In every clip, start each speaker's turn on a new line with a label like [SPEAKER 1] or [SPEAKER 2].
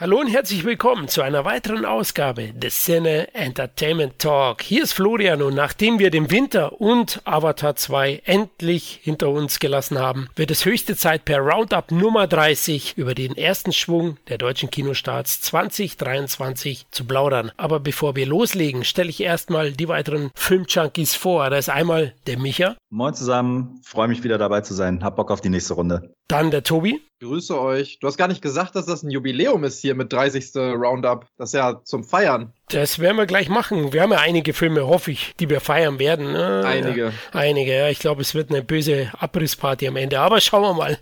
[SPEAKER 1] Hallo und herzlich willkommen zu einer weiteren Ausgabe des Cine Entertainment Talk. Hier ist Florian und nachdem wir den Winter und Avatar 2 endlich hinter uns gelassen haben, wird es höchste Zeit per Roundup Nummer 30 über den ersten Schwung der deutschen Kinostarts 2023 zu plaudern. Aber bevor wir loslegen, stelle ich erstmal die weiteren Filmjunkies vor. Da ist einmal der Micha.
[SPEAKER 2] Moin zusammen, freue mich wieder dabei zu sein. Hab Bock auf die nächste Runde.
[SPEAKER 1] Dann der Tobi.
[SPEAKER 3] Grüße euch. Du hast gar nicht gesagt, dass das ein Jubiläum ist hier mit 30. Roundup. Das ist ja zum Feiern.
[SPEAKER 1] Das werden wir gleich machen. Wir haben ja einige Filme, hoffe ich, die wir feiern werden. Ne?
[SPEAKER 3] Einige.
[SPEAKER 1] Ja, einige, ja. Ich glaube, es wird eine böse Abrissparty am Ende. Aber schauen wir mal,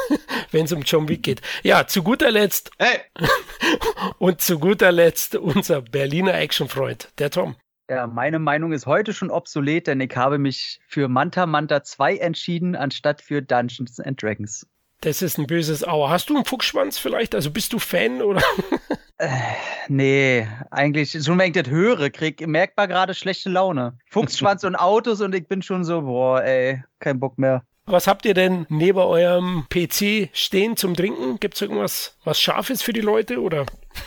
[SPEAKER 1] wenn es um John Wick geht. Ja, zu guter Letzt.
[SPEAKER 3] Hey!
[SPEAKER 1] Und zu guter Letzt unser Berliner Actionfreund, der Tom.
[SPEAKER 4] Ja, meine Meinung ist heute schon obsolet, denn ich habe mich für Manta Manta 2 entschieden, anstatt für Dungeons and Dragons.
[SPEAKER 1] Das ist ein böses Auer. Hast du einen Fuchsschwanz vielleicht? Also bist du Fan oder?
[SPEAKER 4] Äh, nee, eigentlich schon wenn ich das höre, krieg merkbar gerade schlechte Laune. Fuchsschwanz und Autos und ich bin schon so, boah, ey, kein Bock mehr.
[SPEAKER 1] Was habt ihr denn neben eurem PC stehen zum Trinken? Gibt es irgendwas was Scharfes für die Leute oder?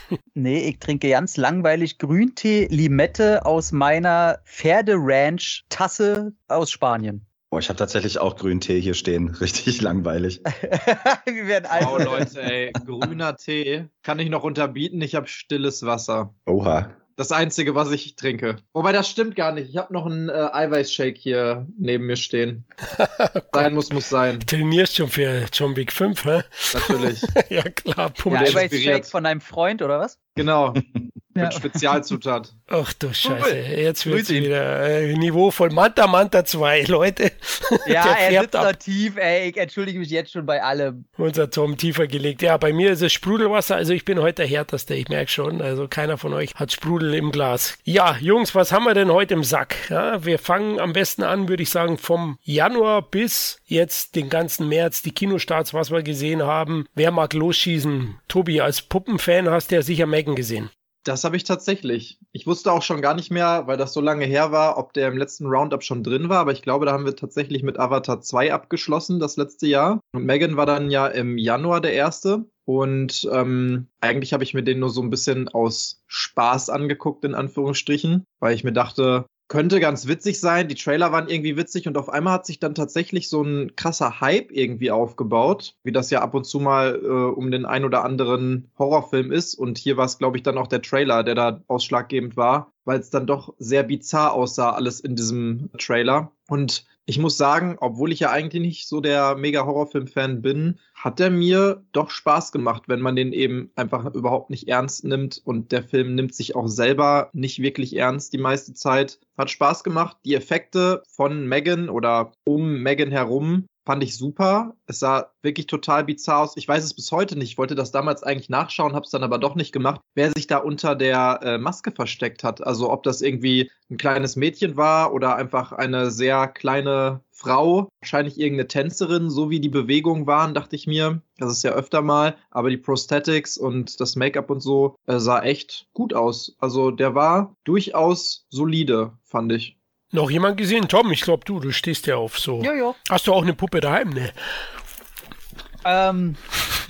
[SPEAKER 4] nee, ich trinke ganz langweilig Grüntee Limette aus meiner Pferderanch-Tasse aus Spanien.
[SPEAKER 2] Boah, ich habe tatsächlich auch grünen Tee hier stehen. Richtig langweilig.
[SPEAKER 3] Wir werden alt. Oh, Leute, ey. Grüner Tee kann ich noch unterbieten. Ich habe stilles Wasser.
[SPEAKER 2] Oha.
[SPEAKER 3] Das Einzige, was ich trinke. Wobei, das stimmt gar nicht. Ich habe noch einen äh, Eiweißshake hier neben mir stehen. sein muss, muss sein.
[SPEAKER 1] Trainierst schon für John Wick 5, hä?
[SPEAKER 3] Natürlich.
[SPEAKER 1] ja, klar.
[SPEAKER 4] Ja, Eiweißshake von deinem Freund, oder was?
[SPEAKER 3] Genau. Ja. Mit Spezialzutat.
[SPEAKER 1] Ach du Scheiße, jetzt wird es wieder äh, Niveau von Manta Manta 2, Leute.
[SPEAKER 4] Ja, er sitzt ab. da tief, ey. Ich entschuldige mich jetzt schon bei allem.
[SPEAKER 1] Unser Tom tiefer gelegt. Ja, bei mir ist es Sprudelwasser, also ich bin heute der härteste, ich merke schon. Also keiner von euch hat Sprudel im Glas. Ja, Jungs, was haben wir denn heute im Sack? Ja, wir fangen am besten an, würde ich sagen, vom Januar bis jetzt den ganzen März, die Kinostarts, was wir gesehen haben. Wer mag losschießen? Tobi, als Puppenfan hast du ja sicher Megan gesehen.
[SPEAKER 3] Das habe ich tatsächlich. Ich wusste auch schon gar nicht mehr, weil das so lange her war, ob der im letzten Roundup schon drin war, aber ich glaube, da haben wir tatsächlich mit Avatar 2 abgeschlossen, das letzte Jahr. Und Megan war dann ja im Januar der erste. Und ähm, eigentlich habe ich mir den nur so ein bisschen aus Spaß angeguckt, in Anführungsstrichen, weil ich mir dachte, könnte ganz witzig sein. Die Trailer waren irgendwie witzig und auf einmal hat sich dann tatsächlich so ein krasser Hype irgendwie aufgebaut, wie das ja ab und zu mal äh, um den ein oder anderen Horrorfilm ist. Und hier war es, glaube ich, dann auch der Trailer, der da ausschlaggebend war, weil es dann doch sehr bizarr aussah, alles in diesem Trailer. Und ich muss sagen, obwohl ich ja eigentlich nicht so der mega Horrorfilm-Fan bin, hat er mir doch Spaß gemacht, wenn man den eben einfach überhaupt nicht ernst nimmt und der Film nimmt sich auch selber nicht wirklich ernst die meiste Zeit. Hat Spaß gemacht. Die Effekte von Megan oder um Megan herum fand ich super. Es sah wirklich total bizarr aus. Ich weiß es bis heute nicht. Ich wollte das damals eigentlich nachschauen, habe es dann aber doch nicht gemacht, wer sich da unter der äh, Maske versteckt hat. Also ob das irgendwie ein kleines Mädchen war oder einfach eine sehr kleine Frau, wahrscheinlich irgendeine Tänzerin, so wie die Bewegungen waren, dachte ich mir. Das ist ja öfter mal, aber die Prosthetics und das Make-up und so äh, sah echt gut aus. Also der war durchaus solide, fand ich.
[SPEAKER 1] Noch jemand gesehen? Tom, ich glaube du, du stehst ja auf so.
[SPEAKER 4] Ja, ja.
[SPEAKER 1] Hast du auch eine Puppe daheim, ne?
[SPEAKER 4] Ähm,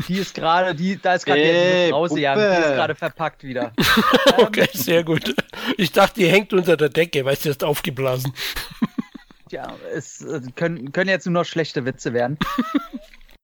[SPEAKER 4] die ist gerade, die, da ist gerade hey, rausgegangen, die ist gerade verpackt wieder.
[SPEAKER 1] okay, sehr gut. Ich dachte, die hängt unter der Decke, weißt du, ist aufgeblasen.
[SPEAKER 4] ja, es äh, können, können jetzt nur noch schlechte Witze werden.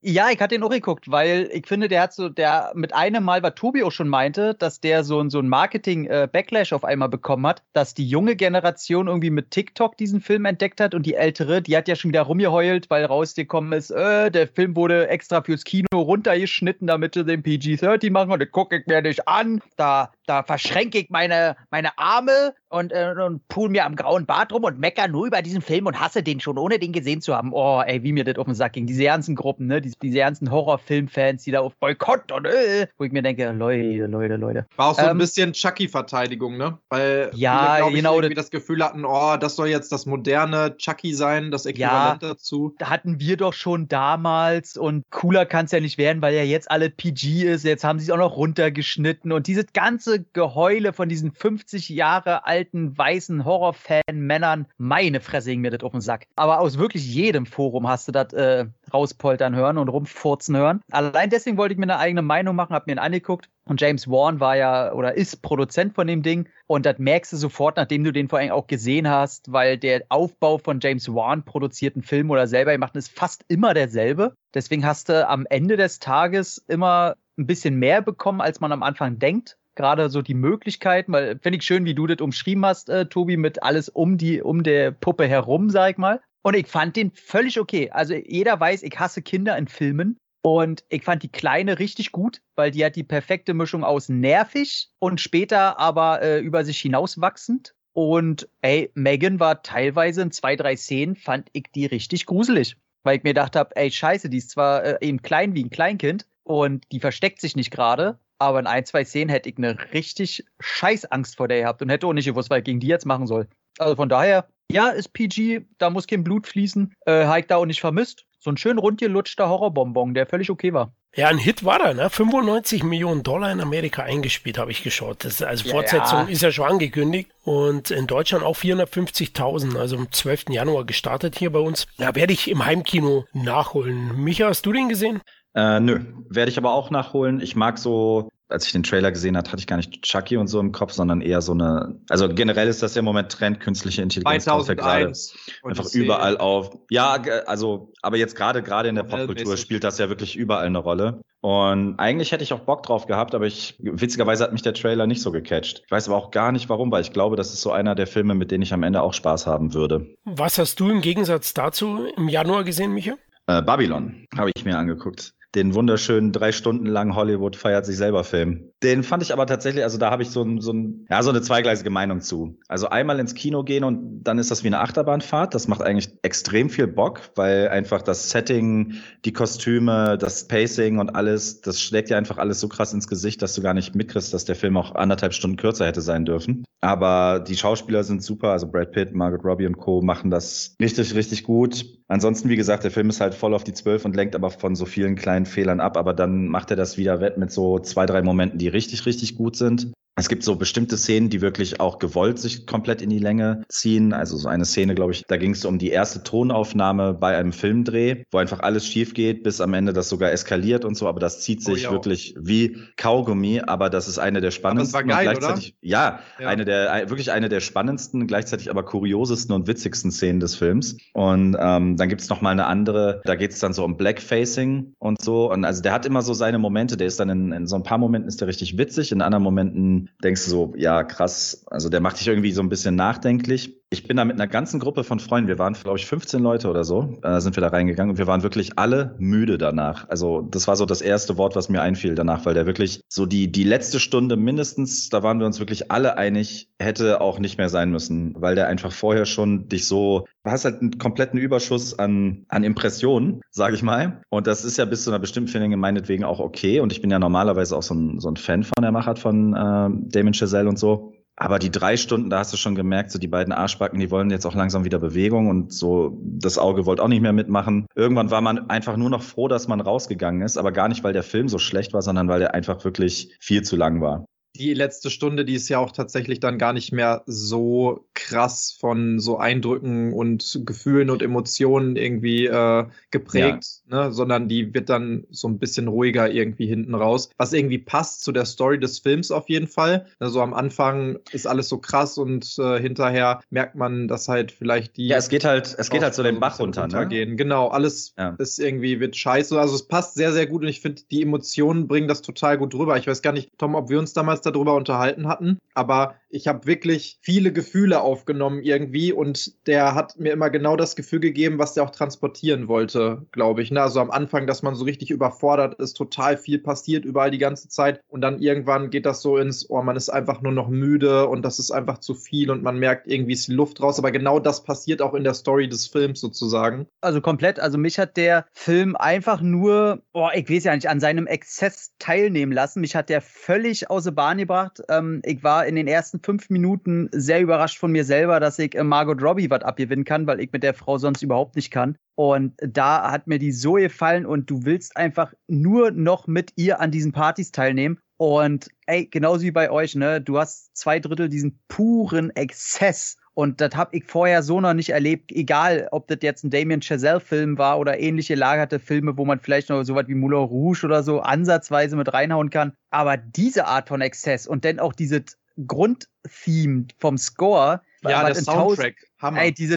[SPEAKER 4] Ja, ich hatte ihn auch geguckt, weil ich finde, der hat so, der mit einem Mal, was Tobi auch schon meinte, dass der so, so ein Marketing-Backlash äh, auf einmal bekommen hat, dass die junge Generation irgendwie mit TikTok diesen Film entdeckt hat und die ältere, die hat ja schon wieder rumgeheult, weil rausgekommen ist, äh, der Film wurde extra fürs Kino runtergeschnitten, damit sie den PG-13 machen und das gucke ich mir nicht an. Da, da verschränke ich meine, meine Arme und, äh, und pool mir am grauen Bart rum und mecker nur über diesen Film und hasse den schon, ohne den gesehen zu haben. Oh, ey, wie mir das auf den Sack ging. Diese ganzen Gruppen, ne, die diese, diese ganzen Horrorfilmfans, die da auf Boykott und äh, wo ich mir denke, Leute, Leute, Leute.
[SPEAKER 3] War auch so ähm, ein bisschen Chucky-Verteidigung, ne? Weil
[SPEAKER 4] ja,
[SPEAKER 3] viele,
[SPEAKER 4] genau,
[SPEAKER 3] irgendwie das Gefühl hatten, oh, das soll jetzt das moderne Chucky sein, das Äquivalent
[SPEAKER 4] ja,
[SPEAKER 3] dazu.
[SPEAKER 4] Da hatten wir doch schon damals und cooler kann es ja nicht werden, weil ja jetzt alle PG ist. Jetzt haben sie es auch noch runtergeschnitten und diese ganze Geheule von diesen 50 Jahre alten weißen Horrorfan-Männern, meine Fresse mir das auf den Sack. Aber aus wirklich jedem Forum hast du das äh, rauspoltern hören und rumfurzen hören. Allein deswegen wollte ich mir eine eigene Meinung machen, hab mir ihn angeguckt. Und James Warren war ja oder ist Produzent von dem Ding. Und das merkst du sofort, nachdem du den vor allem auch gesehen hast, weil der Aufbau von James Warren produzierten Film oder selber gemacht ist fast immer derselbe. Deswegen hast du am Ende des Tages immer ein bisschen mehr bekommen, als man am Anfang denkt gerade so die Möglichkeiten, weil finde ich schön, wie du das umschrieben hast, äh, Tobi, mit alles um die, um der Puppe herum, sag ich mal. Und ich fand den völlig okay. Also jeder weiß, ich hasse Kinder in Filmen. Und ich fand die Kleine richtig gut, weil die hat die perfekte Mischung aus nervig und später aber äh, über sich hinauswachsend. Und ey, Megan war teilweise in zwei, drei Szenen, fand ich die richtig gruselig. Weil ich mir gedacht habe, ey, scheiße, die ist zwar äh, eben klein wie ein Kleinkind und die versteckt sich nicht gerade, aber in ein, zwei Szenen hätte ich eine richtig Scheißangst vor der gehabt und hätte auch nicht gewusst, was ich gegen die jetzt machen soll. Also von daher, ja, ist PG, da muss kein Blut fließen. Äh, habe ich da auch nicht vermisst. So ein schön rundgelutschter Horrorbonbon, der völlig okay war.
[SPEAKER 1] Ja, ein Hit war er, ne? 95 Millionen Dollar in Amerika eingespielt, habe ich geschaut. Das, also ja, Fortsetzung ja. ist ja schon angekündigt und in Deutschland auch 450.000, also am 12. Januar gestartet hier bei uns. Ja, werde ich im Heimkino nachholen. Micha, hast du den gesehen?
[SPEAKER 2] Äh, nö, werde ich aber auch nachholen. Ich mag so als ich den Trailer gesehen habe, hatte ich gar nicht Chucky und so im Kopf, sondern eher so eine, also generell ist das ja im Moment Trend, künstliche Intelligenz
[SPEAKER 3] 2001
[SPEAKER 2] ja einfach überall auf. Ja, also, aber jetzt gerade, gerade in der Popkultur spielt das ja wirklich überall eine Rolle. Und eigentlich hätte ich auch Bock drauf gehabt, aber ich, witzigerweise hat mich der Trailer nicht so gecatcht. Ich weiß aber auch gar nicht warum, weil ich glaube, das ist so einer der Filme, mit denen ich am Ende auch Spaß haben würde.
[SPEAKER 1] Was hast du im Gegensatz dazu im Januar gesehen, Micha?
[SPEAKER 2] Äh, Babylon habe ich mir angeguckt den wunderschönen drei Stunden lang Hollywood feiert sich selber Film. Den fand ich aber tatsächlich, also da habe ich so, ein, so, ein, ja, so eine zweigleisige Meinung zu. Also einmal ins Kino gehen und dann ist das wie eine Achterbahnfahrt. Das macht eigentlich extrem viel Bock, weil einfach das Setting, die Kostüme, das Pacing und alles, das schlägt ja einfach alles so krass ins Gesicht, dass du gar nicht mitkriegst, dass der Film auch anderthalb Stunden kürzer hätte sein dürfen. Aber die Schauspieler sind super, also Brad Pitt, Margaret Robbie und Co. machen das richtig, richtig gut. Ansonsten, wie gesagt, der Film ist halt voll auf die Zwölf und lenkt aber von so vielen kleinen Fehlern ab, aber dann macht er das wieder wett mit so zwei, drei Momenten, die richtig, richtig gut sind. Es gibt so bestimmte Szenen, die wirklich auch gewollt sich komplett in die Länge ziehen. Also so eine Szene, glaube ich, da ging es um die erste Tonaufnahme bei einem Filmdreh, wo einfach alles schief geht, bis am Ende das sogar eskaliert und so. Aber das zieht sich oh, wirklich wie Kaugummi. Aber das ist eine der spannendsten.
[SPEAKER 3] Geil, gleichzeitig,
[SPEAKER 2] oder? Ja, ja, eine der wirklich eine der spannendsten, gleichzeitig aber kuriosesten und witzigsten Szenen des Films. Und ähm, dann gibt es noch mal eine andere. Da geht es dann so um Blackfacing und so. Und also der hat immer so seine Momente. Der ist dann in, in so ein paar Momenten ist der richtig witzig, in anderen Momenten denkst du so, ja, krass, also der macht dich irgendwie so ein bisschen nachdenklich ich bin da mit einer ganzen Gruppe von Freunden, wir waren, glaube ich, 15 Leute oder so, äh, sind wir da reingegangen und wir waren wirklich alle müde danach. Also das war so das erste Wort, was mir einfiel danach, weil der wirklich so die, die letzte Stunde mindestens, da waren wir uns wirklich alle einig, hätte auch nicht mehr sein müssen, weil der einfach vorher schon dich so, du hast halt einen kompletten Überschuss an, an Impressionen, sage ich mal. Und das ist ja bis zu einer bestimmten Menge meinetwegen auch okay. Und ich bin ja normalerweise auch so ein, so ein Fan von der Machart von äh, Damon Chazelle und so. Aber die drei Stunden, da hast du schon gemerkt, so die beiden Arschbacken, die wollen jetzt auch langsam wieder Bewegung und so das Auge wollte auch nicht mehr mitmachen. Irgendwann war man einfach nur noch froh, dass man rausgegangen ist, aber gar nicht, weil der Film so schlecht war, sondern weil der einfach wirklich viel zu lang war
[SPEAKER 3] die letzte Stunde, die ist ja auch tatsächlich dann gar nicht mehr so krass von so Eindrücken und Gefühlen und Emotionen irgendwie äh, geprägt, ja. ne? sondern die wird dann so ein bisschen ruhiger irgendwie hinten raus, was irgendwie passt zu der Story des Films auf jeden Fall. Also am Anfang ist alles so krass und äh, hinterher merkt man, dass halt vielleicht die
[SPEAKER 2] ja es geht halt es geht halt so den Bach runter,
[SPEAKER 3] ne? Genau, alles ja. ist irgendwie wird scheiße. Also es passt sehr sehr gut und ich finde die Emotionen bringen das total gut rüber. Ich weiß gar nicht, Tom, ob wir uns damals damals darüber unterhalten hatten, aber ich habe wirklich viele Gefühle aufgenommen irgendwie und der hat mir immer genau das Gefühl gegeben, was der auch transportieren wollte, glaube ich. Ne? Also am Anfang, dass man so richtig überfordert ist, total viel passiert überall die ganze Zeit und dann irgendwann geht das so ins, oh, man ist einfach nur noch müde und das ist einfach zu viel und man merkt irgendwie ist die Luft raus, aber genau das passiert auch in der Story des Films sozusagen.
[SPEAKER 4] Also komplett, also mich hat der Film einfach nur, oh, ich weiß ja nicht, an seinem Exzess teilnehmen lassen. Mich hat der völlig aus der Bahn gebracht. Ähm, ich war in den ersten fünf Minuten sehr überrascht von mir selber, dass ich äh, Margot Robbie was abgewinnen kann, weil ich mit der Frau sonst überhaupt nicht kann. Und da hat mir die so gefallen und du willst einfach nur noch mit ihr an diesen Partys teilnehmen. Und ey, genauso wie bei euch, ne? Du hast zwei Drittel diesen puren Exzess. Und das habe ich vorher so noch nicht erlebt, egal ob das jetzt ein Damien Chazelle-Film war oder ähnliche lagerte Filme, wo man vielleicht noch so was wie Moulin Rouge oder so ansatzweise mit reinhauen kann. Aber diese Art von Exzess und dann auch dieses Grundtheme vom Score.
[SPEAKER 3] Ja, der Soundtrack.
[SPEAKER 4] Hammer. Ey, diese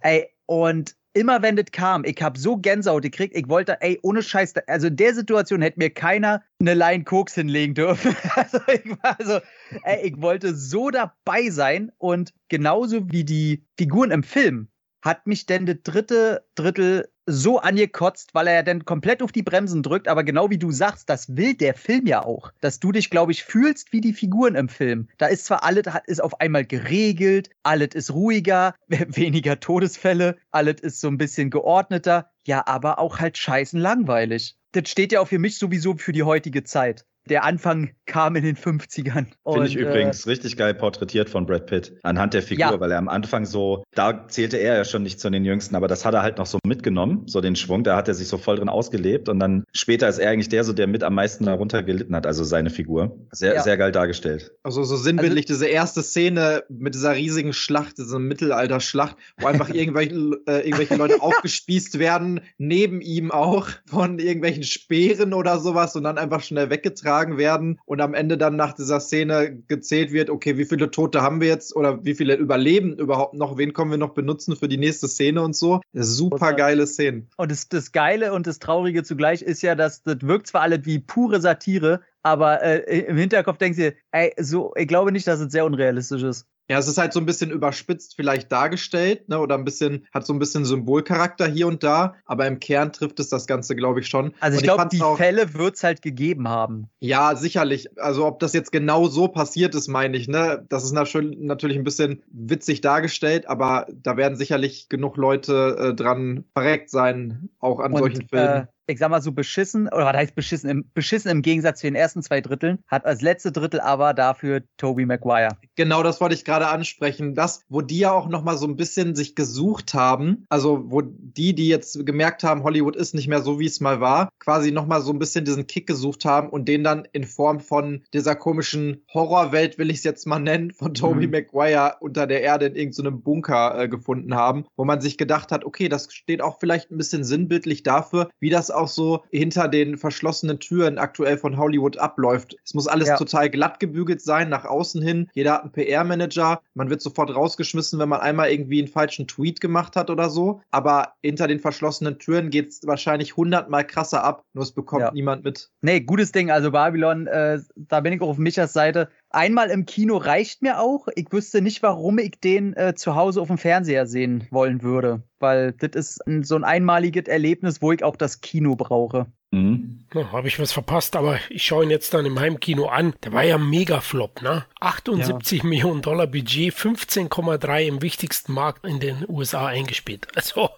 [SPEAKER 4] Ey, und immer wenn das kam, ich habe so Gänsehaut gekriegt, ich wollte, ey, ohne Scheiß, also in der Situation hätte mir keiner eine Line Koks hinlegen dürfen. Also ich, war also, ey, ich wollte so dabei sein und genauso wie die Figuren im Film hat mich denn das dritte Drittel so angekotzt, weil er ja dann komplett auf die Bremsen drückt. Aber genau wie du sagst, das will der Film ja auch. Dass du dich, glaube ich, fühlst wie die Figuren im Film. Da ist zwar alles ist auf einmal geregelt, alles ist ruhiger, weniger Todesfälle, alles ist so ein bisschen geordneter, ja, aber auch halt scheißen langweilig. Das steht ja auch für mich sowieso für die heutige Zeit der Anfang kam in den 50ern.
[SPEAKER 2] Finde ich übrigens äh, richtig geil porträtiert von Brad Pitt anhand der Figur, ja. weil er am Anfang so, da zählte er ja schon nicht zu den Jüngsten, aber das hat er halt noch so mitgenommen, so den Schwung, da hat er sich so voll drin ausgelebt und dann später ist er eigentlich der so, der mit am meisten darunter gelitten hat, also seine Figur. Sehr, ja. sehr geil dargestellt.
[SPEAKER 3] Also so sinnbildlich also, diese erste Szene mit dieser riesigen Schlacht, diese Mittelalter-Schlacht, wo einfach irgendwelche, äh, irgendwelche Leute aufgespießt werden, neben ihm auch von irgendwelchen Speeren oder sowas und dann einfach schnell weggetragen getragen werden und am Ende dann nach dieser Szene gezählt wird, okay, wie viele Tote haben wir jetzt oder wie viele überleben überhaupt noch, wen können wir noch benutzen für die nächste Szene und so. Super geile Szenen.
[SPEAKER 4] Und das, das Geile und das Traurige zugleich ist ja, dass das wirkt zwar alle wie pure Satire, aber äh, im Hinterkopf denkst du, ey, so, ich glaube nicht, dass es sehr unrealistisch ist.
[SPEAKER 3] Ja, es ist halt so ein bisschen überspitzt vielleicht dargestellt, ne, oder ein bisschen, hat so ein bisschen Symbolcharakter hier und da, aber im Kern trifft es das Ganze, glaube ich, schon.
[SPEAKER 4] Also ich, glaube, die auch, Fälle wird es halt gegeben haben.
[SPEAKER 3] Ja, sicherlich. Also ob das jetzt genau so passiert ist, meine ich, ne, das ist natürlich ein bisschen witzig dargestellt, aber da werden sicherlich genug Leute äh, dran verreckt sein, auch an und, solchen Filmen. Äh,
[SPEAKER 4] ich sag mal so beschissen, oder was heißt beschissen, im, beschissen im Gegensatz zu den ersten zwei Dritteln, hat als letzte Drittel aber dafür Toby Maguire.
[SPEAKER 3] Genau, das wollte ich gerade ansprechen. Das, wo die ja auch nochmal so ein bisschen sich gesucht haben, also wo die, die jetzt gemerkt haben, Hollywood ist nicht mehr so, wie es mal war, quasi nochmal so ein bisschen diesen Kick gesucht haben und den dann in Form von dieser komischen Horrorwelt, will ich es jetzt mal nennen, von Toby mhm. Maguire unter der Erde in irgendeinem so Bunker äh, gefunden haben, wo man sich gedacht hat, okay, das steht auch vielleicht ein bisschen sinnbildlich dafür, wie das auch so hinter den verschlossenen Türen aktuell von Hollywood abläuft. Es muss alles ja. total glatt gebügelt sein, nach außen hin. Jeder hat einen PR-Manager. Man wird sofort rausgeschmissen, wenn man einmal irgendwie einen falschen Tweet gemacht hat oder so. Aber hinter den verschlossenen Türen geht es wahrscheinlich hundertmal krasser ab. Nur es bekommt ja. niemand mit.
[SPEAKER 4] Nee, gutes Ding. Also Babylon, äh, da bin ich auch auf Michas Seite. Einmal im Kino reicht mir auch. Ich wüsste nicht, warum ich den äh, zu Hause auf dem Fernseher sehen wollen würde. Weil das ist ein, so ein einmaliges Erlebnis, wo ich auch das Kino brauche.
[SPEAKER 1] Mhm. Ja, Habe ich was verpasst, aber ich schaue ihn jetzt dann im Heimkino an. Der war ja ein Mega-Flop, ne? 78 ja. Millionen Dollar Budget, 15,3 im wichtigsten Markt in den USA eingespielt. Also,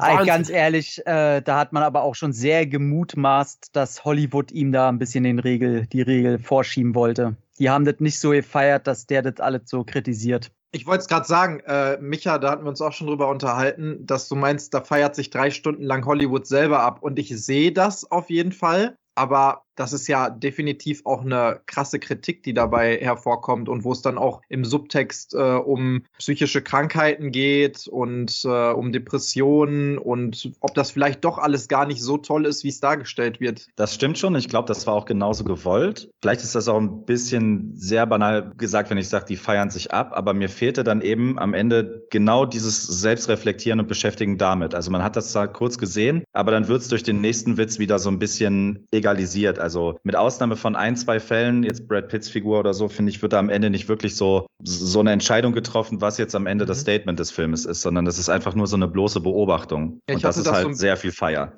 [SPEAKER 4] Ey, ganz ehrlich, äh, da hat man aber auch schon sehr gemutmaßt, dass Hollywood ihm da ein bisschen den Regel, die Regel vorschieben wollte die haben das nicht so gefeiert, dass der das alles so kritisiert.
[SPEAKER 3] Ich wollte es gerade sagen, äh, Micha, da hatten wir uns auch schon drüber unterhalten, dass du meinst, da feiert sich drei Stunden lang Hollywood selber ab. Und ich sehe das auf jeden Fall. Aber das ist ja definitiv auch eine krasse Kritik, die dabei hervorkommt und wo es dann auch im Subtext äh, um psychische Krankheiten geht und äh, um Depressionen und ob das vielleicht doch alles gar nicht so toll ist, wie es dargestellt wird.
[SPEAKER 2] Das stimmt schon. Ich glaube, das war auch genauso gewollt. Vielleicht ist das auch ein bisschen sehr banal gesagt, wenn ich sage, die feiern sich ab, aber mir fehlte dann eben am Ende genau dieses Selbstreflektieren und Beschäftigen damit. Also man hat das da kurz gesehen, aber dann wird es durch den nächsten Witz wieder so ein bisschen egalisiert. Also mit Ausnahme von ein, zwei Fällen, jetzt Brad Pitts Figur oder so, finde ich, wird da am Ende nicht wirklich so, so eine Entscheidung getroffen, was jetzt am Ende mhm. das Statement des Filmes ist, sondern das ist einfach nur so eine bloße Beobachtung. Ja, Und das ist das halt so, sehr viel Feier.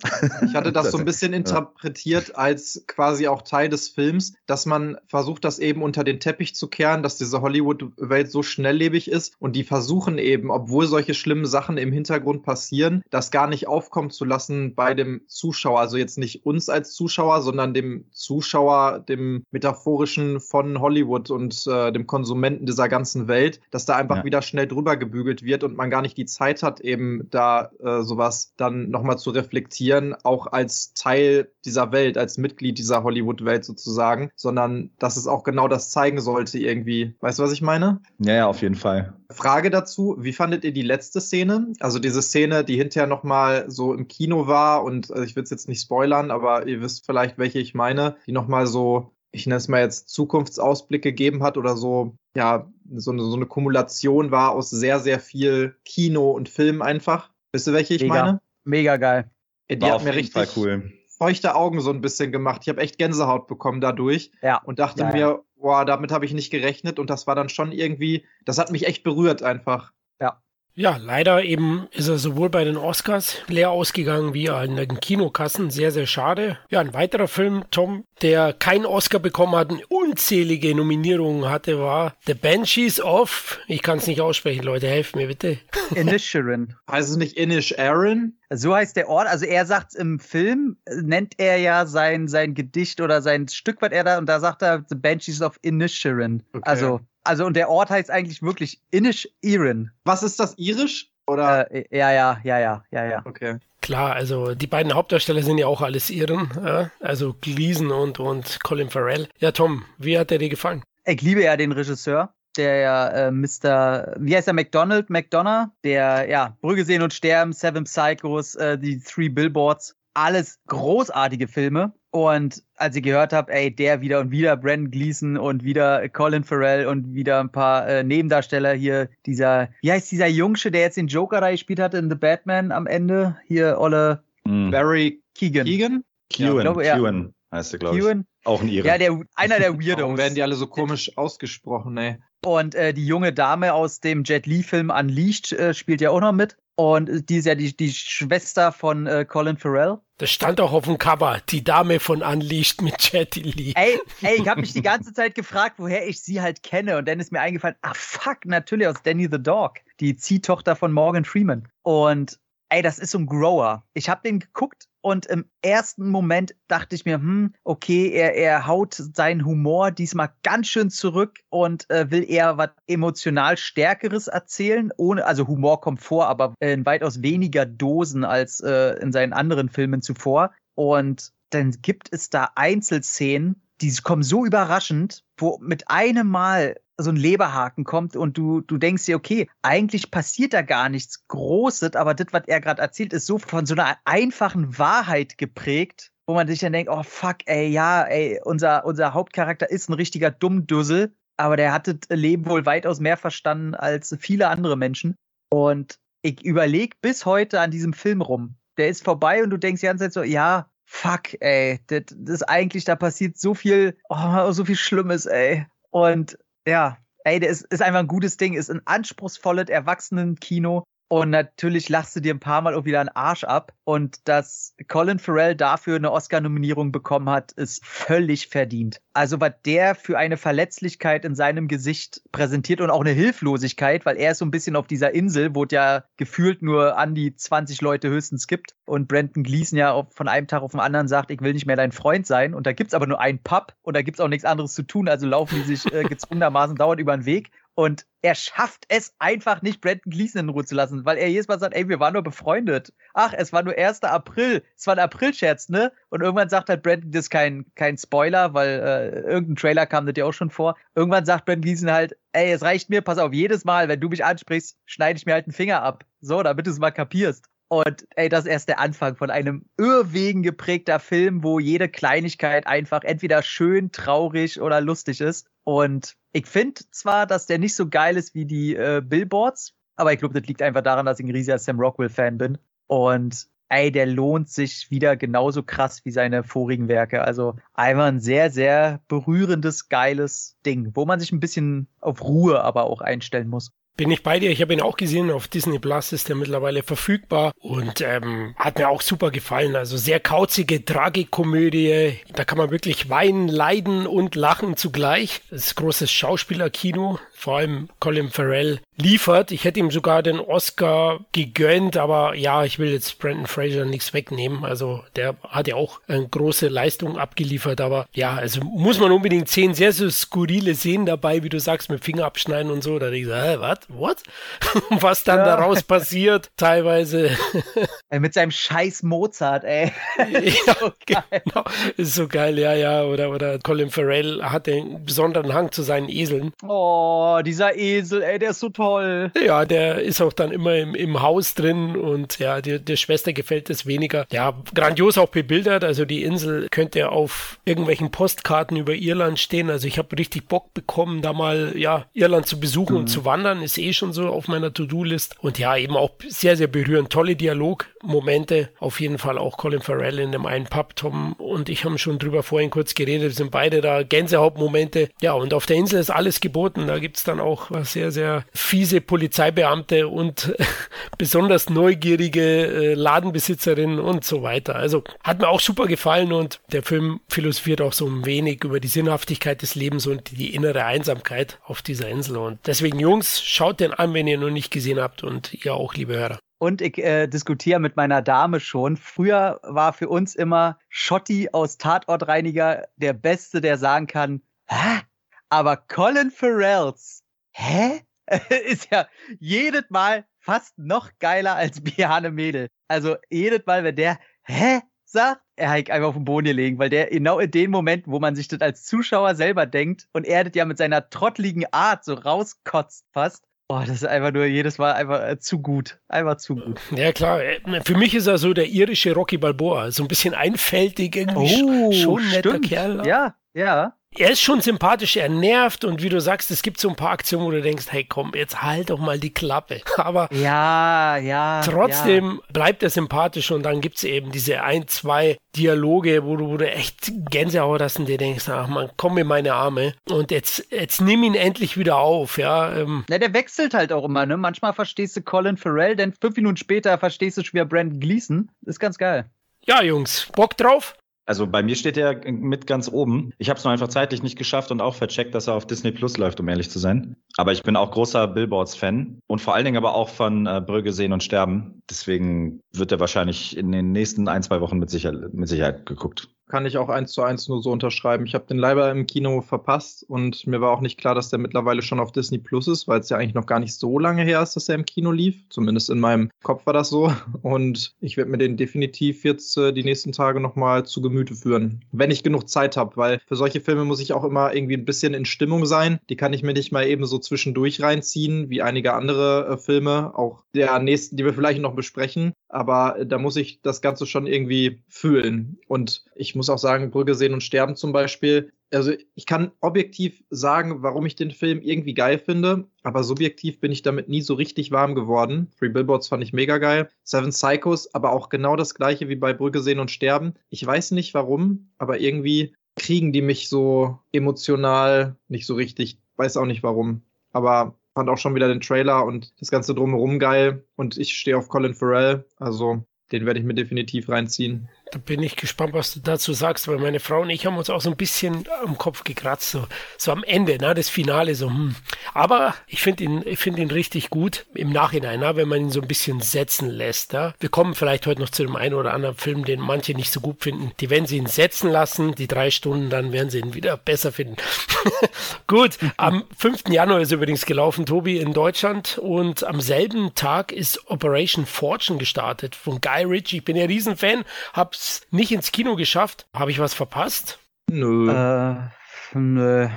[SPEAKER 3] Ich hatte das so ein bisschen interpretiert als quasi auch Teil des Films, dass man versucht, das eben unter den Teppich zu kehren, dass diese Hollywood-Welt so schnelllebig ist und die versuchen eben, obwohl solche schlimmen Sachen im Hintergrund passieren, das gar nicht aufkommen zu lassen bei dem Zuschauer. Also jetzt nicht uns als Zuschauer, sondern dem dem Zuschauer, dem metaphorischen von Hollywood und äh, dem Konsumenten dieser ganzen Welt, dass da einfach ja. wieder schnell drüber gebügelt wird und man gar nicht die Zeit hat, eben da äh, sowas dann nochmal zu reflektieren, auch als Teil dieser Welt, als Mitglied dieser Hollywood-Welt sozusagen, sondern dass es auch genau das zeigen sollte irgendwie. Weißt du, was ich meine?
[SPEAKER 2] Ja, ja, auf jeden Fall.
[SPEAKER 3] Frage dazu, wie fandet ihr die letzte Szene? Also diese Szene, die hinterher nochmal so im Kino war und also ich will es jetzt nicht spoilern, aber ihr wisst vielleicht, welche ich meine, die nochmal so, ich nenne es mal jetzt Zukunftsausblick gegeben hat oder so, ja, so eine, so eine Kumulation war aus sehr, sehr viel Kino und Film einfach. Wisst ihr, welche ich
[SPEAKER 4] Mega.
[SPEAKER 3] meine?
[SPEAKER 4] Mega geil.
[SPEAKER 3] Die war hat mir richtig cool. feuchte Augen so ein bisschen gemacht. Ich habe echt Gänsehaut bekommen dadurch
[SPEAKER 4] ja.
[SPEAKER 3] und dachte
[SPEAKER 4] ja,
[SPEAKER 3] mir, ja. boah, damit habe ich nicht gerechnet und das war dann schon irgendwie, das hat mich echt berührt einfach.
[SPEAKER 1] Ja, leider eben ist er sowohl bei den Oscars leer ausgegangen wie an den Kinokassen. Sehr, sehr schade. Ja, ein weiterer Film, Tom, der keinen Oscar bekommen hat und unzählige Nominierungen hatte, war The Banshees of, ich kann es nicht aussprechen, Leute, helft mir bitte.
[SPEAKER 4] Inisherin.
[SPEAKER 3] Heißt es nicht Inish Aaron?
[SPEAKER 4] So heißt der Ort. Also er sagt im Film, nennt er ja sein, sein Gedicht oder sein Stück, was er da, und da sagt er The Banshees of Inisherin. Okay. Also also und der Ort heißt eigentlich wirklich Inish Irin.
[SPEAKER 3] Was ist das irisch? Oder?
[SPEAKER 4] Äh, ja, ja, ja, ja, ja, ja.
[SPEAKER 3] Okay.
[SPEAKER 1] Klar, also die beiden Hauptdarsteller sind ja auch alles Iren, ja? also Gleason und, und Colin Farrell. Ja, Tom, wie hat der dir gefallen?
[SPEAKER 4] Ich liebe ja den Regisseur, der ja äh, Mr. Wie heißt er? McDonald, McDonough, der ja Brügge sehen und sterben, Seven Psychos, äh, die Three Billboards, alles großartige Filme. Und als ich gehört habe, ey, der wieder und wieder Brandon Gleason und wieder Colin Farrell und wieder ein paar äh, Nebendarsteller hier, dieser, wie heißt dieser Jungsche, der jetzt den Joker da gespielt hat in The Batman am Ende? Hier, Olle
[SPEAKER 3] mm. Barry Keegan.
[SPEAKER 4] Keegan?
[SPEAKER 2] Kewan, ja, glaube, ja. heißt er, glaube ich. Auch ein Ire.
[SPEAKER 4] Ja, der, einer der Weirdos.
[SPEAKER 3] Warum werden die alle so komisch ausgesprochen, ey?
[SPEAKER 4] Und äh, die junge Dame aus dem Jet Li-Film Unleashed äh, spielt ja auch noch mit. Und die ist ja die, die Schwester von äh, Colin Farrell.
[SPEAKER 1] Das stand auch auf dem Cover, die Dame von Unleashed mit Jetty Lee.
[SPEAKER 4] Ey, ey ich habe mich die ganze Zeit gefragt, woher ich sie halt kenne. Und dann ist mir eingefallen, ah fuck, natürlich aus Danny the Dog, die Ziehtochter von Morgan Freeman. Und ey, das ist so ein Grower. Ich habe den geguckt und im ersten Moment dachte ich mir, hm, okay, er, er haut seinen Humor diesmal ganz schön zurück und äh, will eher was emotional Stärkeres erzählen. Ohne, also Humor kommt vor, aber in weitaus weniger Dosen als äh, in seinen anderen Filmen zuvor. Und dann gibt es da Einzelszenen, die kommen so überraschend, wo mit einem Mal so ein Leberhaken kommt und du, du denkst dir, okay, eigentlich passiert da gar nichts Großes, aber das, was er gerade erzählt, ist so von so einer einfachen Wahrheit geprägt, wo man sich dann denkt, oh fuck, ey, ja, ey, unser, unser Hauptcharakter ist ein richtiger Dummdüssel, aber der hat das Leben wohl weitaus mehr verstanden als viele andere Menschen. Und ich überlege bis heute an diesem Film rum. Der ist vorbei und du denkst die ganze Zeit so, ja, fuck, ey, das, das eigentlich, da passiert so viel, oh, so viel Schlimmes, ey. Und ja, ey, der ist, ist einfach ein gutes Ding, ist ein anspruchsvolles Erwachsenen-Kino. Und natürlich lachst du dir ein paar Mal auch wieder einen Arsch ab. Und dass Colin Farrell dafür eine Oscar-Nominierung bekommen hat, ist völlig verdient. Also, was der für eine Verletzlichkeit in seinem Gesicht präsentiert und auch eine Hilflosigkeit, weil er ist so ein bisschen auf dieser Insel, wo es ja gefühlt nur an die 20 Leute höchstens gibt. Und Brandon Gleason ja von einem Tag auf den anderen sagt, ich will nicht mehr dein Freund sein. Und da gibt's aber nur einen Pub und da gibt's auch nichts anderes zu tun. Also laufen die sich äh, gezwungenermaßen dauernd über den Weg. Und er schafft es einfach nicht, Brandon Gleason in Ruhe zu lassen, weil er jedes Mal sagt, ey, wir waren nur befreundet. Ach, es war nur 1. April. Es war ein April-Scherz, ne? Und irgendwann sagt halt Brandon, das ist kein, kein Spoiler, weil äh, irgendein Trailer kam das ja auch schon vor. Irgendwann sagt Brandon Gleason halt, ey, es reicht mir, pass auf, jedes Mal, wenn du mich ansprichst, schneide ich mir halt einen Finger ab. So, damit du es mal kapierst. Und ey, das ist erst der Anfang von einem Irrwegen geprägter Film, wo jede Kleinigkeit einfach entweder schön, traurig oder lustig ist. Und ich finde zwar, dass der nicht so geil ist wie die äh, Billboards, aber ich glaube, das liegt einfach daran, dass ich ein riesiger Sam Rockwell-Fan bin. Und ey, der lohnt sich wieder genauso krass wie seine vorigen Werke. Also einfach ein sehr, sehr berührendes, geiles Ding, wo man sich ein bisschen auf Ruhe aber auch einstellen muss.
[SPEAKER 1] Bin ich bei dir. Ich habe ihn auch gesehen. Auf Disney Plus ist er mittlerweile verfügbar und ähm, hat mir auch super gefallen. Also sehr kauzige Tragikomödie. Da kann man wirklich weinen, leiden und lachen zugleich. Das ist großes Schauspielerkino. Vor allem Colin Farrell liefert. Ich hätte ihm sogar den Oscar gegönnt, aber ja, ich will jetzt Brandon Fraser nichts wegnehmen. Also der hat ja auch eine große Leistung abgeliefert, aber ja, also muss man unbedingt sehen. Sehr so skurrile Szenen dabei, wie du sagst, mit Finger abschneiden und so. Da denke ich so, hä, was? What? Was dann ja. daraus passiert, teilweise.
[SPEAKER 4] mit seinem scheiß Mozart, ey.
[SPEAKER 1] ja, so genau. Ist so geil, ja, ja. Oder, oder Colin Farrell hat den besonderen Hang zu seinen Eseln.
[SPEAKER 4] Oh, dieser Esel, ey, der ist so toll.
[SPEAKER 1] Ja, der ist auch dann immer im, im Haus drin und ja, der, der Schwester gefällt es weniger. Ja, grandios auch bebildert. Also die Insel könnte auf irgendwelchen Postkarten über Irland stehen. Also ich habe richtig Bock bekommen, da mal ja Irland zu besuchen mhm. und zu wandern. Ist eh schon so auf meiner To-Do-List. Und ja, eben auch sehr, sehr berührend. Tolle Dialogmomente. Auf jeden Fall auch Colin Farrell in dem einen Pub. Tom und ich haben schon drüber vorhin kurz geredet. Wir sind beide da Gänsehautmomente. Ja, und auf der Insel ist alles geboten. Da gibt es dann auch sehr, sehr fiese Polizeibeamte und besonders neugierige äh, Ladenbesitzerinnen und so weiter. Also hat mir auch super gefallen und der Film philosophiert auch so ein wenig über die Sinnhaftigkeit des Lebens und die innere Einsamkeit auf dieser Insel. Und deswegen, Jungs, schaut den an, wenn ihr noch nicht gesehen habt und ihr auch, liebe Hörer.
[SPEAKER 4] Und ich äh, diskutiere mit meiner Dame schon. Früher war für uns immer Schotti aus Tatortreiniger der Beste, der sagen kann, hä? Aber Colin Farrells, hä? ist ja jedes Mal fast noch geiler als Biane Mädel. Also jedes Mal, wenn der, hä? sagt, er hat einfach auf den Boden gelegen, weil der genau in den Momenten, wo man sich das als Zuschauer selber denkt und er das ja mit seiner trottligen Art so rauskotzt fast, Oh, das ist einfach nur jedes Mal einfach äh, zu gut. Einfach zu gut.
[SPEAKER 1] Ja, klar. Äh, für mich ist er so der irische Rocky Balboa. So ein bisschen einfältig, irgendwie oh, schon netter stimmt. Kerl.
[SPEAKER 4] Ja, ja
[SPEAKER 1] er ist schon sympathisch, er nervt und wie du sagst, es gibt so ein paar Aktionen, wo du denkst, hey komm, jetzt halt doch mal die Klappe. Aber
[SPEAKER 4] ja, ja,
[SPEAKER 1] trotzdem
[SPEAKER 4] ja.
[SPEAKER 1] bleibt er sympathisch und dann gibt es eben diese ein, zwei Dialoge, wo du, wo du echt Gänsehaut hast und dir denkst, ach man, komm in meine Arme und jetzt, jetzt nimm ihn endlich wieder auf, ja. Ähm.
[SPEAKER 4] Ja, der wechselt halt auch immer, ne? Manchmal verstehst du Colin Farrell, denn fünf Minuten später verstehst du schon wieder Brandon Gleason. Ist ganz geil.
[SPEAKER 1] Ja, Jungs, Bock drauf?
[SPEAKER 2] Also bei mir steht er mit ganz oben. Ich habe es nur einfach zeitlich nicht geschafft und auch vercheckt, dass er auf Disney Plus läuft, um ehrlich zu sein. Aber ich bin auch großer Billboards-Fan und vor allen Dingen aber auch von äh, Brügge sehen und sterben. Deswegen wird er wahrscheinlich in den nächsten ein, zwei Wochen mit, Sicher mit Sicherheit geguckt
[SPEAKER 3] kann ich auch eins zu eins nur so unterschreiben. Ich habe den leider im Kino verpasst und mir war auch nicht klar, dass der mittlerweile schon auf Disney Plus ist, weil es ja eigentlich noch gar nicht so lange her ist, dass er im Kino lief. Zumindest in meinem Kopf war das so. Und ich werde mir den definitiv jetzt äh, die nächsten Tage nochmal zu Gemüte führen, wenn ich genug Zeit habe, weil für solche Filme muss ich auch immer irgendwie ein bisschen in Stimmung sein. Die kann ich mir nicht mal eben so zwischendurch reinziehen, wie einige andere äh, Filme, auch der nächsten, die wir vielleicht noch besprechen. Aber äh, da muss ich das Ganze schon irgendwie fühlen. Und ich muss muss auch sagen, Brügge sehen und sterben zum Beispiel. Also ich kann objektiv sagen, warum ich den Film irgendwie geil finde, aber subjektiv bin ich damit nie so richtig warm geworden. Free Billboards fand ich mega geil. Seven Psychos, aber auch genau das gleiche wie bei Brügge sehen und sterben. Ich weiß nicht warum, aber irgendwie kriegen die mich so emotional nicht so richtig. Weiß auch nicht warum. Aber fand auch schon wieder den Trailer und das Ganze drumherum geil. Und ich stehe auf Colin Farrell. Also den werde ich mir definitiv reinziehen.
[SPEAKER 1] Da bin ich gespannt, was du dazu sagst, weil meine Frau und ich haben uns auch so ein bisschen am Kopf gekratzt, so, so am Ende, ne, das Finale, so, hm. Aber ich finde ihn, ich finde ihn richtig gut im Nachhinein, ne, wenn man ihn so ein bisschen setzen lässt. Ja. Wir kommen vielleicht heute noch zu dem einen oder anderen Film, den manche nicht so gut finden. Die werden sie ihn setzen lassen, die drei Stunden, dann werden sie ihn wieder besser finden. gut, am 5. Januar ist übrigens gelaufen, Tobi, in Deutschland und am selben Tag ist Operation Fortune gestartet von Guy Ritchie. Ich bin ja Riesenfan, hab's nicht ins Kino geschafft. Habe ich was verpasst?
[SPEAKER 3] Nö. Äh, nö.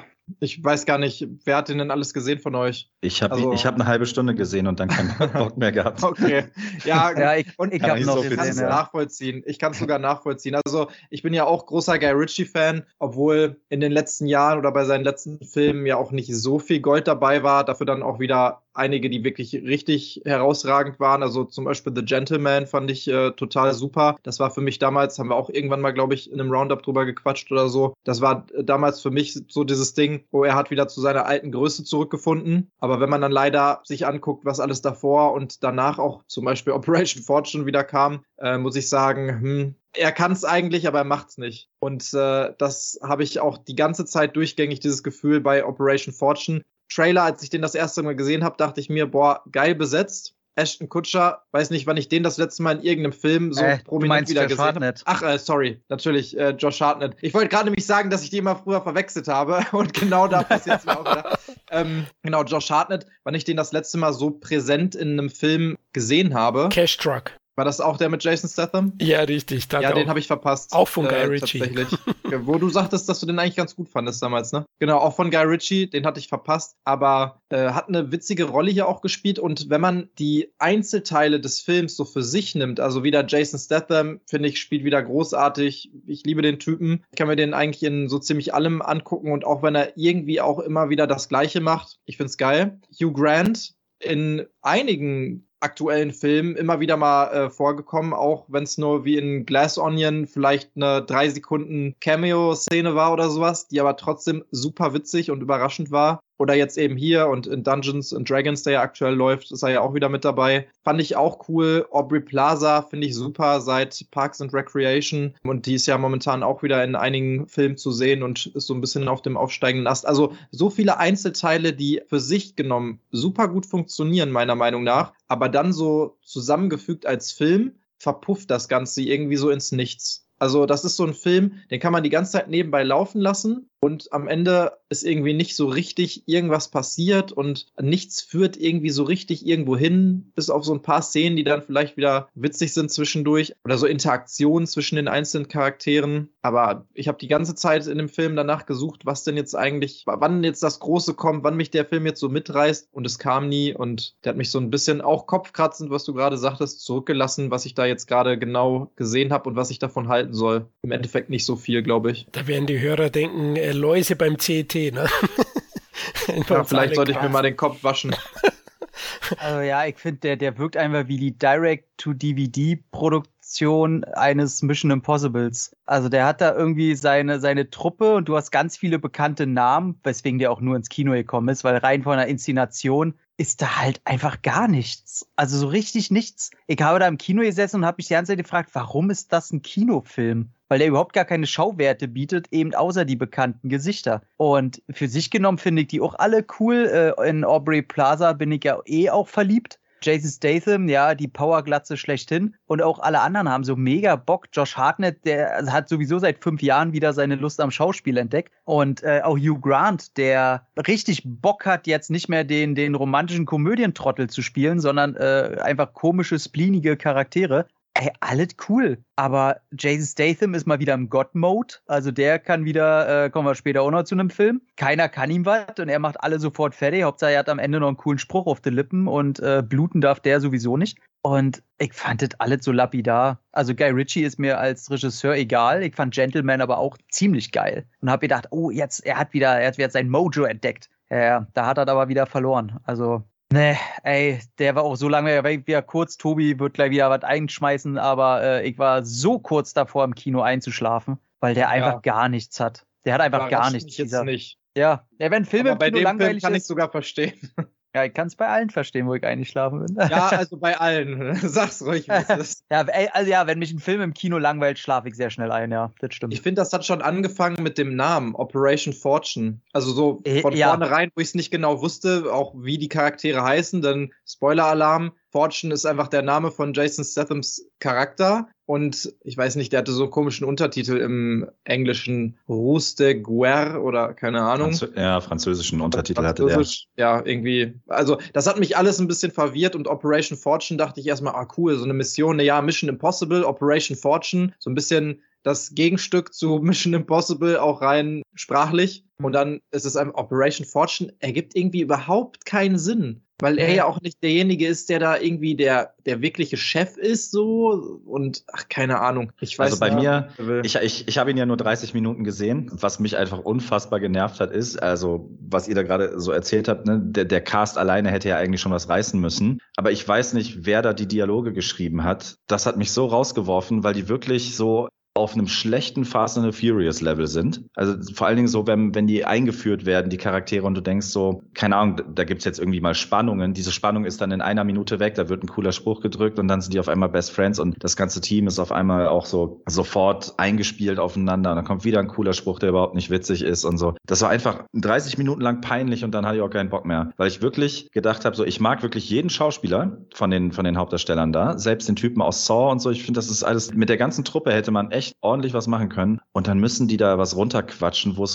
[SPEAKER 3] Ich weiß gar nicht, wer hat den denn alles gesehen von euch?
[SPEAKER 2] Ich habe also, hab eine halbe Stunde gesehen und dann keinen Bock mehr gehabt.
[SPEAKER 3] Okay. Ja, ja ich, und ich habe noch so kann es nachvollziehen. Ich kann es sogar nachvollziehen. Also, ich bin ja auch großer Guy Ritchie-Fan, obwohl in den letzten Jahren oder bei seinen letzten Filmen ja auch nicht so viel Gold dabei war. Dafür dann auch wieder einige, die wirklich richtig herausragend waren. Also zum Beispiel The Gentleman fand ich äh, total super. Das war für mich damals, haben wir auch irgendwann mal, glaube ich, in einem Roundup drüber gequatscht oder so. Das war äh, damals für mich so dieses Ding, wo er hat wieder zu seiner alten Größe zurückgefunden. Aber wenn man dann leider sich anguckt, was alles davor und danach auch zum Beispiel Operation Fortune wieder kam, äh, muss ich sagen, hm, er kann es eigentlich, aber er macht es nicht. Und äh, das habe ich auch die ganze Zeit durchgängig, dieses Gefühl bei Operation Fortune. Trailer, als ich den das erste Mal gesehen habe, dachte ich mir, boah, geil besetzt. Ashton Kutscher, weiß nicht, wann ich den das letzte Mal in irgendeinem Film so
[SPEAKER 4] Äh,
[SPEAKER 3] prominent wieder
[SPEAKER 4] Josh
[SPEAKER 3] gesehen habe. Ach, äh, sorry, natürlich, äh, Josh Hartnett. Ich wollte gerade nämlich sagen, dass ich die immer früher verwechselt habe und genau da passiert es mir auch wieder. Ähm, genau, Josh Hartnett, wann ich den das letzte Mal so präsent in einem Film gesehen habe.
[SPEAKER 1] Cash Truck.
[SPEAKER 3] War das auch der mit Jason Statham?
[SPEAKER 1] Ja, richtig.
[SPEAKER 3] Ja, den habe ich verpasst.
[SPEAKER 1] auch von Guy Ritchie.
[SPEAKER 3] Tatsächlich. Wo du sagtest, dass du den eigentlich ganz gut fandest damals, ne? Genau, auch von Guy Ritchie, den hatte ich verpasst, aber äh, hat eine witzige Rolle hier auch gespielt und wenn man die Einzelteile des Films so für sich nimmt, also wieder Jason Statham, finde ich, spielt wieder großartig. Ich liebe den Typen. Ich kann mir den eigentlich in so ziemlich allem angucken und auch wenn er irgendwie auch immer wieder das Gleiche macht, ich finde es geil. Hugh Grant in einigen aktuellen Filmen immer wieder mal äh, vorgekommen, auch wenn es nur wie in Glass Onion vielleicht eine drei Sekunden Cameo-Szene war oder sowas, die aber trotzdem super witzig und überraschend war. Oder jetzt eben hier und in Dungeons and Dragons, der ja aktuell läuft, ist er ja auch wieder mit dabei. Fand ich auch cool. Aubrey Plaza finde ich super seit Parks and Recreation. Und die ist ja momentan auch wieder in einigen Filmen zu sehen und ist so ein bisschen auf dem aufsteigenden Ast. Also so viele Einzelteile, die für sich genommen super gut funktionieren, meiner Meinung nach. Aber dann so zusammengefügt als Film verpufft das Ganze irgendwie so ins Nichts. Also das ist so ein Film, den kann man die ganze Zeit nebenbei laufen lassen und am Ende ist irgendwie nicht so richtig irgendwas passiert und nichts führt irgendwie so richtig irgendwo hin, bis auf so ein paar Szenen, die dann vielleicht wieder witzig sind zwischendurch oder so Interaktionen zwischen den einzelnen Charakteren. Aber ich habe die ganze Zeit in dem Film danach gesucht, was denn jetzt eigentlich, wann jetzt das Große kommt, wann mich der Film jetzt so mitreißt und es kam nie und der hat mich so ein bisschen auch kopfkratzend, was du gerade sagtest, zurückgelassen, was ich da jetzt gerade genau gesehen habe und was ich davon halten soll. Im Endeffekt nicht so viel, glaube ich.
[SPEAKER 1] Da werden die Hörer denken, äh, Läuse beim CET, ne?
[SPEAKER 3] Ja, vielleicht sollte ich mir mal den Kopf waschen.
[SPEAKER 4] Also ja, ich finde, der, der wirkt einfach wie die Direct-to-DVD-Produktion eines Mission Impossibles. Also der hat da irgendwie seine, seine Truppe und du hast ganz viele bekannte Namen, weswegen der auch nur ins Kino gekommen ist, weil rein von der Inszenation ist da halt einfach gar nichts. Also so richtig nichts. Ich habe da im Kino gesessen und habe mich die ganze Zeit gefragt, warum ist das ein Kinofilm? Weil der überhaupt gar keine Schauwerte bietet, eben außer die bekannten Gesichter. Und für sich genommen finde ich die auch alle cool. Äh, In Aubrey Plaza bin ich ja eh auch verliebt. Jason Statham, ja, die Powerglatze schlechthin. Und auch alle anderen haben so mega Bock. Josh Hartnett, der hat sowieso seit fünf Jahren wieder seine Lust am Schauspiel entdeckt. Und äh, auch Hugh Grant, der richtig Bock hat, jetzt nicht mehr den, den romantischen Komödientrottel zu spielen, sondern äh, einfach komische, spleenige Charaktere. Ey, alles cool. Aber Jason Statham ist mal wieder im God-Mode. Also der kann wieder, äh, kommen wir später auch noch zu einem Film. Keiner kann ihm was und er macht alle sofort fertig. Hauptsache er hat am Ende noch einen coolen Spruch auf den Lippen und äh, bluten darf der sowieso nicht. Und ich fand das alles so lapidar. Also Guy Ritchie ist mir als Regisseur egal. Ich fand Gentleman aber auch ziemlich geil. Und habe gedacht, oh, jetzt, er hat wieder, er hat wieder sein Mojo entdeckt. Ja, ja, da hat er aber wieder verloren. Also Nee, ey, der war auch so lange wieder kurz. Tobi wird gleich wieder was einschmeißen, aber äh, ich war so kurz davor, im Kino einzuschlafen, weil der einfach
[SPEAKER 3] Ja.
[SPEAKER 4] gar nichts hat. Der hat einfach gar
[SPEAKER 3] Überrascht
[SPEAKER 4] nichts.
[SPEAKER 3] mich jetzt
[SPEAKER 4] dieser-
[SPEAKER 3] nicht.
[SPEAKER 4] Ja, ja, wenn Filme
[SPEAKER 3] Aber bei dem Film
[SPEAKER 4] langweilig
[SPEAKER 3] kann ich
[SPEAKER 4] ist,
[SPEAKER 3] sogar verstehen.
[SPEAKER 4] Ja, ich kann es bei allen verstehen, wo ich eingeschlafen bin.
[SPEAKER 3] Ja, also bei allen. Sag's ruhig,
[SPEAKER 4] ja, also ja, wenn mich ein Film im Kino langweilt, schlafe ich sehr schnell ein, ja, das stimmt.
[SPEAKER 3] Ich finde, das hat schon angefangen mit dem Namen Operation Fortune. Also so
[SPEAKER 4] Äh,
[SPEAKER 3] von
[SPEAKER 4] ja.
[SPEAKER 3] vornherein, wo ich es nicht genau wusste, auch wie die Charaktere heißen, denn Spoiler-Alarm, Fortune ist einfach der Name von Jason Stathams Charakter. Und ich weiß nicht, der hatte so einen komischen Untertitel im Englischen Ruse de Guerre oder keine Ahnung.
[SPEAKER 2] Franzö ja, französischen Untertitel hatte der.
[SPEAKER 3] Französisch, Ja, irgendwie. Also, das hat mich alles ein bisschen verwirrt und Operation Fortune dachte ich erstmal, ah, cool, so eine Mission, ja, Mission Impossible, Operation Fortune, so ein bisschen das Gegenstück zu Mission Impossible, auch rein sprachlich. Und dann ist es ein Operation Fortune, ergibt irgendwie überhaupt keinen Sinn. Weil er ja auch nicht derjenige ist, der da irgendwie der, der wirkliche Chef ist, so. Und, ach, keine Ahnung. Ich weiß
[SPEAKER 2] Also bei mir. Ich, ich, ich habe ihn ja nur 30 Minuten gesehen. Was mich einfach unfassbar genervt hat, ist, also was ihr da gerade so erzählt habt, ne, der, der Cast alleine hätte ja eigentlich schon was reißen müssen. Aber ich weiß nicht, wer da die Dialoge geschrieben hat. Das hat mich so rausgeworfen, weil die wirklich so auf einem schlechten Fast and the Furious Level sind. Also vor allen Dingen so, wenn, wenn die eingeführt werden, die Charaktere, und du denkst so, keine Ahnung, da gibt's jetzt irgendwie mal Spannungen. Diese Spannung ist dann in einer Minute weg, da wird ein cooler Spruch gedrückt und dann sind die auf einmal Best Friends und das ganze Team ist auf einmal auch so sofort eingespielt aufeinander. Und dann kommt wieder ein cooler Spruch, der überhaupt nicht witzig ist und so. Das war einfach 30 Minuten lang peinlich und dann hatte ich auch keinen Bock mehr. Weil ich wirklich gedacht habe, so ich mag wirklich jeden Schauspieler von den, von den Hauptdarstellern da, selbst den Typen aus Saw und so. Ich finde, das ist alles, mit der ganzen Truppe hätte man echt ordentlich was machen können. Und dann müssen die da was runterquatschen, wo,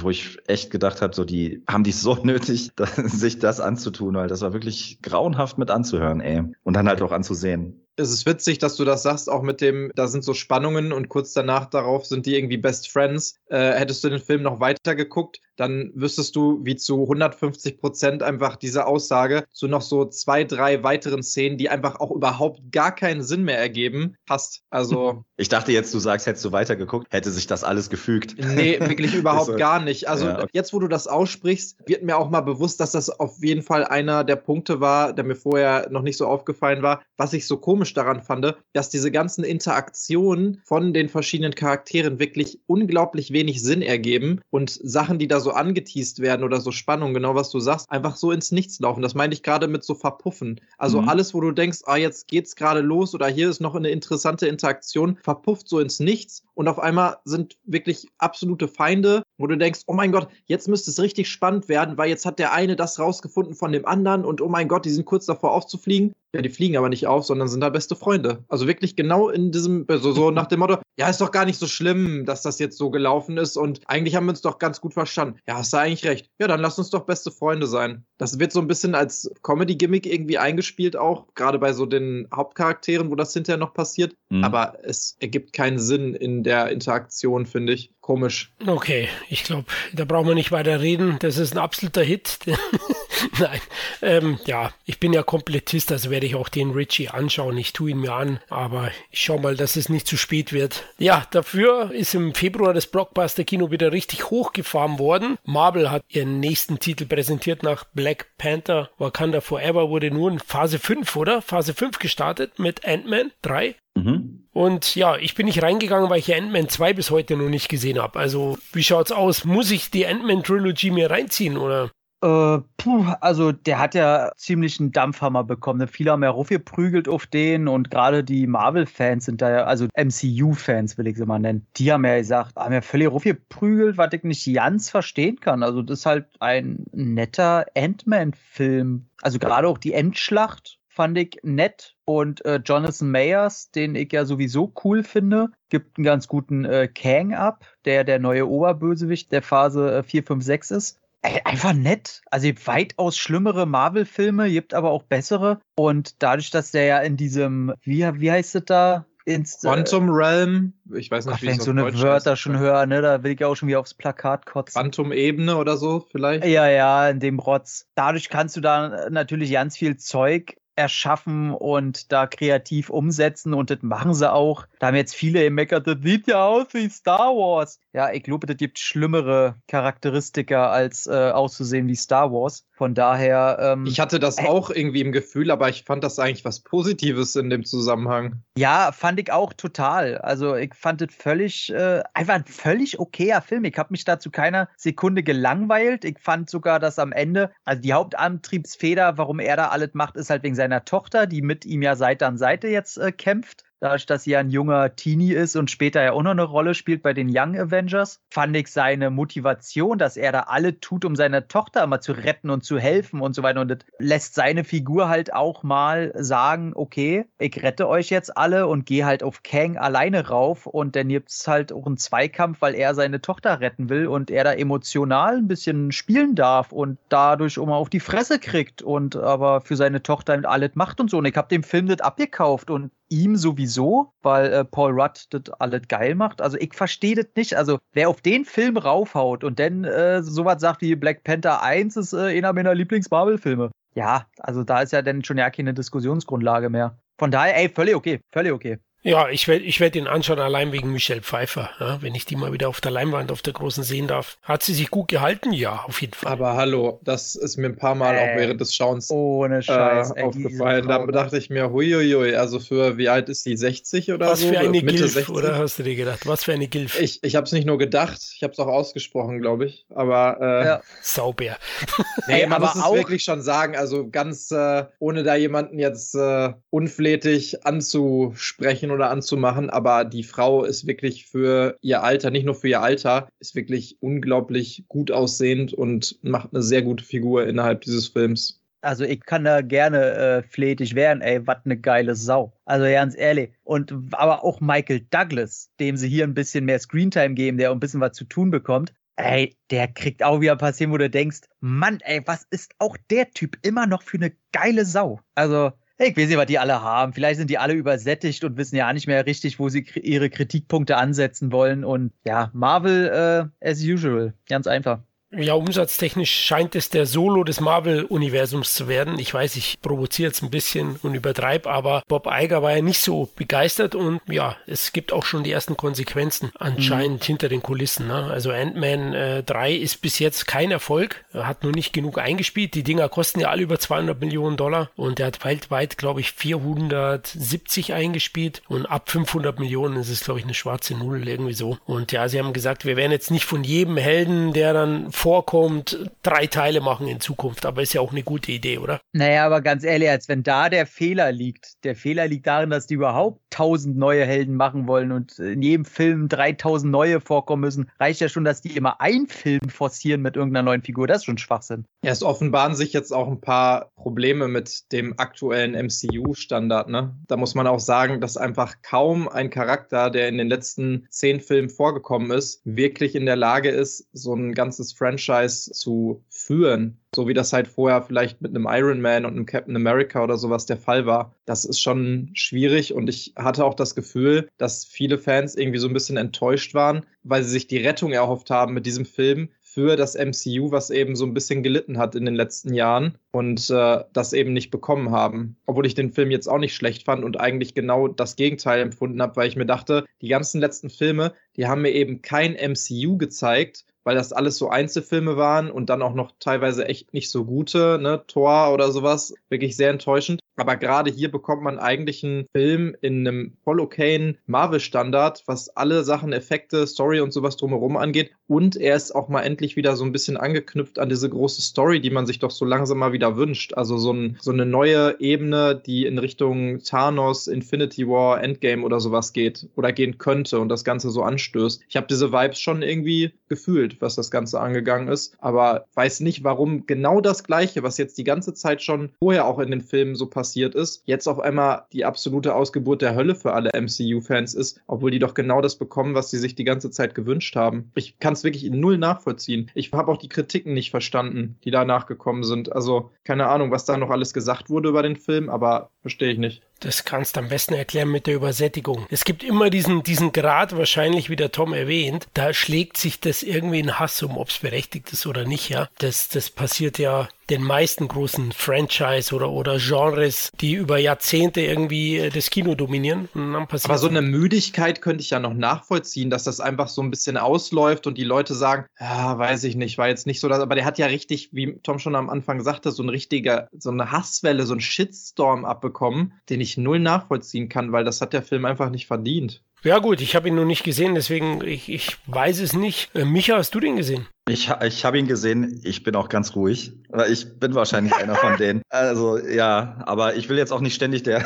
[SPEAKER 2] wo ich echt gedacht habe, so die haben die so nötig, dass, sich das anzutun, weil das war wirklich grauenhaft mit anzuhören, ey. Und dann halt auch anzusehen
[SPEAKER 3] es ist witzig, dass du das sagst, auch mit dem, da sind so Spannungen und kurz danach darauf sind die irgendwie Best Friends. Äh, hättest du den Film noch weiter geguckt, dann wüsstest du, wie zu 150 Prozent einfach diese Aussage zu noch so zwei, drei weiteren Szenen, die einfach auch überhaupt gar keinen Sinn mehr ergeben, passt. Also.
[SPEAKER 2] Ich dachte jetzt, du sagst, hättest du weiter geguckt, hätte sich das alles gefügt.
[SPEAKER 3] Nee, wirklich überhaupt so. gar nicht. Also ja, okay. jetzt, wo du das aussprichst, wird mir auch mal bewusst, dass das auf jeden Fall einer der Punkte war, der mir vorher noch nicht so aufgefallen war, was ich so komisch daran fand, dass diese ganzen Interaktionen von den verschiedenen Charakteren wirklich unglaublich wenig Sinn ergeben und Sachen, die da so angeteased werden oder so Spannung, genau was du sagst, einfach so ins Nichts laufen. Das meine ich gerade mit so verpuffen. Also mhm. alles, wo du denkst, ah, jetzt geht's gerade los oder hier ist noch eine interessante Interaktion, verpufft so ins Nichts und auf einmal sind wirklich absolute Feinde, wo du denkst, oh mein Gott, jetzt müsste es richtig spannend werden, weil jetzt hat der eine das rausgefunden von dem anderen und oh mein Gott, die sind kurz davor aufzufliegen. Ja, die fliegen aber nicht auf, sondern sind da beste Freunde. Also wirklich genau in diesem, so, so nach dem Motto, ja, ist doch gar nicht so schlimm, dass das jetzt so gelaufen ist und eigentlich haben wir uns doch ganz gut verstanden. Ja, hast du eigentlich recht. Ja, dann lass uns doch beste Freunde sein. Das wird so ein bisschen als Comedy-Gimmick irgendwie eingespielt auch, gerade bei so den Hauptcharakteren, wo das hinterher noch passiert. Mhm. Aber es ergibt keinen Sinn in der Interaktion, finde ich. Komisch.
[SPEAKER 1] Okay, ich glaube, da brauchen wir nicht weiter reden. Das ist ein absoluter Hit. Nein, ähm, ja, ich bin ja Komplettist, also werde ich auch den Richie anschauen. Ich tue ihn mir an, aber ich schaue mal, dass es nicht zu spät wird. Ja, dafür ist im Februar das Blockbuster-Kino wieder richtig hochgefahren worden. Marvel hat ihren nächsten Titel präsentiert nach Black Panther. Wakanda Forever wurde nur in Phase 5, oder? Phase 5 gestartet mit Ant-Man 3. Mhm. Und ja, ich bin nicht reingegangen, weil ich Ant-Man 2 bis heute noch nicht gesehen habe. Also, wie schaut's aus? Muss ich die Ant-Man-Trilogy mir reinziehen, oder?
[SPEAKER 4] Äh, puh, also der hat ja ziemlich einen Dampfhammer bekommen. Ne? Viele haben ja prügelt auf den und gerade die Marvel-Fans sind da ja, also MCU-Fans will ich sie mal nennen, die haben ja gesagt, haben ja völlig prügelt, was ich nicht ganz verstehen kann. Also das ist halt ein netter Ant-Man-Film. Also gerade auch die Endschlacht fand ich nett. Und äh, Jonathan Mayers, den ich ja sowieso cool finde, gibt einen ganz guten äh, Kang ab, der der neue Oberbösewicht der Phase äh, 4, 5, 6 ist einfach nett. Also habt weitaus schlimmere Marvel-Filme, habt aber auch bessere. Und dadurch, dass der ja in diesem, wie, wie heißt es da?
[SPEAKER 3] Ins, äh, Quantum äh, Realm, ich weiß nicht,
[SPEAKER 4] Gott, wie wenn ich so eine Wörter schon höre, ne, da will ich auch schon wieder aufs Plakat kotzen.
[SPEAKER 3] Quantum-Ebene oder so vielleicht?
[SPEAKER 4] Ja, ja, in dem Rotz. Dadurch kannst du da natürlich ganz viel Zeug erschaffen und da kreativ umsetzen und das machen sie auch. Da haben jetzt viele gemeckert, das sieht ja aus wie Star Wars. Ja, ich glaube, das gibt schlimmere Charakteristika als äh, auszusehen wie Star Wars. Von daher. Ähm,
[SPEAKER 3] ich hatte das äh, auch irgendwie im Gefühl, aber ich fand das eigentlich was Positives in dem Zusammenhang.
[SPEAKER 4] Ja, fand ich auch total. Also ich fand es völlig, äh, einfach ein völlig okayer Film. Ich habe mich dazu keiner Sekunde gelangweilt. Ich fand sogar, dass am Ende, also die Hauptantriebsfeder, warum er da alles macht, ist halt wegen seiner Tochter, die mit ihm ja Seite an Seite jetzt äh, kämpft dadurch, dass sie ein junger Teenie ist und später ja auch noch eine Rolle spielt bei den Young Avengers, fand ich seine Motivation, dass er da alle tut, um seine Tochter immer zu retten und zu helfen und so weiter. Und das lässt seine Figur halt auch mal sagen, okay, ich rette euch jetzt alle und gehe halt auf Kang alleine rauf und dann gibt es halt auch einen Zweikampf, weil er seine Tochter retten will und er da emotional ein bisschen spielen darf und dadurch immer auf die Fresse kriegt und aber für seine Tochter alles macht und so. Und ich habe dem Film das abgekauft und ihm sowieso, weil äh, Paul Rudd das alles geil macht. Also ich verstehe das nicht. Also wer auf den Film raufhaut und dann äh, sowas sagt wie Black Panther 1 ist äh, einer meiner Lieblings-Marvel-Filme. Ja, also da ist ja dann schon ja keine Diskussionsgrundlage mehr. Von daher, ey, völlig okay, völlig okay.
[SPEAKER 1] Ja, ich werde ich werd ihn anschauen, allein wegen Michelle Pfeiffer. Ja, wenn ich die mal wieder auf der Leinwand auf der großen sehen darf. Hat sie sich gut gehalten? Ja, auf jeden Fall.
[SPEAKER 3] Aber hallo, das ist mir ein paar Mal äh, auch während des Schauens
[SPEAKER 4] ohne Scheiß,
[SPEAKER 3] äh, aufgefallen. Da dachte ich mir, huiuiui, also für wie alt ist sie? 60 oder
[SPEAKER 1] Was
[SPEAKER 3] so?
[SPEAKER 1] Was für eine
[SPEAKER 3] Mitte
[SPEAKER 1] Gilf,
[SPEAKER 3] 60?
[SPEAKER 1] oder hast du dir gedacht? Was für eine Gilf?
[SPEAKER 3] Ich, ich habe es nicht nur gedacht, ich habe es auch ausgesprochen, glaube ich. Aber äh,
[SPEAKER 4] Ja.
[SPEAKER 1] Sauber.
[SPEAKER 3] Nee, man
[SPEAKER 4] aber
[SPEAKER 3] muss es
[SPEAKER 4] auch-
[SPEAKER 3] wirklich schon sagen, also ganz äh, ohne da jemanden jetzt äh, unflätig anzusprechen oder anzumachen, aber die Frau ist wirklich für ihr Alter, nicht nur für ihr Alter, ist wirklich unglaublich gut aussehend und macht eine sehr gute Figur innerhalb dieses Films.
[SPEAKER 4] Also ich kann da gerne äh, flätig werden, ey, was ne geile Sau. Also ganz ehrlich. Und aber auch Michael Douglas, dem sie hier ein bisschen mehr Screentime geben, der ein bisschen was zu tun bekommt. Ey, der kriegt auch wieder ein paar Szenen, wo du denkst, Mann, ey, was ist auch der Typ immer noch für eine geile Sau? Also, ich weiß nicht, was die alle haben. Vielleicht sind die alle übersättigt und wissen ja nicht mehr richtig, wo sie ihre Kritikpunkte ansetzen wollen. Und ja, Marvel äh, as usual. Ganz einfach.
[SPEAKER 1] Ja, umsatztechnisch scheint es der Solo des Marvel-Universums zu werden. Ich weiß, ich provoziere jetzt ein bisschen und übertreibe, aber Bob Iger war ja nicht so begeistert und ja, es gibt auch schon die ersten Konsequenzen anscheinend hinter den Kulissen. Ne? Also Ant-Man äh, 3 ist bis jetzt kein Erfolg, er hat nur nicht genug eingespielt. Die Dinger kosten ja alle über 200 Millionen Dollar und er hat weltweit, glaube ich, 470 eingespielt und ab 500 Millionen ist es, glaube ich, eine schwarze Null irgendwie so. Und ja, sie haben gesagt, wir werden jetzt nicht von jedem Helden, der dann vorkommt, drei Teile machen in Zukunft. Aber ist ja auch eine gute Idee, oder?
[SPEAKER 4] Naja, aber ganz ehrlich, als wenn da der Fehler liegt. Der Fehler liegt darin, dass die überhaupt tausend neue Helden machen wollen und in jedem Film 3000 neue vorkommen müssen. Reicht ja schon, dass die immer einen Film forcieren mit irgendeiner neuen Figur. Das ist schon Schwachsinn.
[SPEAKER 3] Ja, es offenbaren sich jetzt auch ein paar Probleme mit dem aktuellen MCU-Standard. Ne? Da muss man auch sagen, dass einfach kaum ein Charakter, der in den letzten zehn Filmen vorgekommen ist, wirklich in der Lage ist, so ein ganzes Franchise zu führen. So wie das halt vorher vielleicht mit einem Iron Man und einem Captain America oder sowas der Fall war. Das ist schon schwierig und ich hatte auch das Gefühl, dass viele Fans irgendwie so ein bisschen enttäuscht waren, weil sie sich die Rettung erhofft haben mit diesem Film für das MCU, was eben so ein bisschen gelitten hat in den letzten Jahren und äh, das eben nicht bekommen haben. Obwohl ich den Film jetzt auch nicht schlecht fand und eigentlich genau das Gegenteil empfunden habe, weil ich mir dachte, die ganzen letzten Filme, die haben mir eben kein MCU gezeigt, weil das alles so Einzelfilme waren und dann auch noch teilweise echt nicht so gute, ne, Thor oder sowas, wirklich sehr enttäuschend. Aber gerade hier bekommt man eigentlich einen Film in einem voll okayen Marvel-Standard, was alle Sachen, Effekte, Story und sowas drumherum angeht. Und er ist auch mal endlich wieder so ein bisschen angeknüpft an diese große Story, die man sich doch so langsam mal wieder wünscht. Also so, ein, so eine neue Ebene, die in Richtung Thanos, Infinity War, Endgame oder sowas geht oder gehen könnte und das Ganze so anstößt. Ich habe diese Vibes schon irgendwie gefühlt, was das Ganze angegangen ist, aber weiß nicht, warum genau das Gleiche, was jetzt die ganze Zeit schon vorher auch in den Filmen so passiert ist, jetzt auf einmal die absolute Ausgeburt der Hölle für alle MCU-Fans ist, obwohl die doch genau das bekommen, was sie sich die ganze Zeit gewünscht haben. Ich kann es wirklich in null nachvollziehen. Ich habe auch die Kritiken nicht verstanden, die da nachgekommen sind. Also keine Ahnung, was da noch alles gesagt wurde über den Film, aber verstehe ich nicht.
[SPEAKER 1] Das kannst du am besten erklären mit der Übersättigung. Es gibt immer diesen, diesen Grad, wahrscheinlich, wie der Tom erwähnt, da schlägt sich das irgendwie in Hass um, ob es berechtigt ist oder nicht, ja. Das, das passiert ja den meisten großen Franchise oder, oder Genres, die über Jahrzehnte irgendwie äh, das Kino dominieren.
[SPEAKER 3] Aber so eine Müdigkeit könnte ich ja noch nachvollziehen, dass das einfach so ein bisschen ausläuft und die Leute sagen, ja, weiß ich nicht, war jetzt nicht so das, aber der hat ja richtig, wie Tom schon am Anfang sagte, so ein richtiger, so eine Hasswelle, so ein Shitstorm abbekommen, den ich null nachvollziehen kann, weil das hat der Film einfach nicht verdient.
[SPEAKER 1] Ja gut, ich habe ihn noch nicht gesehen, deswegen ich, ich weiß es nicht. Äh, Micha, hast du den gesehen?
[SPEAKER 2] Ich, ich habe ihn gesehen, ich bin auch ganz ruhig, weil ich bin wahrscheinlich einer von denen. Also ja, aber ich will jetzt auch nicht ständig der.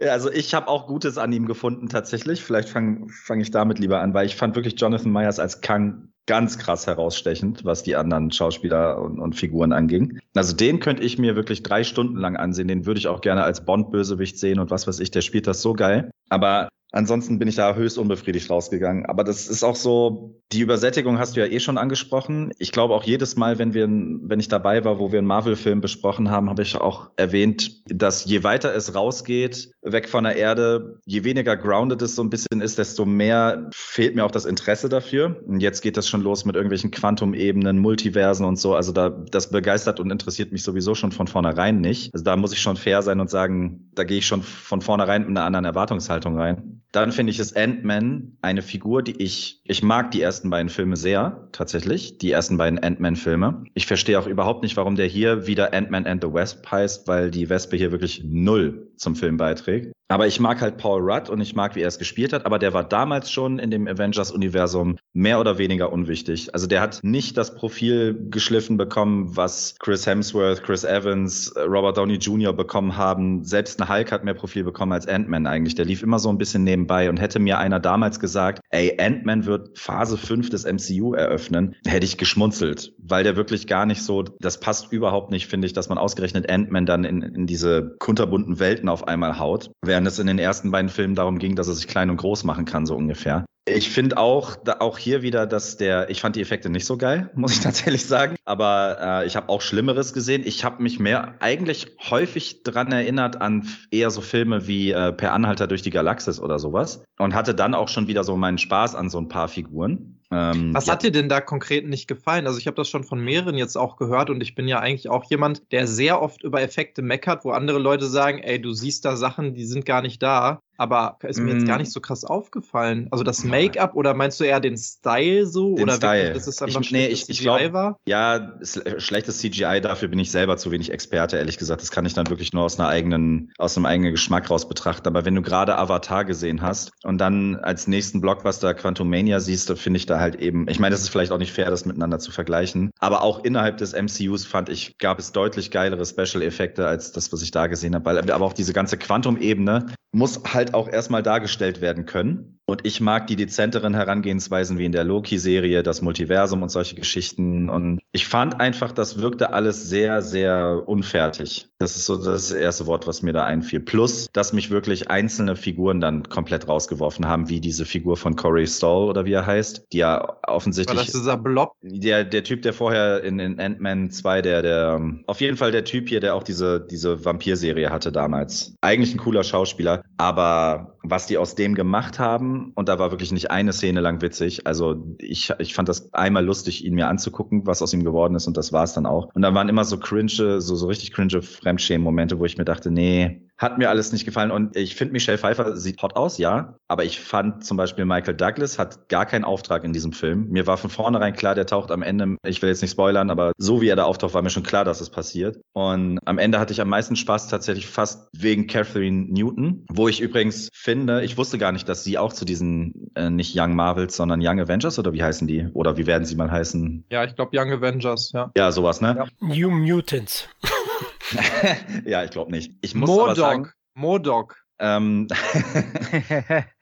[SPEAKER 2] also ich habe auch Gutes an ihm gefunden tatsächlich. Vielleicht fange fang ich damit lieber an, weil ich fand wirklich Jonathan Myers als Kang ganz krass herausstechend, was die anderen Schauspieler und, und Figuren anging. Also den könnte ich mir wirklich drei Stunden lang ansehen. Den würde ich auch gerne als Bond-Bösewicht sehen und was weiß ich. Der spielt das so geil. Aber Ansonsten bin ich da höchst unbefriedigt rausgegangen. Aber das ist auch so, die Übersättigung hast du ja eh schon angesprochen. Ich glaube auch jedes Mal, wenn wir, wenn ich dabei war, wo wir einen Marvel-Film besprochen haben, habe ich auch erwähnt, dass je weiter es rausgeht, weg von der Erde, je weniger grounded es so ein bisschen ist, desto mehr fehlt mir auch das Interesse dafür. Und jetzt geht das schon los mit irgendwelchen Quantum-Ebenen, Multiversen und so. Also da, das begeistert und interessiert mich sowieso schon von vornherein nicht. Also da muss ich schon fair sein und sagen, da gehe ich schon von vornherein mit einer anderen Erwartungshaltung Erwartungshaltung rein. Dann finde ich es Ant-Man eine Figur, die ich, ich mag die ersten beiden Filme sehr, tatsächlich, die ersten beiden Ant-Man-Filme. Ich verstehe auch überhaupt nicht, warum der hier wieder Ant-Man and the Wasp heißt, weil die Wespe hier wirklich null zum Film beiträgt. Aber ich mag halt Paul Rudd und ich mag, wie er es gespielt hat. Aber der war damals schon in dem Avengers-Universum mehr oder weniger unwichtig. Also der hat nicht das Profil geschliffen bekommen, was Chris Hemsworth, Chris Evans, Robert Downey Jr. bekommen haben. Selbst ein Hulk hat mehr Profil bekommen als Ant-Man eigentlich. Der lief immer so ein bisschen nebenbei. Und hätte mir einer damals gesagt, ey, Ant-Man wird Phase 5 des MCU eröffnen, hätte ich geschmunzelt. Weil der wirklich gar nicht so, das passt überhaupt nicht, finde ich, dass man ausgerechnet Ant-Man dann in, in diese kunterbunten Welten auf einmal haut. Während es in den ersten beiden Filmen darum ging, dass er sich klein und groß machen kann, so ungefähr. Ich finde auch, da, auch hier wieder, dass der, ich fand die Effekte nicht so geil, muss ich tatsächlich sagen. Aber äh, ich habe auch Schlimmeres gesehen. Ich habe mich mehr eigentlich häufig dran erinnert an eher so Filme wie äh, Per Anhalter durch die Galaxis oder sowas. Und hatte dann auch schon wieder so meinen Spaß an so ein paar Figuren.
[SPEAKER 3] Ähm, Was ja. hat dir denn da konkret nicht gefallen? Also ich habe das schon von mehreren jetzt auch gehört und ich bin ja eigentlich auch jemand, der sehr oft über Effekte meckert, wo andere Leute sagen, ey, du siehst da Sachen, die sind gar nicht da. Aber ist mir mm. jetzt gar nicht so krass aufgefallen. Also das Make-up oder meinst du eher den Style so?
[SPEAKER 2] Den
[SPEAKER 3] oder
[SPEAKER 2] Style.
[SPEAKER 3] Wirklich, es einfach
[SPEAKER 2] ich, nee, ich, CGI glaub, war? Ja, schlechtes CGI, dafür bin ich selber zu wenig Experte, ehrlich gesagt. Das kann ich dann wirklich nur aus einer eigenen, aus einem eigenen Geschmack raus betrachten. Aber wenn du gerade Avatar gesehen hast und dann als nächsten Blockbuster Quantum Mania siehst, finde ich da halt eben, ich meine, es ist vielleicht auch nicht fair, das miteinander zu vergleichen. Aber auch innerhalb des MCUs fand ich, gab es deutlich geilere Special-Effekte als das, was ich da gesehen habe. Aber auch diese ganze Quantum-Ebene muss halt auch erstmal dargestellt werden können. Und ich mag die dezenteren Herangehensweisen wie in der Loki-Serie, das Multiversum und solche Geschichten. Und ich fand einfach, das wirkte alles sehr, sehr unfertig. Das ist so das erste Wort, was mir da einfiel. Plus, dass mich wirklich einzelne Figuren dann komplett rausgeworfen haben, wie diese Figur von Corey Stoll oder wie er heißt, die ja offensichtlich. War
[SPEAKER 3] das dieser Blob?
[SPEAKER 2] Der, der Typ, der vorher in, in Ant-Man 2, der, der, auf jeden Fall der Typ hier, der auch diese, diese Vampir-Serie hatte damals. Eigentlich ein cooler Schauspieler, aber was die aus dem gemacht haben, und da war wirklich nicht eine Szene lang witzig. Also ich, ich fand das einmal lustig, ihn mir anzugucken, was aus ihm geworden ist, und das war es dann auch. Und da waren immer so cringe, so, so richtig cringe Fremdschämen-Momente, wo ich mir dachte, nee, hat mir alles nicht gefallen und ich finde Michelle Pfeiffer sieht hot aus, ja. Aber ich fand zum Beispiel Michael Douglas hat gar keinen Auftrag in diesem Film. Mir war von vornherein klar, der taucht am Ende, ich will jetzt nicht spoilern, aber so wie er da auftaucht, war mir schon klar, dass es passiert. Und am Ende hatte ich am meisten Spaß tatsächlich fast wegen Catherine Newton, wo ich übrigens finde, ich wusste gar nicht, dass sie auch zu diesen äh, nicht Young Marvels, sondern Young Avengers oder wie heißen die? Oder wie werden sie mal heißen?
[SPEAKER 3] Ja, ich glaube Young Avengers, ja.
[SPEAKER 2] Ja, sowas, ne? Ja.
[SPEAKER 1] New Mutants.
[SPEAKER 2] ja, ich glaube nicht. Ich
[SPEAKER 3] muss Modok. aber sagen, Modok.
[SPEAKER 2] Ähm,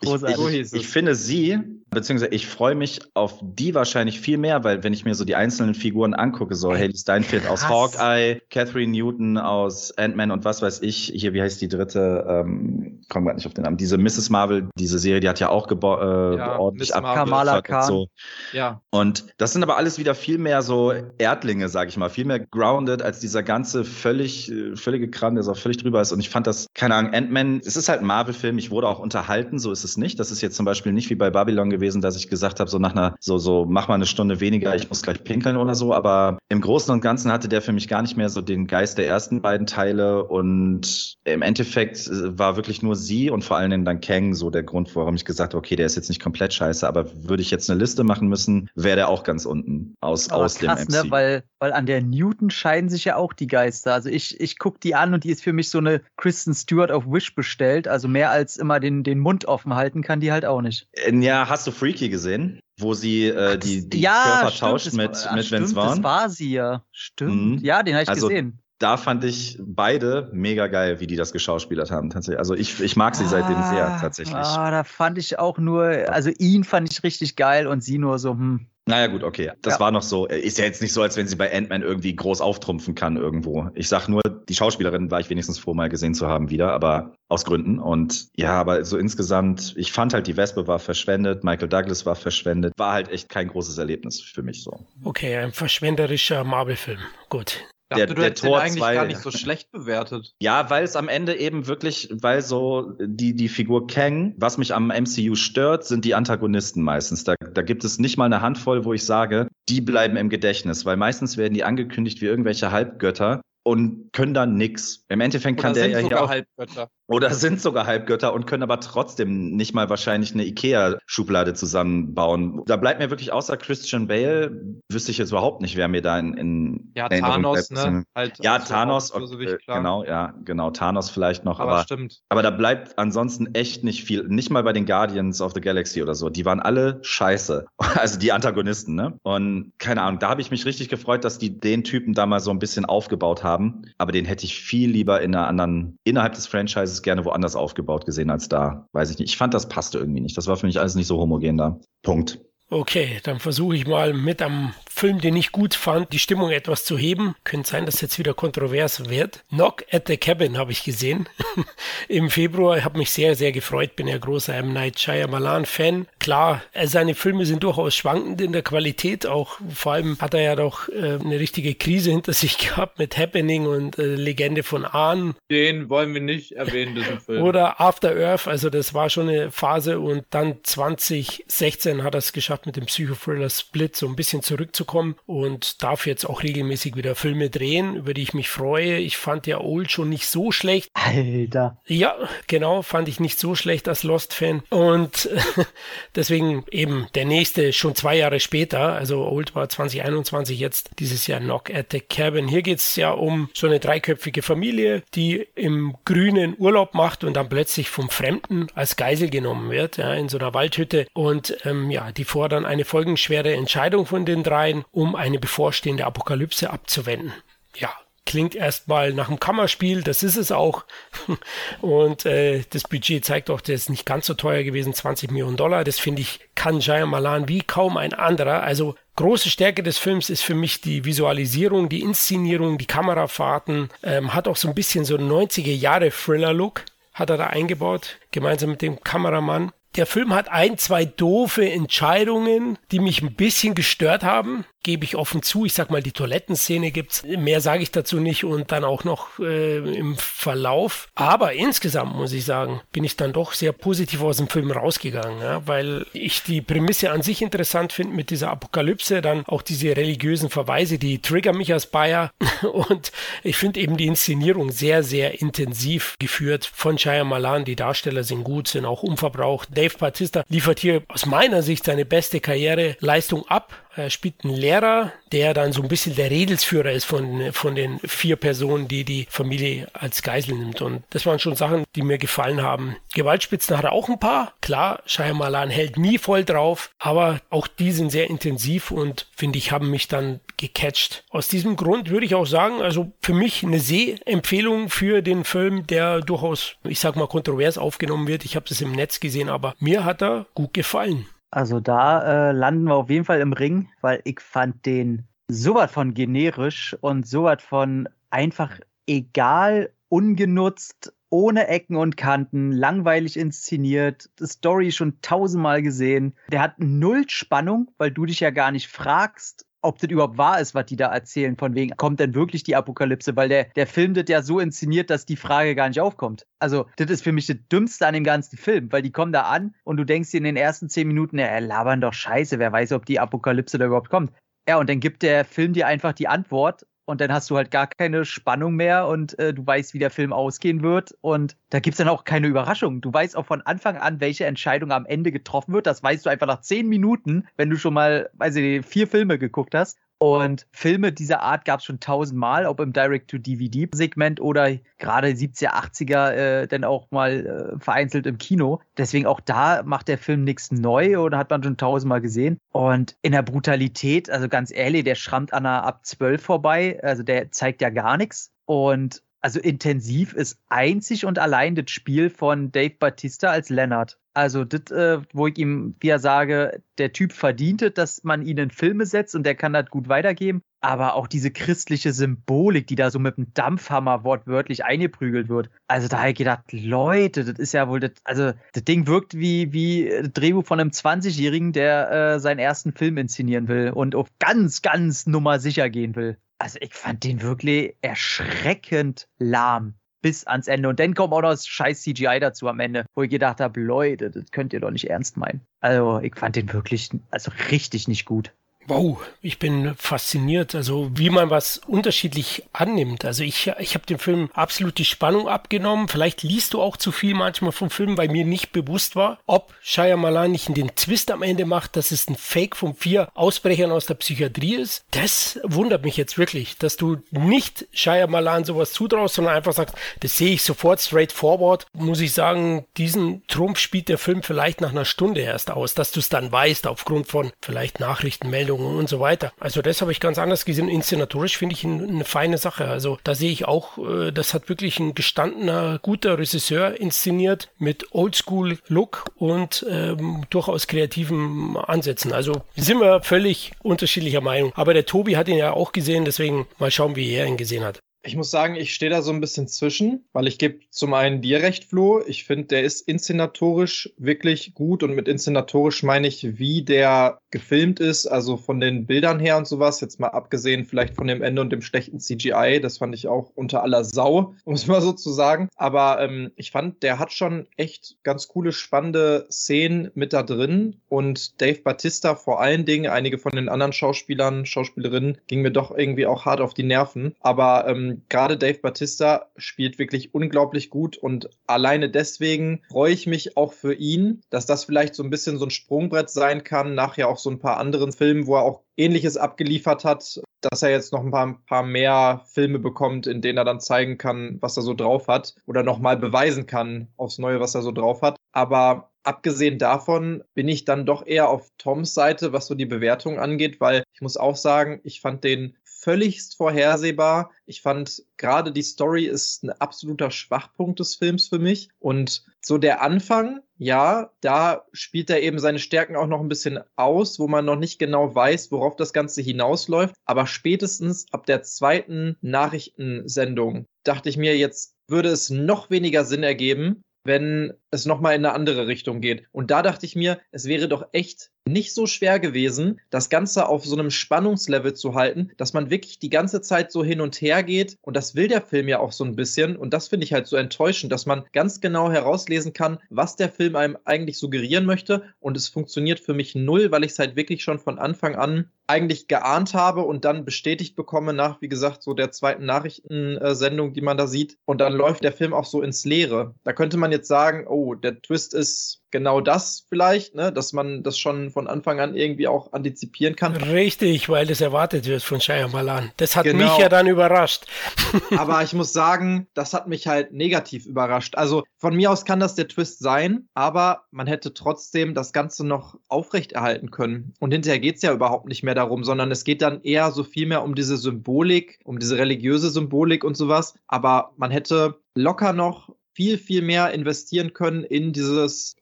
[SPEAKER 2] Großartig. Ich, ich, ich, finde sie, beziehungsweise ich freue mich auf die wahrscheinlich viel mehr, weil wenn ich mir so die einzelnen Figuren angucke, so Haley Steinfeld aus Hawkeye, Catherine Newton aus Ant-Man und was weiß ich, hier, wie heißt die dritte, ähm, komme gerade nicht auf den Namen, diese Mrs. Marvel, diese Serie, die hat ja auch äh, ja, ordentlich
[SPEAKER 4] abgeliefert und so.
[SPEAKER 2] Ja. Und das sind aber alles wieder viel mehr so Erdlinge, sag ich mal, viel mehr grounded als dieser ganze völlig, äh, völlige Kram, der so völlig drüber ist. Und ich fand das, keine Ahnung, Ant-Man, es ist halt ein Marvel-Film, ich wurde auch unterhalten, so ist es nicht. Das ist jetzt zum Beispiel nicht wie bei Babylon gewesen, dass ich gesagt habe, so nach einer, so, so, mach mal eine Stunde weniger, ich muss gleich pinkeln oder so. Aber im Großen und Ganzen hatte der für mich gar nicht mehr so den Geist der ersten beiden Teile. Und im Endeffekt äh, war wirklich nur sie und vor allen Dingen dann Kang so der Grund, warum ich gesagt habe, okay, der ist jetzt nicht komplett scheiße, aber würde ich jetzt eine Liste machen müssen, wäre der auch ganz unten aus, aber aus krass, dem MC.
[SPEAKER 4] Ne? Weil, weil an der Newton scheiden sich ja auch die Geister. Also ich, ich gucke die an und die ist für mich so eine Kristen Stewart auf Wish bestellt. Also mehr als immer den, den Mund offen halten kann die halt auch nicht.
[SPEAKER 2] Äh, ja, hast du Freaky gesehen? Wo sie äh, die, die ja, Körper stimmt, tauscht mit, mit
[SPEAKER 4] Vince Vaughn? Das war sie ja. Stimmt. Mhm. Ja, den habe ich also, gesehen
[SPEAKER 2] da fand ich beide mega geil, wie die das geschauspielert haben. Tatsächlich. Also ich, ich mag sie seitdem sehr, ah, tatsächlich.
[SPEAKER 4] Ah, da fand ich auch nur, also ihn fand ich richtig geil und sie nur so, hm.
[SPEAKER 2] Naja, gut, okay. Das ja. war noch so. Ist ja jetzt nicht so, als wenn sie bei Ant-Man irgendwie groß auftrumpfen kann irgendwo. Ich sag nur, die Schauspielerin war ich wenigstens froh, mal gesehen zu haben wieder, aber aus Gründen. Und ja, aber so insgesamt, ich fand halt, die Wespe war verschwendet, Michael Douglas war verschwendet. War halt echt kein großes Erlebnis für mich so.
[SPEAKER 1] Okay, ein verschwenderischer Marvel-Film. Gut
[SPEAKER 3] der, dachte, du der Tor eigentlich zwei, gar nicht so schlecht bewertet.
[SPEAKER 2] Ja, weil es am Ende eben wirklich, weil so die, die Figur Kang, was mich am MCU stört, sind die Antagonisten meistens. Da, da gibt es nicht mal eine Handvoll, wo ich sage, die bleiben im Gedächtnis, weil meistens werden die angekündigt wie irgendwelche Halbgötter und können dann nix. Im Endeffekt kann der ja hier auch, Halbgötter. Oder sind sogar Halbgötter und können aber trotzdem nicht mal wahrscheinlich eine Ikea-Schublade zusammenbauen. Da bleibt mir wirklich außer Christian Bale, wüsste ich jetzt überhaupt nicht, wer mir da in, in
[SPEAKER 3] Ja, Thanos,
[SPEAKER 2] bleibt.
[SPEAKER 3] ne? Halt
[SPEAKER 2] ja, Thanos,
[SPEAKER 3] klar.
[SPEAKER 2] genau, ja, genau, Thanos vielleicht noch,
[SPEAKER 3] Aber,
[SPEAKER 2] aber,
[SPEAKER 3] stimmt.
[SPEAKER 2] aber da bleibt ansonsten echt nicht viel, nicht mal bei den Guardians of the Galaxy oder so. Die waren alle scheiße. Also die Antagonisten, ne? Und keine Ahnung, da habe ich mich richtig gefreut, dass die den Typen da mal so ein bisschen aufgebaut haben. Aber den hätte ich viel lieber in einer anderen, innerhalb des Franchises gerne woanders aufgebaut gesehen als da. Weiß ich nicht. Ich fand, das passte irgendwie nicht. Das war für mich alles nicht so homogen da. Punkt.
[SPEAKER 1] Okay, dann versuche ich mal mit einem Film, den ich gut fand, die Stimmung etwas zu heben. Könnte sein, dass jetzt wieder kontrovers wird. Knock at the Cabin habe ich gesehen im Februar. Ich habe mich sehr, sehr gefreut. Bin ja großer M. Night Shyamalan-Fan. Klar, äh, seine Filme sind durchaus schwankend in der Qualität. Auch vor allem hat er ja doch äh, eine richtige Krise hinter sich gehabt mit Happening und äh, Legende von Ahn
[SPEAKER 3] Den wollen wir nicht erwähnen, diesen Film.
[SPEAKER 1] oder After Earth, also das war schon eine Phase und dann 2016 hat er es geschafft, mit dem Psychothriller Split so ein bisschen zurückzukommen und darf jetzt auch regelmäßig wieder Filme drehen, über die ich mich freue. Ich fand ja Old schon nicht so schlecht.
[SPEAKER 4] Alter.
[SPEAKER 1] Ja, genau, fand ich nicht so schlecht als Lost-Fan. Und deswegen eben der nächste schon zwei Jahre später, also Old war 2021, jetzt dieses Jahr Knock at the Cabin. Hier geht's ja um so eine dreiköpfige Familie, die im Grünen Urlaub macht und dann plötzlich vom Fremden als Geisel genommen wird, ja, in so einer Waldhütte. Und ähm, ja, die fordern eine folgenschwere Entscheidung von den dreien, um eine bevorstehende Apokalypse abzuwenden. Ja, klingt erstmal nach einem Kammerspiel, das ist es auch. Und äh, das Budget zeigt auch, das ist nicht ganz so teuer gewesen, 20 Millionen Dollar. Das finde ich, kann Malan wie kaum ein anderer. Also große Stärke des Films ist für mich die Visualisierung, die Inszenierung, die Kamerafahrten. Ähm, hat auch so ein bisschen so einen 90er Jahre Thriller-Look, hat er da eingebaut, gemeinsam mit dem Kameramann. Der Film hat ein, zwei doofe Entscheidungen, die mich ein bisschen gestört haben. Gebe ich offen zu. Ich sag mal, die Toilettenszene gibt's. Mehr sage ich dazu nicht und dann auch noch äh, im Verlauf. Aber insgesamt muss ich sagen, bin ich dann doch sehr positiv aus dem Film rausgegangen, ja, weil ich die Prämisse an sich interessant finde mit dieser Apokalypse, dann auch diese religiösen Verweise, die triggern mich als Bayer und ich finde eben die Inszenierung sehr, sehr intensiv geführt von Shyamalan. Die Darsteller sind gut, sind auch unverbraucht. Dave Bautista liefert hier aus meiner Sicht seine beste Karriereleistung ab. Er spielt einen Lehrer, der dann so ein bisschen der Redelsführer ist von, von den vier Personen, die die Familie als Geisel nimmt. Und das waren schon Sachen, die mir gefallen haben. Gewaltspitzen hat er auch ein paar. Klar, Shyamalan hält nie voll drauf, aber auch die sind sehr intensiv und finde ich, haben mich dann gecatcht. Aus diesem Grund würde ich auch sagen, also für mich eine Sehempfehlung für den Film, der durchaus, ich sag mal, kontrovers aufgenommen wird. Ich habe das im Netz gesehen, aber mir hat er gut gefallen.
[SPEAKER 4] Also da äh, landen wir auf jeden Fall im Ring, weil ich fand den sowas von generisch und sowas von einfach egal, ungenutzt, ohne Ecken und Kanten, langweilig inszeniert, Story schon tausendmal gesehen. Der hat null Spannung, weil du dich ja gar nicht fragst, ob das überhaupt wahr ist, was die da erzählen, von wegen, kommt denn wirklich die Apokalypse? Weil der, der Film das ja so inszeniert, dass die Frage gar nicht aufkommt. Also, das ist für mich das Dümmste an dem ganzen Film, weil die kommen da an und du denkst dir in den ersten zehn Minuten, ja, labern doch scheiße, wer weiß, ob die Apokalypse da überhaupt kommt. Ja, und dann gibt der Film dir einfach die Antwort und dann hast du halt gar keine Spannung mehr und äh, du weißt, wie der Film ausgehen wird. Und da gibt's dann auch keine Überraschung. Du weißt auch von Anfang an, welche Entscheidung am Ende getroffen wird. Das weißt du einfach nach zehn Minuten, wenn du schon mal, weiß ich vier Filme geguckt hast. Und Filme dieser Art gab es schon tausendmal, ob im Direct-to-DVD-Segment oder gerade 70er, 80er äh, dann auch mal äh, vereinzelt im Kino. Deswegen auch da macht der Film nichts neu oder hat man schon tausendmal gesehen. Und in der Brutalität, also ganz ehrlich, der schrammt an einer ab 12 vorbei. Also der zeigt ja gar nichts. Und also intensiv ist einzig und allein das Spiel von Dave Batista als Leonard. Also das, äh, wo ich ihm wieder sage, der Typ verdiente, dass man ihn in Filme setzt und der kann das gut weitergeben. Aber auch diese christliche Symbolik, die da so mit dem Dampfhammer wortwörtlich eingeprügelt wird. Also da habe ich gedacht, Leute, das ist ja wohl, das, also das Ding wirkt wie, wie das Drehbuch von einem 20-Jährigen, der äh, seinen ersten Film inszenieren will und auf ganz, ganz Nummer sicher gehen will. Also ich fand den wirklich erschreckend lahm bis ans Ende. Und dann kommt auch noch das scheiß CGI dazu am Ende, wo ich gedacht habe, Leute, das könnt ihr doch nicht ernst meinen. Also ich fand den wirklich, also richtig nicht gut.
[SPEAKER 1] Wow, ich bin fasziniert, also wie man was unterschiedlich annimmt. Also ich, ich habe dem Film absolut die Spannung abgenommen. Vielleicht liest du auch zu viel manchmal vom Film, weil mir nicht bewusst war, ob Shyamalan nicht den Twist am Ende macht, dass es ein Fake von vier Ausbrechern aus der Psychiatrie ist. Das wundert mich jetzt wirklich, dass du nicht Shyamalan sowas zutraust, sondern einfach sagst, das sehe ich sofort straight forward. Muss ich sagen, diesen Trumpf spielt der Film vielleicht nach einer Stunde erst aus, dass du es dann weißt aufgrund von vielleicht Nachrichtenmeldungen Einstellungen und so weiter. Also das habe ich ganz anders gesehen. Inszenatorisch finde ich eine feine Sache. Also da sehe ich auch, äh, das hat wirklich ein gestandener, guter Regisseur inszeniert mit Oldschool-Look und ähm, durchaus kreativen Ansätzen. Also sind wir völlig unterschiedlicher Meinung. Aber der Tobi hat ihn ja auch gesehen, deswegen mal schauen, wie er ihn gesehen hat.
[SPEAKER 3] Ich muss sagen, ich stehe da so ein bisschen zwischen, weil ich gebe zum einen dir recht, Flo. Ich finde, der ist inszenatorisch wirklich gut und mit inszenatorisch meine ich, wie der gefilmt ist, also von den Bildern her und sowas. Jetzt mal abgesehen vielleicht von dem Ende und dem schlechten CGI, das fand ich auch unter aller Sau, muss man so zu sagen. Aber ähm, ich fand, der hat schon echt ganz coole, spannende Szenen mit da drin und Dave Batista vor allen Dingen, einige von den anderen Schauspielern, Schauspielerinnen, ging mir doch irgendwie auch hart auf die Nerven. Aber ähm, gerade Dave Batista spielt wirklich unglaublich gut und alleine deswegen freue ich mich auch für ihn, dass das vielleicht so ein bisschen so ein Sprungbrett sein kann, nachher auch so ein paar anderen Filmen, wo er auch Ähnliches abgeliefert hat, dass er jetzt noch ein paar, ein paar mehr Filme bekommt, in denen er dann zeigen kann, was er so drauf hat oder nochmal beweisen kann aufs Neue, was er so drauf hat. Aber abgesehen davon bin ich dann doch eher auf Toms Seite, was so die Bewertung angeht, weil ich muss auch sagen, ich fand den völligst vorhersehbar. Ich fand gerade die Story ist ein absoluter Schwachpunkt des Films für mich. Und so der Anfang, ja, da spielt er eben seine Stärken auch noch ein bisschen aus, wo man noch nicht genau weiß, worauf das Ganze hinausläuft. Aber spätestens ab der zweiten Nachrichtensendung dachte ich mir, jetzt würde es noch weniger Sinn ergeben, wenn es nochmal in eine andere Richtung geht. Und da dachte ich mir, es wäre doch echt nicht so schwer gewesen, das Ganze auf so einem Spannungslevel zu halten, dass man wirklich die ganze Zeit so hin und her geht. Und das will der Film ja auch so ein bisschen. Und das finde ich halt so enttäuschend, dass man ganz genau herauslesen kann, was der Film einem eigentlich suggerieren möchte. Und es funktioniert für mich null, weil ich es halt wirklich schon von Anfang an eigentlich geahnt habe und dann bestätigt bekomme nach, wie gesagt, so der zweiten Nachrichtensendung, die man da sieht. Und dann läuft der Film auch so ins Leere. Da könnte man jetzt sagen, oh, der Twist ist genau das vielleicht, ne, dass man das schon von Anfang an irgendwie auch antizipieren kann.
[SPEAKER 1] Richtig, weil das erwartet wird von Shyamalan. Das hat genau. mich ja dann überrascht.
[SPEAKER 3] Aber ich muss sagen, das hat mich halt negativ überrascht. Also von mir aus kann das der Twist sein, aber man hätte trotzdem das Ganze noch aufrechterhalten können. Und hinterher geht es ja überhaupt nicht mehr darum, sondern es geht dann eher so viel mehr um diese Symbolik, um diese religiöse Symbolik und sowas. Aber man hätte locker noch viel, viel mehr investieren können in dieses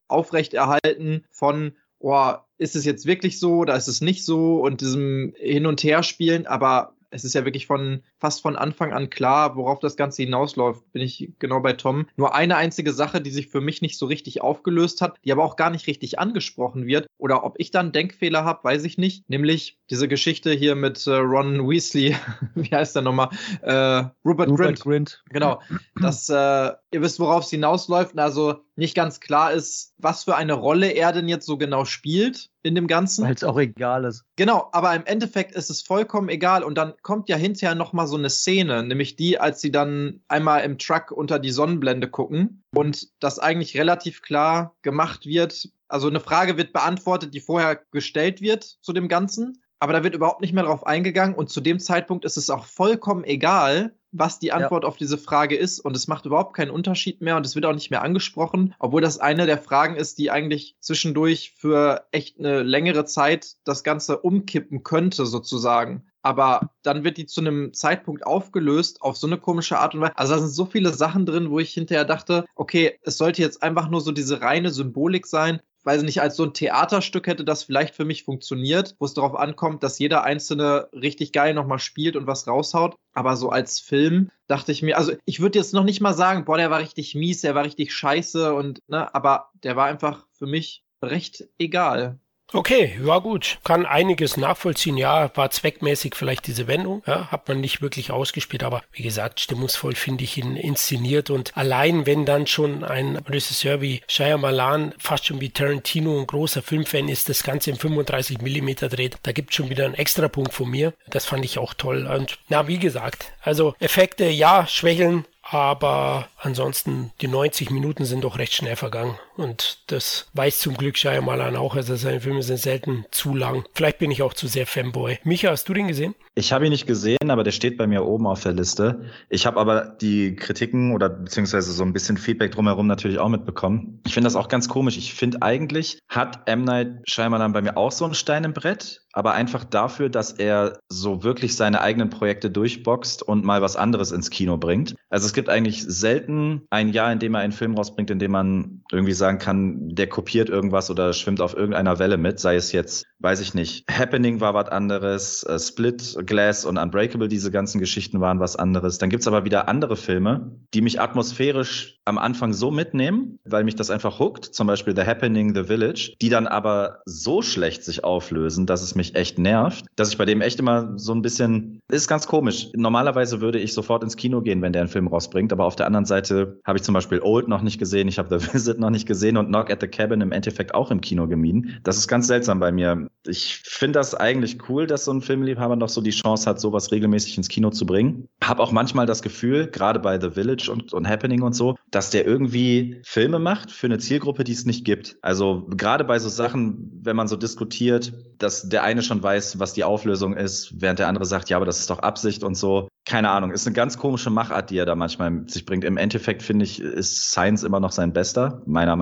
[SPEAKER 3] Aufrechterhalten von, oh, ist es jetzt wirklich so oder ist es nicht so und diesem Hin- und Herspielen, aber es ist ja wirklich von fast von Anfang an klar, worauf das Ganze hinausläuft. Bin ich genau bei Tom. Nur eine einzige Sache, die sich für mich nicht so richtig aufgelöst hat, die aber auch gar nicht richtig angesprochen wird. Oder ob ich dann Denkfehler habe, weiß ich nicht. Nämlich diese Geschichte hier mit äh, Ron Weasley. Wie heißt der nochmal? Äh, Rupert, Rupert Grint. Grint. Genau. Das, äh, ihr wisst, worauf es hinausläuft. Also nicht ganz klar ist, was für eine Rolle er denn jetzt so genau spielt in dem Ganzen.
[SPEAKER 4] Weil es auch egal ist.
[SPEAKER 3] Genau, aber im Endeffekt ist es vollkommen egal und dann kommt ja hinterher nochmal so eine Szene, nämlich die, als sie dann einmal im Truck unter die Sonnenblende gucken und das eigentlich relativ klar gemacht wird. Also eine Frage wird beantwortet, die vorher gestellt wird zu dem Ganzen aber da wird überhaupt nicht mehr drauf eingegangen und zu dem Zeitpunkt ist es auch vollkommen egal, was die Antwort ja. auf diese Frage ist und es macht überhaupt keinen Unterschied mehr und es wird auch nicht mehr angesprochen, obwohl das eine der Fragen ist, die eigentlich zwischendurch für echt eine längere Zeit das Ganze umkippen könnte sozusagen. Aber dann wird die zu einem Zeitpunkt aufgelöst auf so eine komische Art und Weise. Also da sind so viele Sachen drin, wo ich hinterher dachte, okay, es sollte jetzt einfach nur so diese reine Symbolik sein weiß nicht, als so ein Theaterstück hätte das vielleicht für mich funktioniert, wo es darauf ankommt, dass jeder Einzelne richtig geil nochmal spielt und was raushaut. Aber so als Film dachte ich mir, also ich würde jetzt noch nicht mal sagen, boah, der war richtig mies, der war richtig scheiße und, ne, aber der war einfach für mich recht egal.
[SPEAKER 1] Okay, ja gut. Kann einiges nachvollziehen. Ja, war zweckmäßig vielleicht diese Wendung. Ja, hat man nicht wirklich ausgespielt, aber wie gesagt, stimmungsvoll finde ich ihn inszeniert und allein wenn dann schon ein Regisseur wie Shyamalan fast schon wie Tarantino ein großer Filmfan ist, das Ganze in 35 Millimeter dreht, da gibt es schon wieder einen Extrapunkt von mir. Das fand ich auch toll. Und na, wie gesagt, also Effekte, ja, schwächeln, aber ansonsten, die 90 Minuten sind doch recht schnell vergangen. Und das weiß zum Glück Shyamalan auch. Also seine Filme sind selten zu lang. Vielleicht bin ich auch zu sehr Fanboy. Micha, hast du den gesehen?
[SPEAKER 2] Ich habe ihn nicht gesehen, aber der steht bei mir oben auf der Liste. Ich habe aber die Kritiken oder beziehungsweise so ein bisschen Feedback drumherum natürlich auch mitbekommen. Ich finde das auch ganz komisch. Ich finde eigentlich hat M. Night Shyamalan bei mir auch so ein Stein im Brett aber einfach dafür, dass er so wirklich seine eigenen Projekte durchboxt und mal was anderes ins Kino bringt. Also es gibt eigentlich selten ein Jahr, in dem er einen Film rausbringt, in dem man irgendwie sagen kann, der kopiert irgendwas oder schwimmt auf irgendeiner Welle mit, sei es jetzt, weiß ich nicht, Happening war was anderes, äh, Split, Glass und Unbreakable, diese ganzen Geschichten waren was anderes. Dann gibt's aber wieder andere Filme, die mich atmosphärisch am Anfang so mitnehmen, weil mich das einfach hookt, zum Beispiel The Happening, The Village, die dann aber so schlecht sich auflösen, dass es mich echt nervt, dass ich bei dem echt immer so ein bisschen, ist ganz komisch. Normalerweise würde ich sofort ins Kino gehen, wenn der einen Film rausbringt, aber auf der anderen Seite habe ich zum Beispiel Old noch nicht gesehen, ich habe The Visit noch nicht gesehen und Knock at the Cabin im Endeffekt auch im Kino gemieden. Das ist ganz seltsam bei mir. Ich finde das eigentlich cool, dass so ein Filmliebhaber noch so die Chance hat, sowas regelmäßig ins Kino zu bringen. Hab auch manchmal das Gefühl, gerade bei The Village und, und Happening und so, dass der irgendwie Filme macht für eine Zielgruppe, die es nicht gibt. Also gerade bei so Sachen, wenn man so diskutiert, dass der eine schon weiß, was die Auflösung ist, während der andere sagt, ja, aber das ist doch Absicht und so. Keine Ahnung, ist eine ganz komische Machart, die er da manchmal sich bringt. Im Endeffekt finde ich, ist Science immer noch sein bester, meiner Meinung nach,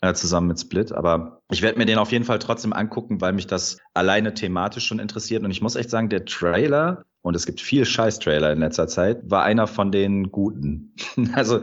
[SPEAKER 2] äh, zusammen mit Split. Aber ich werde mir den auf jeden Fall trotzdem angucken, weil mich das alleine thematisch schon interessiert. Und ich muss echt sagen, der Trailer und es gibt viel Scheiß-Trailer in letzter Zeit, war einer von den guten. also,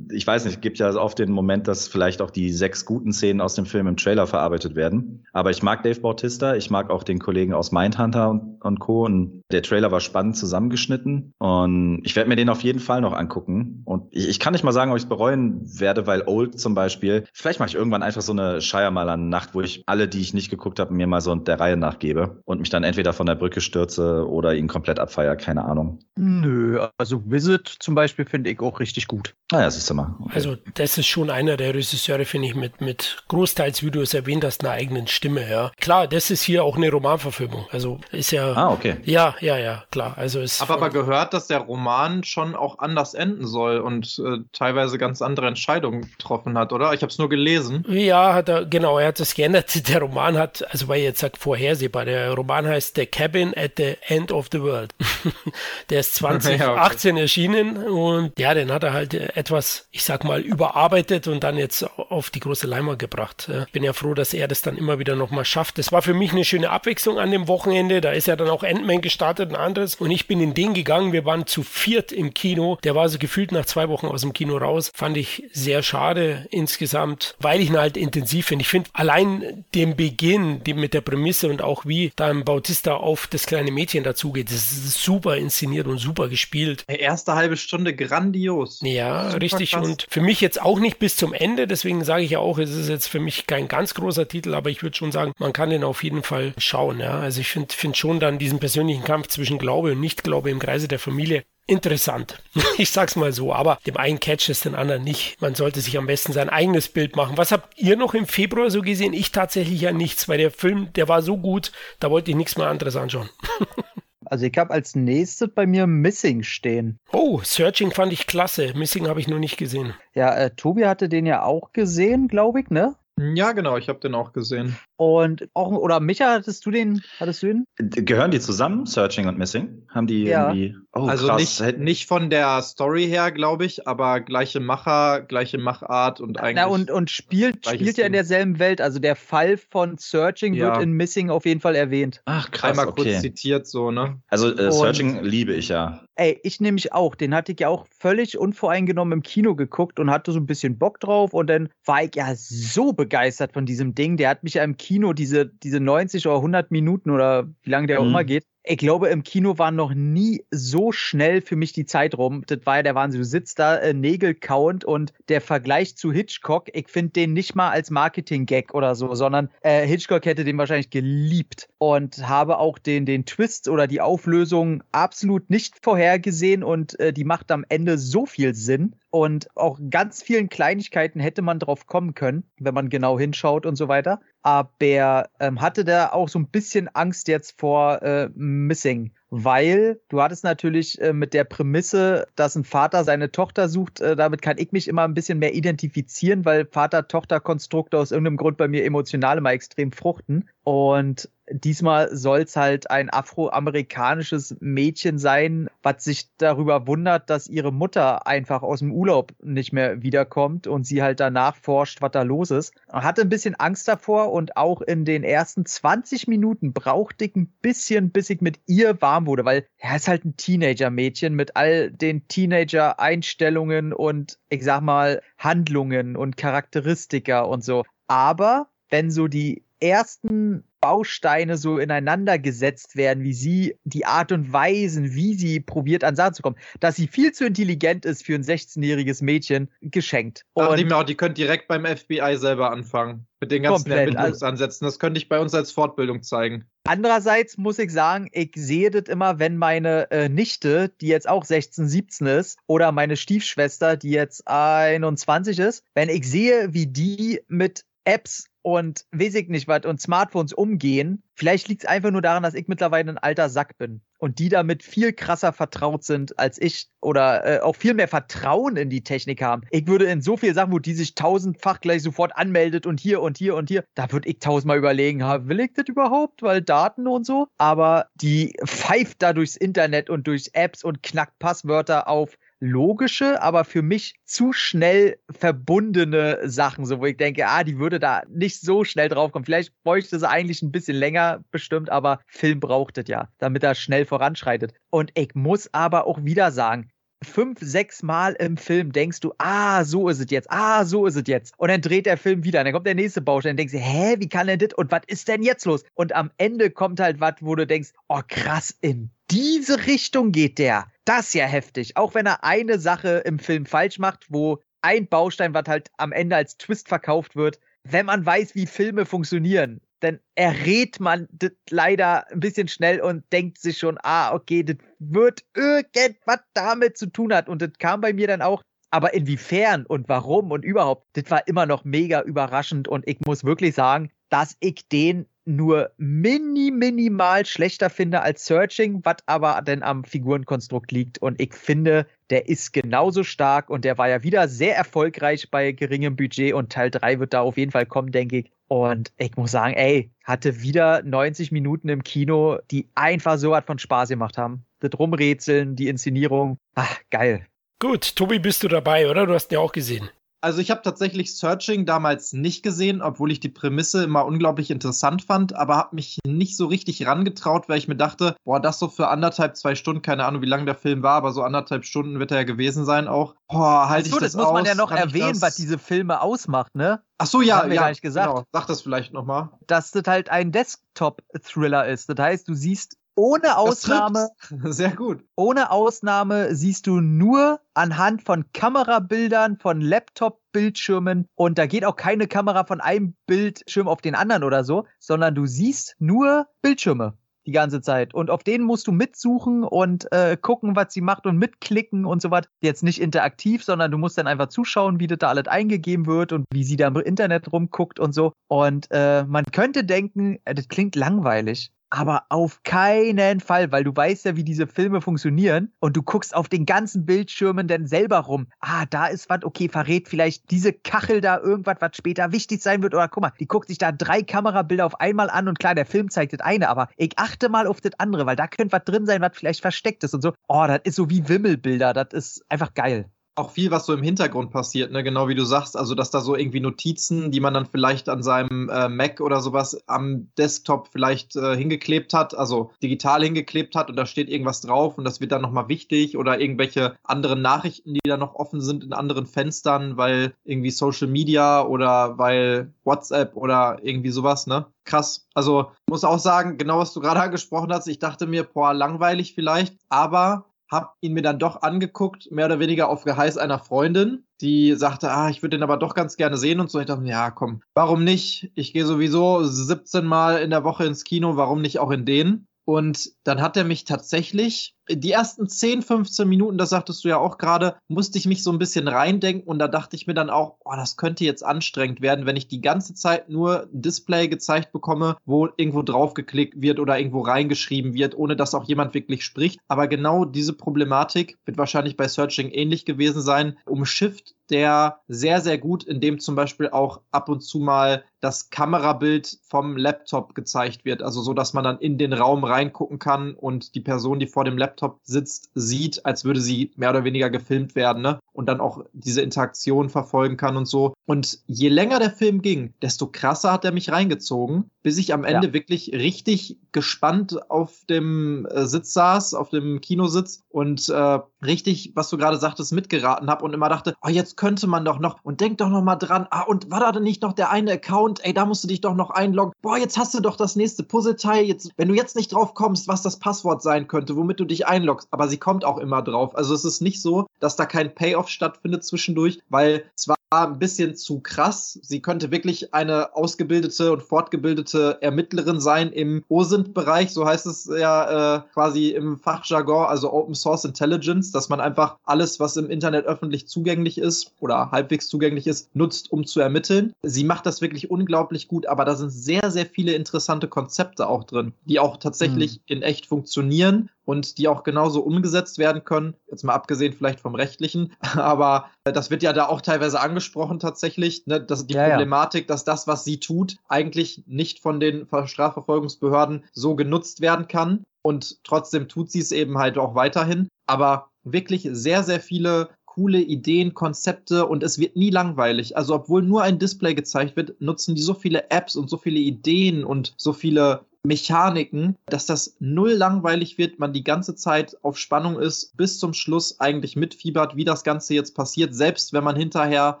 [SPEAKER 2] ich weiß nicht, gibt ja oft den Moment, dass vielleicht auch die sechs guten Szenen aus dem Film im Trailer verarbeitet werden. Aber ich mag Dave Bautista, ich mag auch den Kollegen aus Mindhunter und, und Co. Und der Trailer war spannend zusammengeschnitten. Und ich werde mir den auf jeden Fall noch angucken. Und ich, ich kann nicht mal sagen, ob ich es bereuen werde, weil Old zum Beispiel, vielleicht mache ich irgendwann einfach so eine Shire-Maler-Nacht, wo ich alle, die ich nicht geguckt habe, mir mal so der Reihe nachgebe und mich dann entweder von der Brücke stürze oder ihn komplett komplett abfeier, keine Ahnung.
[SPEAKER 4] Nö, also Visit zum Beispiel finde ich auch richtig gut.
[SPEAKER 2] Ah ja, siehst du mal.
[SPEAKER 1] Okay. Also das ist schon einer der Regisseure, finde ich, mit, mit großteils, wie du es erwähnt hast, einer eigenen Stimme, ja. Klar, das ist hier auch eine Romanverfilmung. Also ist ja.
[SPEAKER 2] Ah, okay.
[SPEAKER 1] Ja, ja, ja, klar. Also ist.
[SPEAKER 3] Habe aber gehört, dass der Roman schon auch anders enden soll und äh, teilweise ganz andere Entscheidungen getroffen hat, oder? Ich habe es nur gelesen.
[SPEAKER 1] Ja, hat er, genau, er hat es geändert. Der Roman hat, also weil jetzt sagt vorhersehbar, der Roman heißt The Cabin at the End of the World. World. der ist 2018 ja, okay. erschienen und ja, den hat er halt etwas, ich sag mal, überarbeitet und dann jetzt auf die große Leinwand gebracht. Bin ja froh, dass er das dann immer wieder nochmal schafft. Das war für mich eine schöne Abwechslung an dem Wochenende. Da ist ja dann auch Endman gestartet, ein anderes. Und ich bin in den gegangen. Wir waren zu viert im Kino. Der war so gefühlt nach zwei Wochen aus dem Kino raus. Fand ich sehr schade insgesamt, weil ich ihn halt intensiv finde. Ich finde allein den Beginn, die mit der Prämisse und auch wie dann Bautista auf das kleine Mädchen dazugeht, das ist super inszeniert und super gespielt.
[SPEAKER 3] Erste halbe Stunde grandios.
[SPEAKER 1] Ja, super richtig. Krass. Und für mich jetzt auch nicht bis zum Ende. Deswegen sage ich ja auch, es ist jetzt für mich kein ganz großer Titel, aber ich würde schon sagen, man kann den auf jeden Fall schauen. Ja. Also ich finde find schon dann diesen persönlichen Kampf zwischen Glaube und Nichtglaube im Kreise der Familie interessant. Ich sag's mal so, aber dem einen catcht es den anderen nicht. Man sollte sich am besten sein eigenes Bild machen. Was habt ihr noch im Februar so gesehen? Ich tatsächlich ja nichts, weil der Film, der war so gut, da wollte ich nichts mehr anderes anschauen.
[SPEAKER 4] Also ich habe als nächstes bei mir Missing stehen.
[SPEAKER 1] Oh, Searching fand ich klasse. Missing habe ich noch nicht gesehen.
[SPEAKER 4] Ja, äh, Tobi hatte den ja auch gesehen, glaube ich, ne?
[SPEAKER 3] Ja, genau, ich habe den auch gesehen.
[SPEAKER 4] Und auch, oder Micha, hattest du den, hattest du den?
[SPEAKER 2] Gehören die zusammen, Searching und Missing? Haben die
[SPEAKER 3] ja. irgendwie. Oh, also krass. Nicht, nicht von der Story her, glaube ich, aber gleiche Macher, gleiche Machart und eigentlich. Na,
[SPEAKER 4] und, und spielt, spielt ja in derselben Welt. Also der Fall von Searching ja. wird in Missing auf jeden Fall erwähnt.
[SPEAKER 3] Ach, krass. Einmal okay. kurz zitiert, so, ne?
[SPEAKER 2] Also äh, Searching liebe ich ja.
[SPEAKER 4] Ey, ich nämlich auch. Den hatte ich ja auch völlig unvoreingenommen im Kino geguckt und hatte so ein bisschen Bock drauf. Und dann war ich ja so begeistert von diesem Ding. Der hat mich ja im Kino diese, diese 90 oder 100 Minuten oder wie lange der auch mhm. immer geht, ich glaube, im Kino war noch nie so schnell für mich die Zeit rum. Das war ja der Wahnsinn. Du sitzt da äh, Nägel kauend und der Vergleich zu Hitchcock, ich finde den nicht mal als Marketing-Gag oder so, sondern äh, Hitchcock hätte den wahrscheinlich geliebt und habe auch den, den Twist oder die Auflösung absolut nicht vorhergesehen und äh, die macht am Ende so viel Sinn. Und auch ganz vielen Kleinigkeiten hätte man drauf kommen können, wenn man genau hinschaut und so weiter. Aber ähm, hatte da auch so ein bisschen Angst jetzt vor äh, Missing, weil du hattest natürlich äh, mit der Prämisse, dass ein Vater seine Tochter sucht, äh, damit kann ich mich immer ein bisschen mehr identifizieren, weil Vater-Tochter-Konstrukte aus irgendeinem Grund bei mir emotional immer extrem fruchten. Und diesmal soll es halt ein afroamerikanisches Mädchen sein, was sich darüber wundert, dass ihre Mutter einfach aus dem Urlaub nicht mehr wiederkommt und sie halt danach forscht, was da los ist. Hatte ein bisschen Angst davor und auch in den ersten 20 Minuten brauchte ich ein bisschen, bis ich mit ihr warm wurde, weil er ist halt ein Teenager-Mädchen mit all den Teenager-Einstellungen und ich sag mal Handlungen und Charakteristika und so. Aber wenn so die ersten Bausteine so ineinander gesetzt werden, wie sie die Art und Weisen, wie sie probiert an Sachen zu kommen, dass sie viel zu intelligent ist für ein 16-jähriges Mädchen, geschenkt.
[SPEAKER 3] Und auch, die könnt direkt beim FBI selber anfangen. Mit den ganzen
[SPEAKER 4] Komplett,
[SPEAKER 3] Ermittlungsansätzen. Das könnte ich bei uns als Fortbildung zeigen.
[SPEAKER 4] Andererseits muss ich sagen, ich sehe das immer, wenn meine äh, Nichte, die jetzt auch 16, 17 ist, oder meine Stiefschwester, die jetzt 21 ist, wenn ich sehe, wie die mit Apps und weiß ich nicht was und Smartphones umgehen. Vielleicht liegt es einfach nur daran, dass ich mittlerweile ein alter Sack bin und die damit viel krasser vertraut sind als ich oder äh, auch viel mehr Vertrauen in die Technik haben. Ich würde in so viel Sachen, wo die sich tausendfach gleich sofort anmeldet und hier und hier und hier, da würde ich tausendmal überlegen, will ich das überhaupt, weil Daten und so. Aber die pfeift da durchs Internet und durch Apps und knackt Passwörter auf logische, aber für mich zu schnell verbundene Sachen, so wo ich denke, ah, die würde da nicht so schnell draufkommen. Vielleicht bräuchte sie eigentlich ein bisschen länger bestimmt, aber Film braucht es ja, damit er schnell voranschreitet. Und ich muss aber auch wieder sagen, fünf, sechs Mal im Film denkst du, ah, so ist es jetzt, ah, so ist es jetzt. Und dann dreht der Film wieder, und dann kommt der nächste Baustein, und denkst du, hä, wie kann denn das und was ist denn jetzt los? Und am Ende kommt halt was, wo du denkst, oh krass, in diese Richtung geht der. Das ist ja heftig. Auch wenn er eine Sache im Film falsch macht, wo ein Baustein, was halt am Ende als Twist verkauft wird, wenn man weiß, wie Filme funktionieren, dann errät man das leider ein bisschen schnell und denkt sich schon, ah, okay, das wird irgendwas damit zu tun hat. Und das kam bei mir dann auch. Aber inwiefern und warum und überhaupt, das war immer noch mega überraschend. Und ich muss wirklich sagen, dass ich den nur mini, minimal schlechter finde als Searching, was aber denn am Figurenkonstrukt liegt. Und ich finde, der ist genauso stark und der war ja wieder sehr erfolgreich bei geringem Budget und Teil 3 wird da auf jeden Fall kommen, denke ich. Und ich muss sagen, ey, hatte wieder 90 Minuten im Kino, die einfach so was von Spaß gemacht haben. Das Rumrätseln, die Inszenierung, ach, geil.
[SPEAKER 1] Gut, Tobi, bist du dabei, oder? Du hast ihn ja auch gesehen.
[SPEAKER 3] Also ich habe tatsächlich Searching damals nicht gesehen, obwohl ich die Prämisse immer unglaublich interessant fand, aber habe mich nicht so richtig rangetraut, weil ich mir dachte, boah, das so für anderthalb, zwei Stunden, keine Ahnung, wie lang der Film war, aber so anderthalb Stunden wird er ja gewesen sein auch. Boah, halte ich das,
[SPEAKER 4] das muss
[SPEAKER 3] aus?
[SPEAKER 4] man ja noch erwähnen, was diese Filme ausmacht, ne?
[SPEAKER 3] Ach so, ja,
[SPEAKER 4] Das haben wir
[SPEAKER 3] ja,
[SPEAKER 4] gar nicht gesagt.
[SPEAKER 3] Genau. Sag das vielleicht nochmal.
[SPEAKER 4] Dass das halt ein Desktop-Thriller ist. Das heißt, du siehst ohne Ausnahme,
[SPEAKER 3] Sehr gut.
[SPEAKER 4] ohne Ausnahme siehst du nur anhand von Kamerabildern, von Laptop-Bildschirmen und da geht auch keine Kamera von einem Bildschirm auf den anderen oder so, sondern du siehst nur Bildschirme die ganze Zeit und auf denen musst du mitsuchen und äh, gucken, was sie macht und mitklicken und so was. Jetzt nicht interaktiv, sondern du musst dann einfach zuschauen, wie das da alles eingegeben wird und wie sie da im Internet rumguckt und so. Und äh, man könnte denken, äh, das klingt langweilig. Aber auf keinen Fall, weil du weißt ja, wie diese Filme funktionieren und du guckst auf den ganzen Bildschirmen dann selber rum. Ah, da ist was, okay, verrät vielleicht diese Kachel da irgendwas, was später wichtig sein wird. Oder guck mal, die guckt sich da drei Kamerabilder auf einmal an und klar, der Film zeigt das eine, aber ich achte mal auf das andere, weil da könnte was drin sein, was vielleicht versteckt ist und so. Oh, das ist so wie Wimmelbilder, das ist einfach geil.
[SPEAKER 3] Auch viel, was so im Hintergrund passiert, ne? genau wie du sagst, also dass da so irgendwie Notizen, die man dann vielleicht an seinem äh, Mac oder sowas am Desktop vielleicht äh, hingeklebt hat, also digital hingeklebt hat und da steht irgendwas drauf und das wird dann nochmal wichtig oder irgendwelche anderen Nachrichten, die da noch offen sind in anderen Fenstern, weil irgendwie Social Media oder weil WhatsApp oder irgendwie sowas, ne? Krass. Also muss auch sagen, genau was du gerade angesprochen hast, ich dachte mir, boah, langweilig vielleicht, aber habe ihn mir dann doch angeguckt, mehr oder weniger auf Geheiß einer Freundin, die sagte, ah, ich würde den aber doch ganz gerne sehen und so. Ich dachte, ja, komm, warum nicht? Ich gehe sowieso 17 Mal in der Woche ins Kino, warum nicht auch in den? Und dann hat er mich tatsächlich, die ersten 10, 15 Minuten, das sagtest du ja auch gerade, musste ich mich so ein bisschen reindenken und da dachte ich mir dann auch, oh, das könnte jetzt anstrengend werden, wenn ich die ganze Zeit nur ein Display gezeigt bekomme, wo irgendwo draufgeklickt wird oder irgendwo reingeschrieben wird, ohne dass auch jemand wirklich spricht. Aber genau diese Problematik wird wahrscheinlich bei Searching ähnlich gewesen sein. Umschifft der sehr, sehr gut, in dem zum Beispiel auch ab und zu mal das Kamerabild vom Laptop gezeigt wird. Also so, dass man dann in den Raum reingucken kann und die Person, die vor dem Laptop sitzt, sieht, als würde sie mehr oder weniger gefilmt werden. Ne? und dann auch diese Interaktion verfolgen kann und so. Und je länger der Film ging, desto krasser hat er mich reingezogen, bis ich am Ende ja. wirklich richtig gespannt auf dem äh, Sitz saß, auf dem Kinositz und äh, richtig, was du gerade sagtest, mitgeraten habe und immer dachte, oh, jetzt könnte man doch noch und denk doch noch mal dran, ah, und war da denn nicht noch der eine Account, ey, da musst du dich doch noch einloggen. Boah, jetzt hast du doch das nächste Puzzleteil, jetzt, wenn du jetzt nicht drauf kommst, was das Passwort sein könnte, womit du dich einloggst, aber sie kommt auch immer drauf. Also es ist nicht so, dass da kein Payoff stattfindet zwischendurch, weil zwar ein bisschen zu krass. Sie könnte wirklich eine ausgebildete und fortgebildete Ermittlerin sein im OSINT-Bereich, so heißt es ja äh, quasi im Fachjargon, also Open Source Intelligence, dass man einfach alles, was im Internet öffentlich zugänglich ist oder halbwegs zugänglich ist, nutzt, um zu ermitteln. Sie macht das wirklich unglaublich gut, aber da sind sehr, sehr viele interessante Konzepte auch drin, die auch tatsächlich mhm. in echt funktionieren und die auch genauso umgesetzt werden können. Jetzt mal abgesehen vielleicht vom rechtlichen, aber das wird ja da auch teilweise angesprochen tatsächlich, ne, dass die ja, Problematik, ja. dass das, was sie tut, eigentlich nicht von den Strafverfolgungsbehörden so genutzt werden kann. Und trotzdem tut sie es eben halt auch weiterhin. Aber wirklich sehr, sehr viele coole Ideen, Konzepte und es wird nie langweilig. Also obwohl nur ein Display gezeigt wird, nutzen die so viele Apps und so viele Ideen und so viele Mechaniken, dass das null langweilig wird, man die ganze Zeit auf Spannung ist, bis zum Schluss eigentlich mitfiebert, wie das Ganze jetzt passiert, selbst wenn man hinterher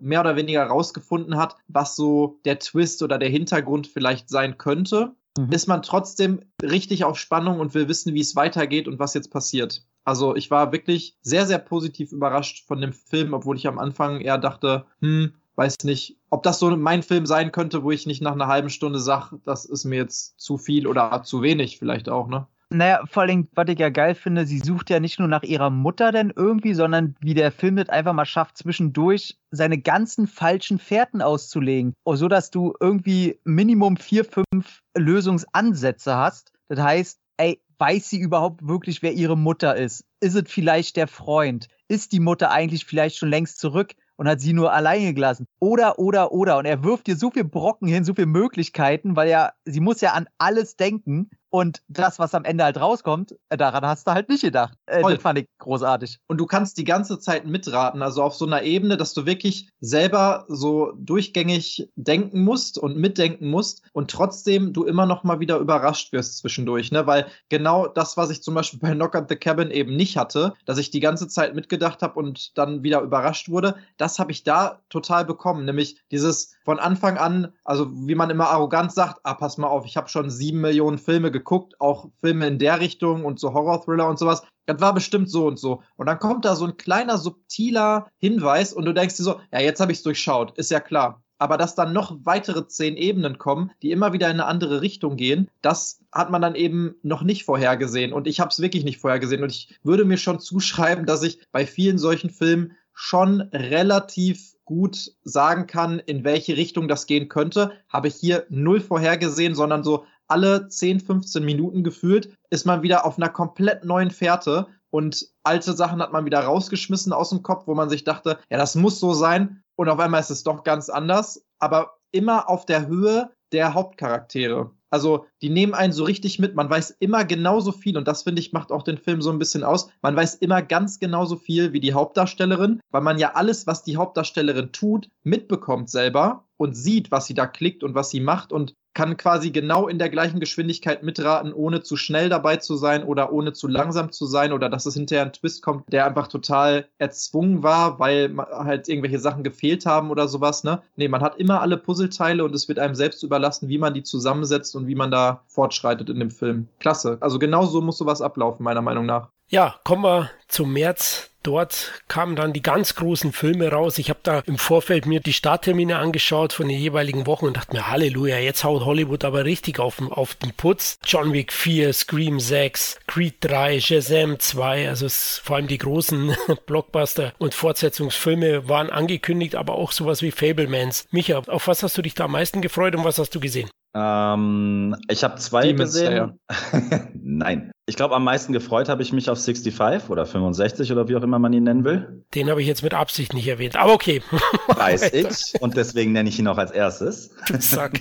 [SPEAKER 3] mehr oder weniger rausgefunden hat, was so der Twist oder der Hintergrund vielleicht sein könnte, mhm. ist man trotzdem richtig auf Spannung und will wissen, wie es weitergeht und was jetzt passiert. Also ich war wirklich sehr, sehr positiv überrascht von dem Film, obwohl ich am Anfang eher dachte, hm, weiß nicht, ob das so mein Film sein könnte, wo ich nicht nach einer halben Stunde sage, das ist mir jetzt zu viel oder zu wenig vielleicht auch, ne?
[SPEAKER 4] Naja, vor allem, was ich ja geil finde, sie sucht ja nicht nur nach ihrer Mutter denn irgendwie, sondern wie der Film das einfach mal schafft, zwischendurch seine ganzen falschen Fährten auszulegen. Oh, so dass du irgendwie Minimum vier, fünf Lösungsansätze hast. Das heißt, ey, weiß sie überhaupt wirklich, wer ihre Mutter ist? Ist es vielleicht der Freund? Ist die Mutter eigentlich vielleicht schon längst zurück? Und hat sie nur alleine gelassen. Oder, oder, oder. Und er wirft dir so viel Brocken hin, so viele Möglichkeiten, weil ja, sie muss ja an alles denken. Und das, was am Ende halt rauskommt, äh, daran hast du halt nicht gedacht. Äh, das fand ich großartig.
[SPEAKER 3] Und du kannst die ganze Zeit mitraten, also auf so einer Ebene, dass du wirklich selber so durchgängig denken musst und mitdenken musst und trotzdem du immer noch mal wieder überrascht wirst zwischendurch, ne? Weil genau das, was ich zum Beispiel bei Knock at the Cabin eben nicht hatte, dass ich die ganze Zeit mitgedacht habe und dann wieder überrascht wurde, das habe ich da total bekommen. Nämlich dieses von Anfang an, also wie man immer arrogant sagt, ah, pass mal auf, ich habe schon sieben Millionen Filme geguckt, auch Filme in der Richtung und so Horror-Thriller und sowas. Das war bestimmt so und so. Und dann kommt da so ein kleiner, subtiler Hinweis und du denkst dir so, ja, jetzt habe ich es durchschaut, ist ja klar. Aber dass dann noch weitere zehn Ebenen kommen, die immer wieder in eine andere Richtung gehen, das hat man dann eben noch nicht vorhergesehen. Und ich habe es wirklich nicht vorhergesehen. Und ich würde mir schon zuschreiben, dass ich bei vielen solchen Filmen schon relativ gut sagen kann, in welche Richtung das gehen könnte. Habe ich hier null vorhergesehen, sondern so, alle 10, 15 Minuten gefühlt ist man wieder auf einer komplett neuen Fährte und alte Sachen hat man wieder rausgeschmissen aus dem Kopf, wo man sich dachte, ja, das muss so sein und auf einmal ist es doch ganz anders, aber immer auf der Höhe der Hauptcharaktere. Also die nehmen einen so richtig mit. Man weiß immer genauso viel und das finde ich macht auch den Film so ein bisschen aus. Man weiß immer ganz genauso viel wie die Hauptdarstellerin, weil man ja alles, was die Hauptdarstellerin tut, mitbekommt selber und sieht, was sie da klickt und was sie macht und kann quasi genau in der gleichen Geschwindigkeit mitraten, ohne zu schnell dabei zu sein oder ohne zu langsam zu sein oder dass es hinterher ein Twist kommt, der einfach total erzwungen war, weil halt irgendwelche Sachen gefehlt haben oder sowas. Ne? Nee, man hat immer alle Puzzleteile und es wird einem selbst überlassen, wie man die zusammensetzt und wie man da fortschreitet in dem Film. Klasse. Also genau so muss sowas ablaufen, meiner Meinung nach.
[SPEAKER 1] Ja, kommen wir zum März Dort kamen dann die ganz großen Filme raus. Ich habe da im Vorfeld mir die Starttermine angeschaut von den jeweiligen Wochen und dachte mir, Halleluja, jetzt haut Hollywood aber richtig auf, auf den Putz. John Wick 4, Scream 6, Creed 3, Shazam 2, also es, vor allem die großen Blockbuster und Fortsetzungsfilme waren angekündigt, aber auch sowas wie Fablemans. Micha, auf was hast du dich da am meisten gefreut und was hast du gesehen?
[SPEAKER 2] Ähm, ich habe zwei Demons gesehen. Nein. Ich glaube, am meisten gefreut habe ich mich auf 65 oder 65 oder wie auch immer man ihn nennen will.
[SPEAKER 1] Den habe ich jetzt mit Absicht nicht erwähnt, aber okay.
[SPEAKER 2] Weiß ich und deswegen nenne ich ihn auch als erstes. Zack.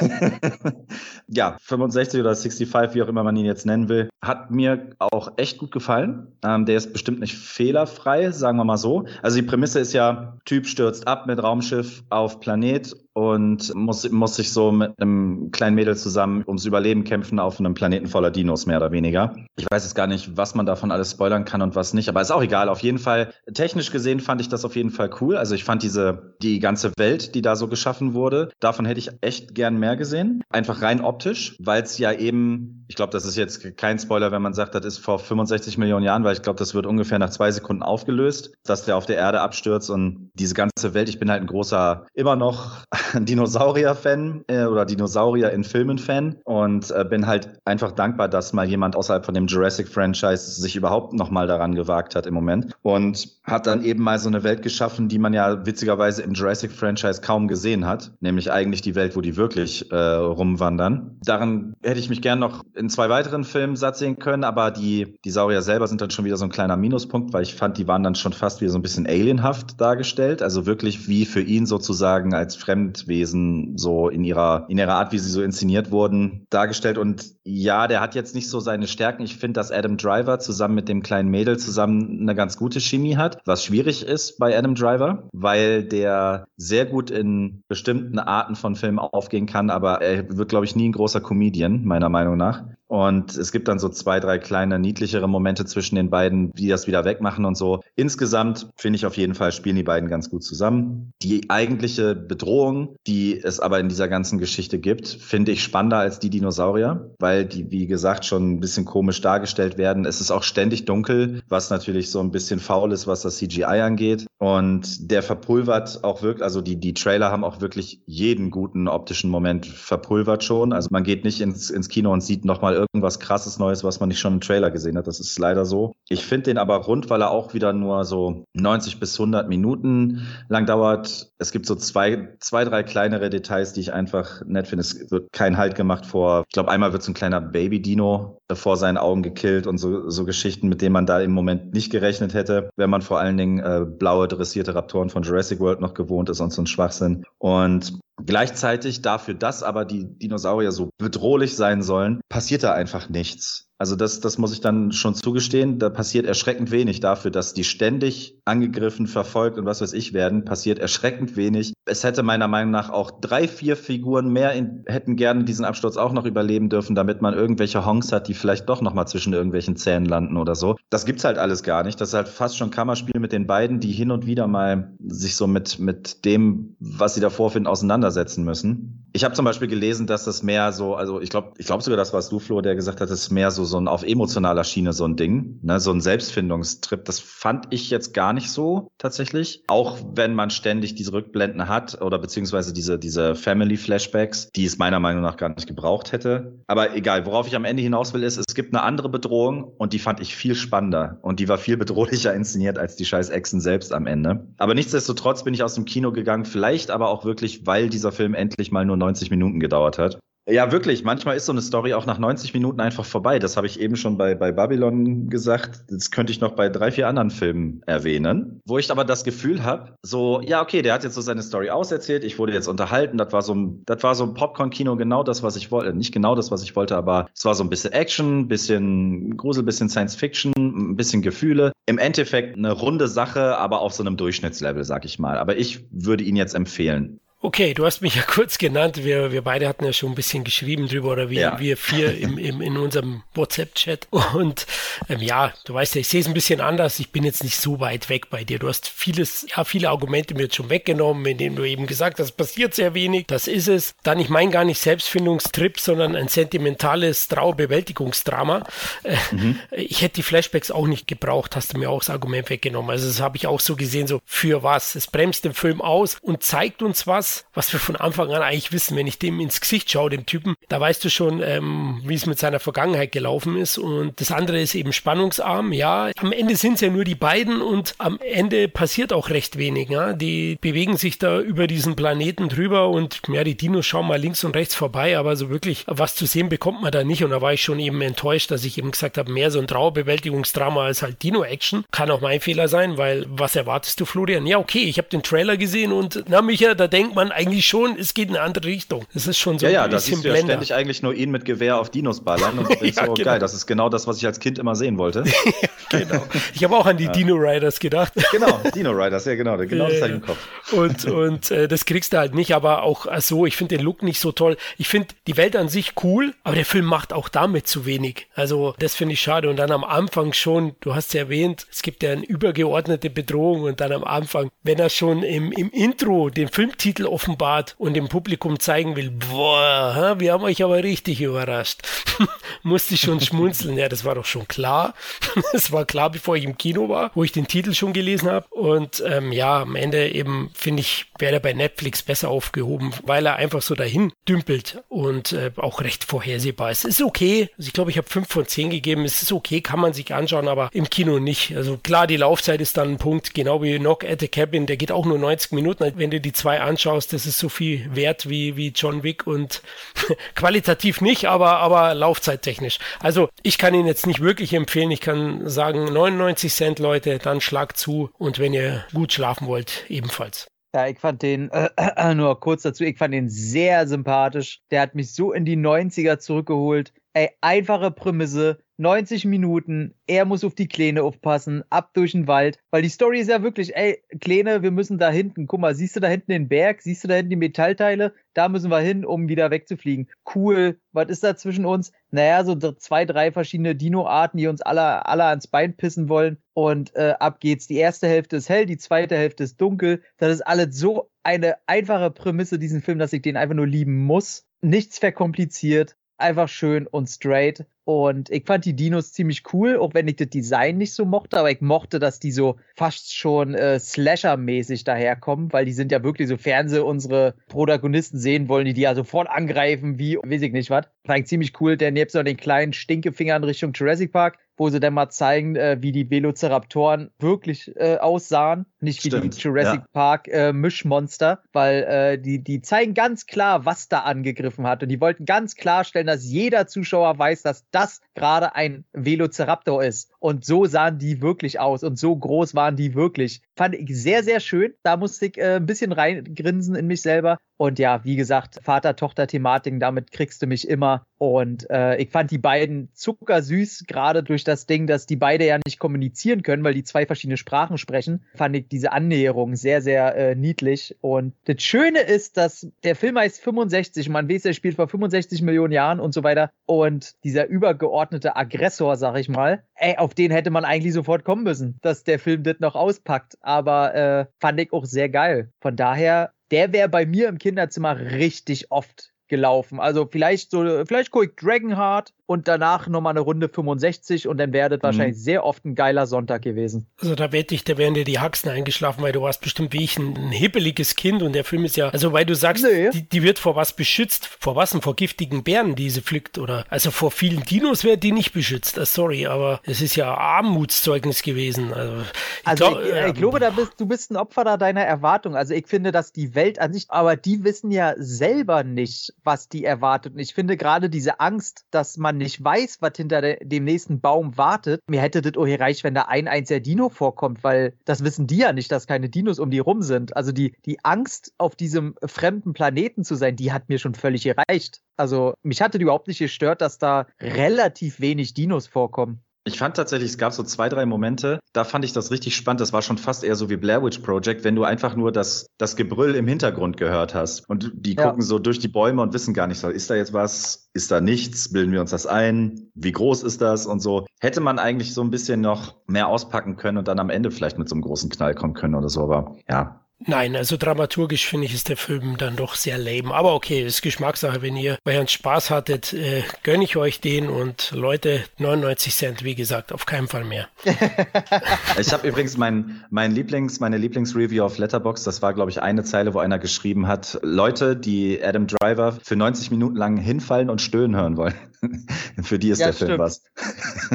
[SPEAKER 2] ja, 65 oder 65, wie auch immer man ihn jetzt nennen will, hat mir auch echt gut gefallen. Ähm, der ist bestimmt nicht fehlerfrei, sagen wir mal so. Also die Prämisse ist ja, Typ stürzt ab mit Raumschiff auf Planet und muss, muss sich so mit einem kleinen Mädel zusammen ums Überleben kämpfen auf einem Planeten voller Dinos, mehr oder weniger. Ich weiß jetzt gar nicht, was man davon alles spoilern kann und was nicht, aber ist auch egal. Auf jeden Fall, technisch gesehen fand ich das auf jeden Fall cool. Also ich fand diese, die ganze Welt, die da so geschaffen wurde, davon hätte ich echt gern mehr gesehen. Einfach rein optisch, weil es ja eben, ich glaube, das ist jetzt kein Spoiler, wenn man sagt, das ist vor 65 Millionen Jahren, weil ich glaube, das wird ungefähr nach zwei Sekunden aufgelöst, dass der auf der Erde abstürzt und diese ganze Welt, ich bin halt ein großer, immer noch Dinosaurier-Fan äh, oder Dinosaurier in Filmen-Fan und äh, bin halt einfach dankbar, dass mal jemand außerhalb von dem Jurassic-Franchise sich überhaupt nochmal daran gewagt hat im Moment und hat dann eben mal so eine Welt geschaffen, die man ja witzigerweise im Jurassic-Franchise kaum gesehen hat, nämlich eigentlich die Welt, wo die wirklich äh, rumwandern. Daran hätte ich mich gern noch in zwei weiteren Filmen satt sehen können, aber die, die Saurier selber sind dann schon wieder so ein kleiner Minuspunkt, weil ich fand, die waren dann schon fast wieder so ein bisschen alienhaft dargestellt, also wirklich wie für ihn sozusagen als Fremdwesen so in ihrer, in ihrer Art, wie sie so inszeniert wurden, dargestellt und ja, der hat jetzt nicht so seine Stärken. Ich finde, dass Adam Driver zusammen mit dem kleinen Mädel zusammen eine ganz gute Chemie hat, was schwierig ist bei Adam Driver, weil der sehr gut in bestimmten Arten von Filmen aufgehen kann, aber er wird, glaube ich, nie ein großer Comedian, meiner Meinung nach. Und es gibt dann so zwei, drei kleine, niedlichere Momente zwischen den beiden, die das wieder wegmachen und so. Insgesamt finde ich auf jeden Fall, spielen die beiden ganz gut zusammen. Die eigentliche Bedrohung, die es aber in dieser ganzen Geschichte gibt, finde ich spannender als die Dinosaurier, weil die, wie gesagt, schon ein bisschen komisch dargestellt werden. Es ist auch ständig dunkel, was natürlich so ein bisschen faul ist, was das CGI angeht. Und der verpulvert auch wirklich, also die, die Trailer haben auch wirklich jeden guten optischen Moment verpulvert schon. Also man geht nicht ins, ins Kino und sieht nochmal irgendwas krasses Neues, was man nicht schon im Trailer gesehen hat. Das ist leider so. Ich finde den aber rund, weil er auch wieder nur so 90 bis 100 Minuten lang dauert. Es gibt so zwei, zwei, drei kleinere Details, die ich einfach nett finde. Es wird kein Halt gemacht vor, ich glaube, einmal wird so ein kleiner Baby-Dino vor seinen Augen gekillt und so, so Geschichten, mit denen man da im Moment nicht gerechnet hätte, wenn man vor allen Dingen äh, blaue dressierte Raptoren von Jurassic World noch gewohnt ist und so ein Schwachsinn. Und gleichzeitig dafür, dass aber die Dinosaurier so bedrohlich sein sollen, passiert da einfach nichts. Also das, das muss ich dann schon zugestehen. Da passiert erschreckend wenig dafür, dass die ständig angegriffen, verfolgt und was weiß ich werden. Passiert erschreckend wenig. Es hätte meiner Meinung nach auch drei, vier Figuren mehr in, hätten gerne diesen Absturz auch noch überleben dürfen, damit man irgendwelche Honks hat, die vielleicht doch noch mal zwischen irgendwelchen Zähnen landen oder so. Das gibt's halt alles gar nicht. Das ist halt fast schon Kammerspiel mit den beiden, die hin und wieder mal sich so mit mit dem, was sie da vorfinden, auseinandersetzen müssen. Ich habe zum Beispiel gelesen, dass das mehr so, also ich glaube, ich glaube sogar, das warst du, Flo, der gesagt hat, es ist mehr so so ein auf emotionaler Schiene so ein Ding, ne, so ein Selbstfindungstrip. Das fand ich jetzt gar nicht so tatsächlich. Auch wenn man ständig diese Rückblenden hat oder beziehungsweise diese diese Family Flashbacks, die es meiner Meinung nach gar nicht gebraucht hätte. Aber egal, worauf ich am Ende hinaus will, ist, es gibt eine andere Bedrohung und die fand ich viel spannender und die war viel bedrohlicher inszeniert als die scheiß Echsen selbst am Ende. Aber nichtsdestotrotz bin ich aus dem Kino gegangen, vielleicht aber auch wirklich, weil dieser Film endlich mal nur 90 Minuten gedauert hat. Ja, wirklich. Manchmal ist so eine Story auch nach 90 Minuten einfach vorbei. Das habe ich eben schon bei, bei Babylon gesagt. Das könnte ich noch bei drei, vier anderen Filmen erwähnen. Wo ich aber das Gefühl habe, so, ja, okay, der hat jetzt so seine Story auserzählt. Ich wurde jetzt unterhalten. Das war so ein, das war so ein Popcorn-Kino, genau das, was ich wollte. Nicht genau das, was ich wollte, aber es war so ein bisschen Action, bisschen Grusel, bisschen Science Fiction, ein bisschen Gefühle. Im Endeffekt eine runde Sache, aber auf so einem Durchschnittslevel, sag ich mal. Aber ich würde ihn jetzt empfehlen.
[SPEAKER 1] Okay, du hast mich ja kurz genannt. Wir, wir beide hatten ja schon ein bisschen geschrieben drüber, oder wir, ja. wir vier im, im, in unserem WhatsApp-Chat. Und ähm, ja, du weißt ja, ich sehe es ein bisschen anders. Ich bin jetzt nicht so weit weg bei dir. Du hast vieles, ja, viele Argumente mir jetzt schon weggenommen, indem du eben gesagt hast, passiert sehr wenig. Das ist es. Dann, ich meine gar nicht Selbstfindungstrip, sondern ein sentimentales Trauerbewältigungsdrama. Äh, mhm. Ich hätte die Flashbacks auch nicht gebraucht, hast du mir auch das Argument weggenommen. Also das habe ich auch so gesehen, so für was. Es bremst den Film aus und zeigt uns was, was, wir von Anfang an eigentlich wissen. Wenn ich dem ins Gesicht schaue, dem Typen, da weißt du schon, ähm, wie es mit seiner Vergangenheit gelaufen ist. Und das andere ist eben spannungsarm. Ja, am Ende sind es ja nur die beiden und am Ende passiert auch recht wenig. Ja? Die bewegen sich da über diesen Planeten drüber und ja, die Dinos schauen mal links und rechts vorbei, aber so wirklich was zu sehen bekommt man da nicht. Und da war ich schon eben enttäuscht, dass ich eben gesagt habe, mehr so ein Trauerbewältigungsdrama als halt Dino-Action. Kann auch mein Fehler sein, weil was erwartest du, Florian? Ja, okay, ich habe den Trailer gesehen und na, Micha, da denkt man, man eigentlich schon, es geht in eine andere Richtung. Es ist schon so
[SPEAKER 2] ja, ein ja, bisschen Ja, ja, ständig eigentlich nur ihn mit Gewehr auf Dinos ballern und denkst ja, so, genau. geil, das ist genau das, was ich als Kind immer sehen wollte.
[SPEAKER 1] genau. Ich habe auch an die. Dino Riders gedacht.
[SPEAKER 2] genau, Dino Riders, ja genau, genau das habe ich im Kopf.
[SPEAKER 1] Und, und äh, das kriegst du halt nicht, aber auch so, also, ich finde den Look nicht so toll. Ich finde die Welt an sich cool, aber der Film macht auch damit zu wenig. Also das finde ich schade. Und dann am Anfang schon, du hast ja erwähnt, es gibt ja eine übergeordnete Bedrohung und dann am Anfang, wenn er schon im, im Intro den Filmtitel offenbart und dem Publikum zeigen will, boah, wir haben euch aber richtig überrascht. Musste ich schon schmunzeln. Ja, das war doch schon klar. das war klar, bevor ich im Kino war, wo ich den Titel schon gelesen habe. Und ähm, ja, am Ende eben finde ich, wäre er bei Netflix besser aufgehoben, weil er einfach so dahin dümpelt und äh, auch recht vorhersehbar ist. Ist okay. Also ich glaube, ich habe fünf von zehn gegeben. Es ist okay, kann man sich anschauen, aber im Kino nicht. Also klar, die Laufzeit ist dann ein Punkt, genau wie Knock at the Cabin. Der geht auch nur 90 Minuten. Wenn du die zwei anschaust, das ist so viel wert wie, wie John Wick und qualitativ nicht, aber, aber laufzeittechnisch. Also ich kann ihn jetzt nicht wirklich empfehlen. Ich kann sagen 99 Cent, Leute, dann schlag zu und wenn ihr gut schlafen wollt, ebenfalls.
[SPEAKER 4] Ja, ich fand den, äh, nur kurz dazu, ich fand den sehr sympathisch. Der hat mich so in die 90er zurückgeholt. Ey, einfache Prämisse, 90 Minuten, er muss auf die Kleine aufpassen, ab durch den Wald, weil die Story ist ja wirklich, ey, Kleine, wir müssen da hinten, guck mal, siehst du da hinten den Berg, siehst du da hinten die Metallteile, da müssen wir hin, um wieder wegzufliegen. Cool, was ist da zwischen uns? Naja, so zwei, drei verschiedene Dino-Arten, die uns alle, alle ans Bein pissen wollen und äh, ab geht's. Die erste Hälfte ist hell, die zweite Hälfte ist dunkel. Das ist alles so eine einfache Prämisse, diesen Film, dass ich den einfach nur lieben muss. Nichts verkompliziert, einfach schön und straight. Und ich fand die Dinos ziemlich cool, auch wenn ich das Design nicht so mochte, aber ich mochte, dass die so fast schon äh, Slasher-mäßig daherkommen, weil die sind ja wirklich, sofern sie unsere Protagonisten sehen wollen, die die ja sofort angreifen, wie, weiß ich nicht was. Fand ich ziemlich cool, der nebst noch den kleinen Stinkefinger in Richtung Jurassic Park wo sie dann mal zeigen, äh, wie die Velociraptoren wirklich äh, aussahen. Nicht wie Stimmt, die Jurassic ja. Park äh, Mischmonster, weil äh, die, die zeigen ganz klar, was da angegriffen hat. Und die wollten ganz klarstellen, dass jeder Zuschauer weiß, dass das gerade ein Velociraptor ist. Und so sahen die wirklich aus und so groß waren die wirklich. Fand ich sehr, sehr schön. Da musste ich äh, ein bisschen reingrinsen in mich selber. Und ja, wie gesagt, Vater-Tochter-Thematiken, damit kriegst du mich immer. Und äh, ich fand die beiden zuckersüß, gerade durch das Ding, dass die beide ja nicht kommunizieren können, weil die zwei verschiedene Sprachen sprechen, fand ich diese Annäherung sehr, sehr äh, niedlich. Und das Schöne ist, dass der Film heißt 65, man weiß, er spielt vor 65 Millionen Jahren und so weiter. Und dieser übergeordnete Aggressor, sag ich mal, ey, auf den hätte man eigentlich sofort kommen müssen, dass der Film das noch auspackt. Aber äh, fand ich auch sehr geil. Von daher der wäre bei mir im Kinderzimmer richtig oft gelaufen. Also vielleicht so, vielleicht gucke ich Dragonheart und danach nochmal eine Runde 65 und dann wäre das mhm. wahrscheinlich sehr oft ein geiler Sonntag gewesen.
[SPEAKER 1] Also da wette ich, da wären dir die Haxen eingeschlafen, weil du warst bestimmt wie ich ein, ein hippeliges Kind und der Film ist ja, also weil du sagst, nee. die, die, wird vor was beschützt, vor was denn? Vor giftigen Bären, die sie pflückt oder, also vor vielen Dinos wäre die nicht beschützt, sorry, aber es ist ja Armutszeugnis gewesen. Also, ich,
[SPEAKER 4] also glaub, ich, ich glaube, da bist, du bist ein Opfer da deiner Erwartung. Also ich finde, dass die Welt an sich, aber die wissen ja selber nicht, was die erwartet. Und ich finde gerade diese Angst, dass man nicht weiß, was hinter de dem nächsten Baum wartet, mir hätte das auch gereicht, wenn da ein einziger Dino vorkommt, weil das wissen die ja nicht, dass keine Dinos um die rum sind. Also die, die Angst, auf diesem fremden Planeten zu sein, die hat mir schon völlig gereicht. Also mich hatte überhaupt nicht gestört, dass da relativ wenig Dinos vorkommen.
[SPEAKER 2] Ich fand tatsächlich, es gab so zwei, drei Momente, da fand ich das richtig spannend. Das war schon fast eher so wie Blair Witch Project, wenn du einfach nur das, das Gebrüll im Hintergrund gehört hast. Und die ja. gucken so durch die Bäume und wissen gar nicht so, ist da jetzt was, ist da nichts, bilden wir uns das ein, wie groß ist das und so. Hätte man eigentlich so ein bisschen noch mehr auspacken können und dann am Ende vielleicht mit so einem großen Knall kommen können oder so. Aber ja,
[SPEAKER 1] Nein, also dramaturgisch finde ich, ist der Film dann doch sehr lame. Aber okay, ist Geschmackssache. Wenn ihr bei uns Spaß hattet, äh, gönne ich euch den. Und Leute, 99 Cent, wie gesagt, auf keinen Fall mehr.
[SPEAKER 2] ich habe übrigens mein, mein Lieblings, meine Lieblingsreview auf Letterbox. Das war, glaube ich, eine Zeile, wo einer geschrieben hat, Leute, die Adam Driver für 90 Minuten lang hinfallen und stöhnen hören wollen. für die ist ja, der stimmt. Film was.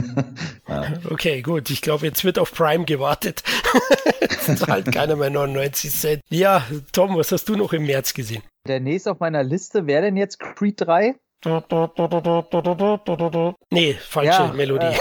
[SPEAKER 1] ja. Okay, gut. Ich glaube, jetzt wird auf Prime gewartet. jetzt zahlt keiner mehr 99 Cent. Ja, Tom, was hast du noch im März gesehen?
[SPEAKER 4] Der nächste auf meiner Liste wäre denn jetzt Creed 3?
[SPEAKER 1] Nee, falsche ja, Melodie.
[SPEAKER 4] Äh,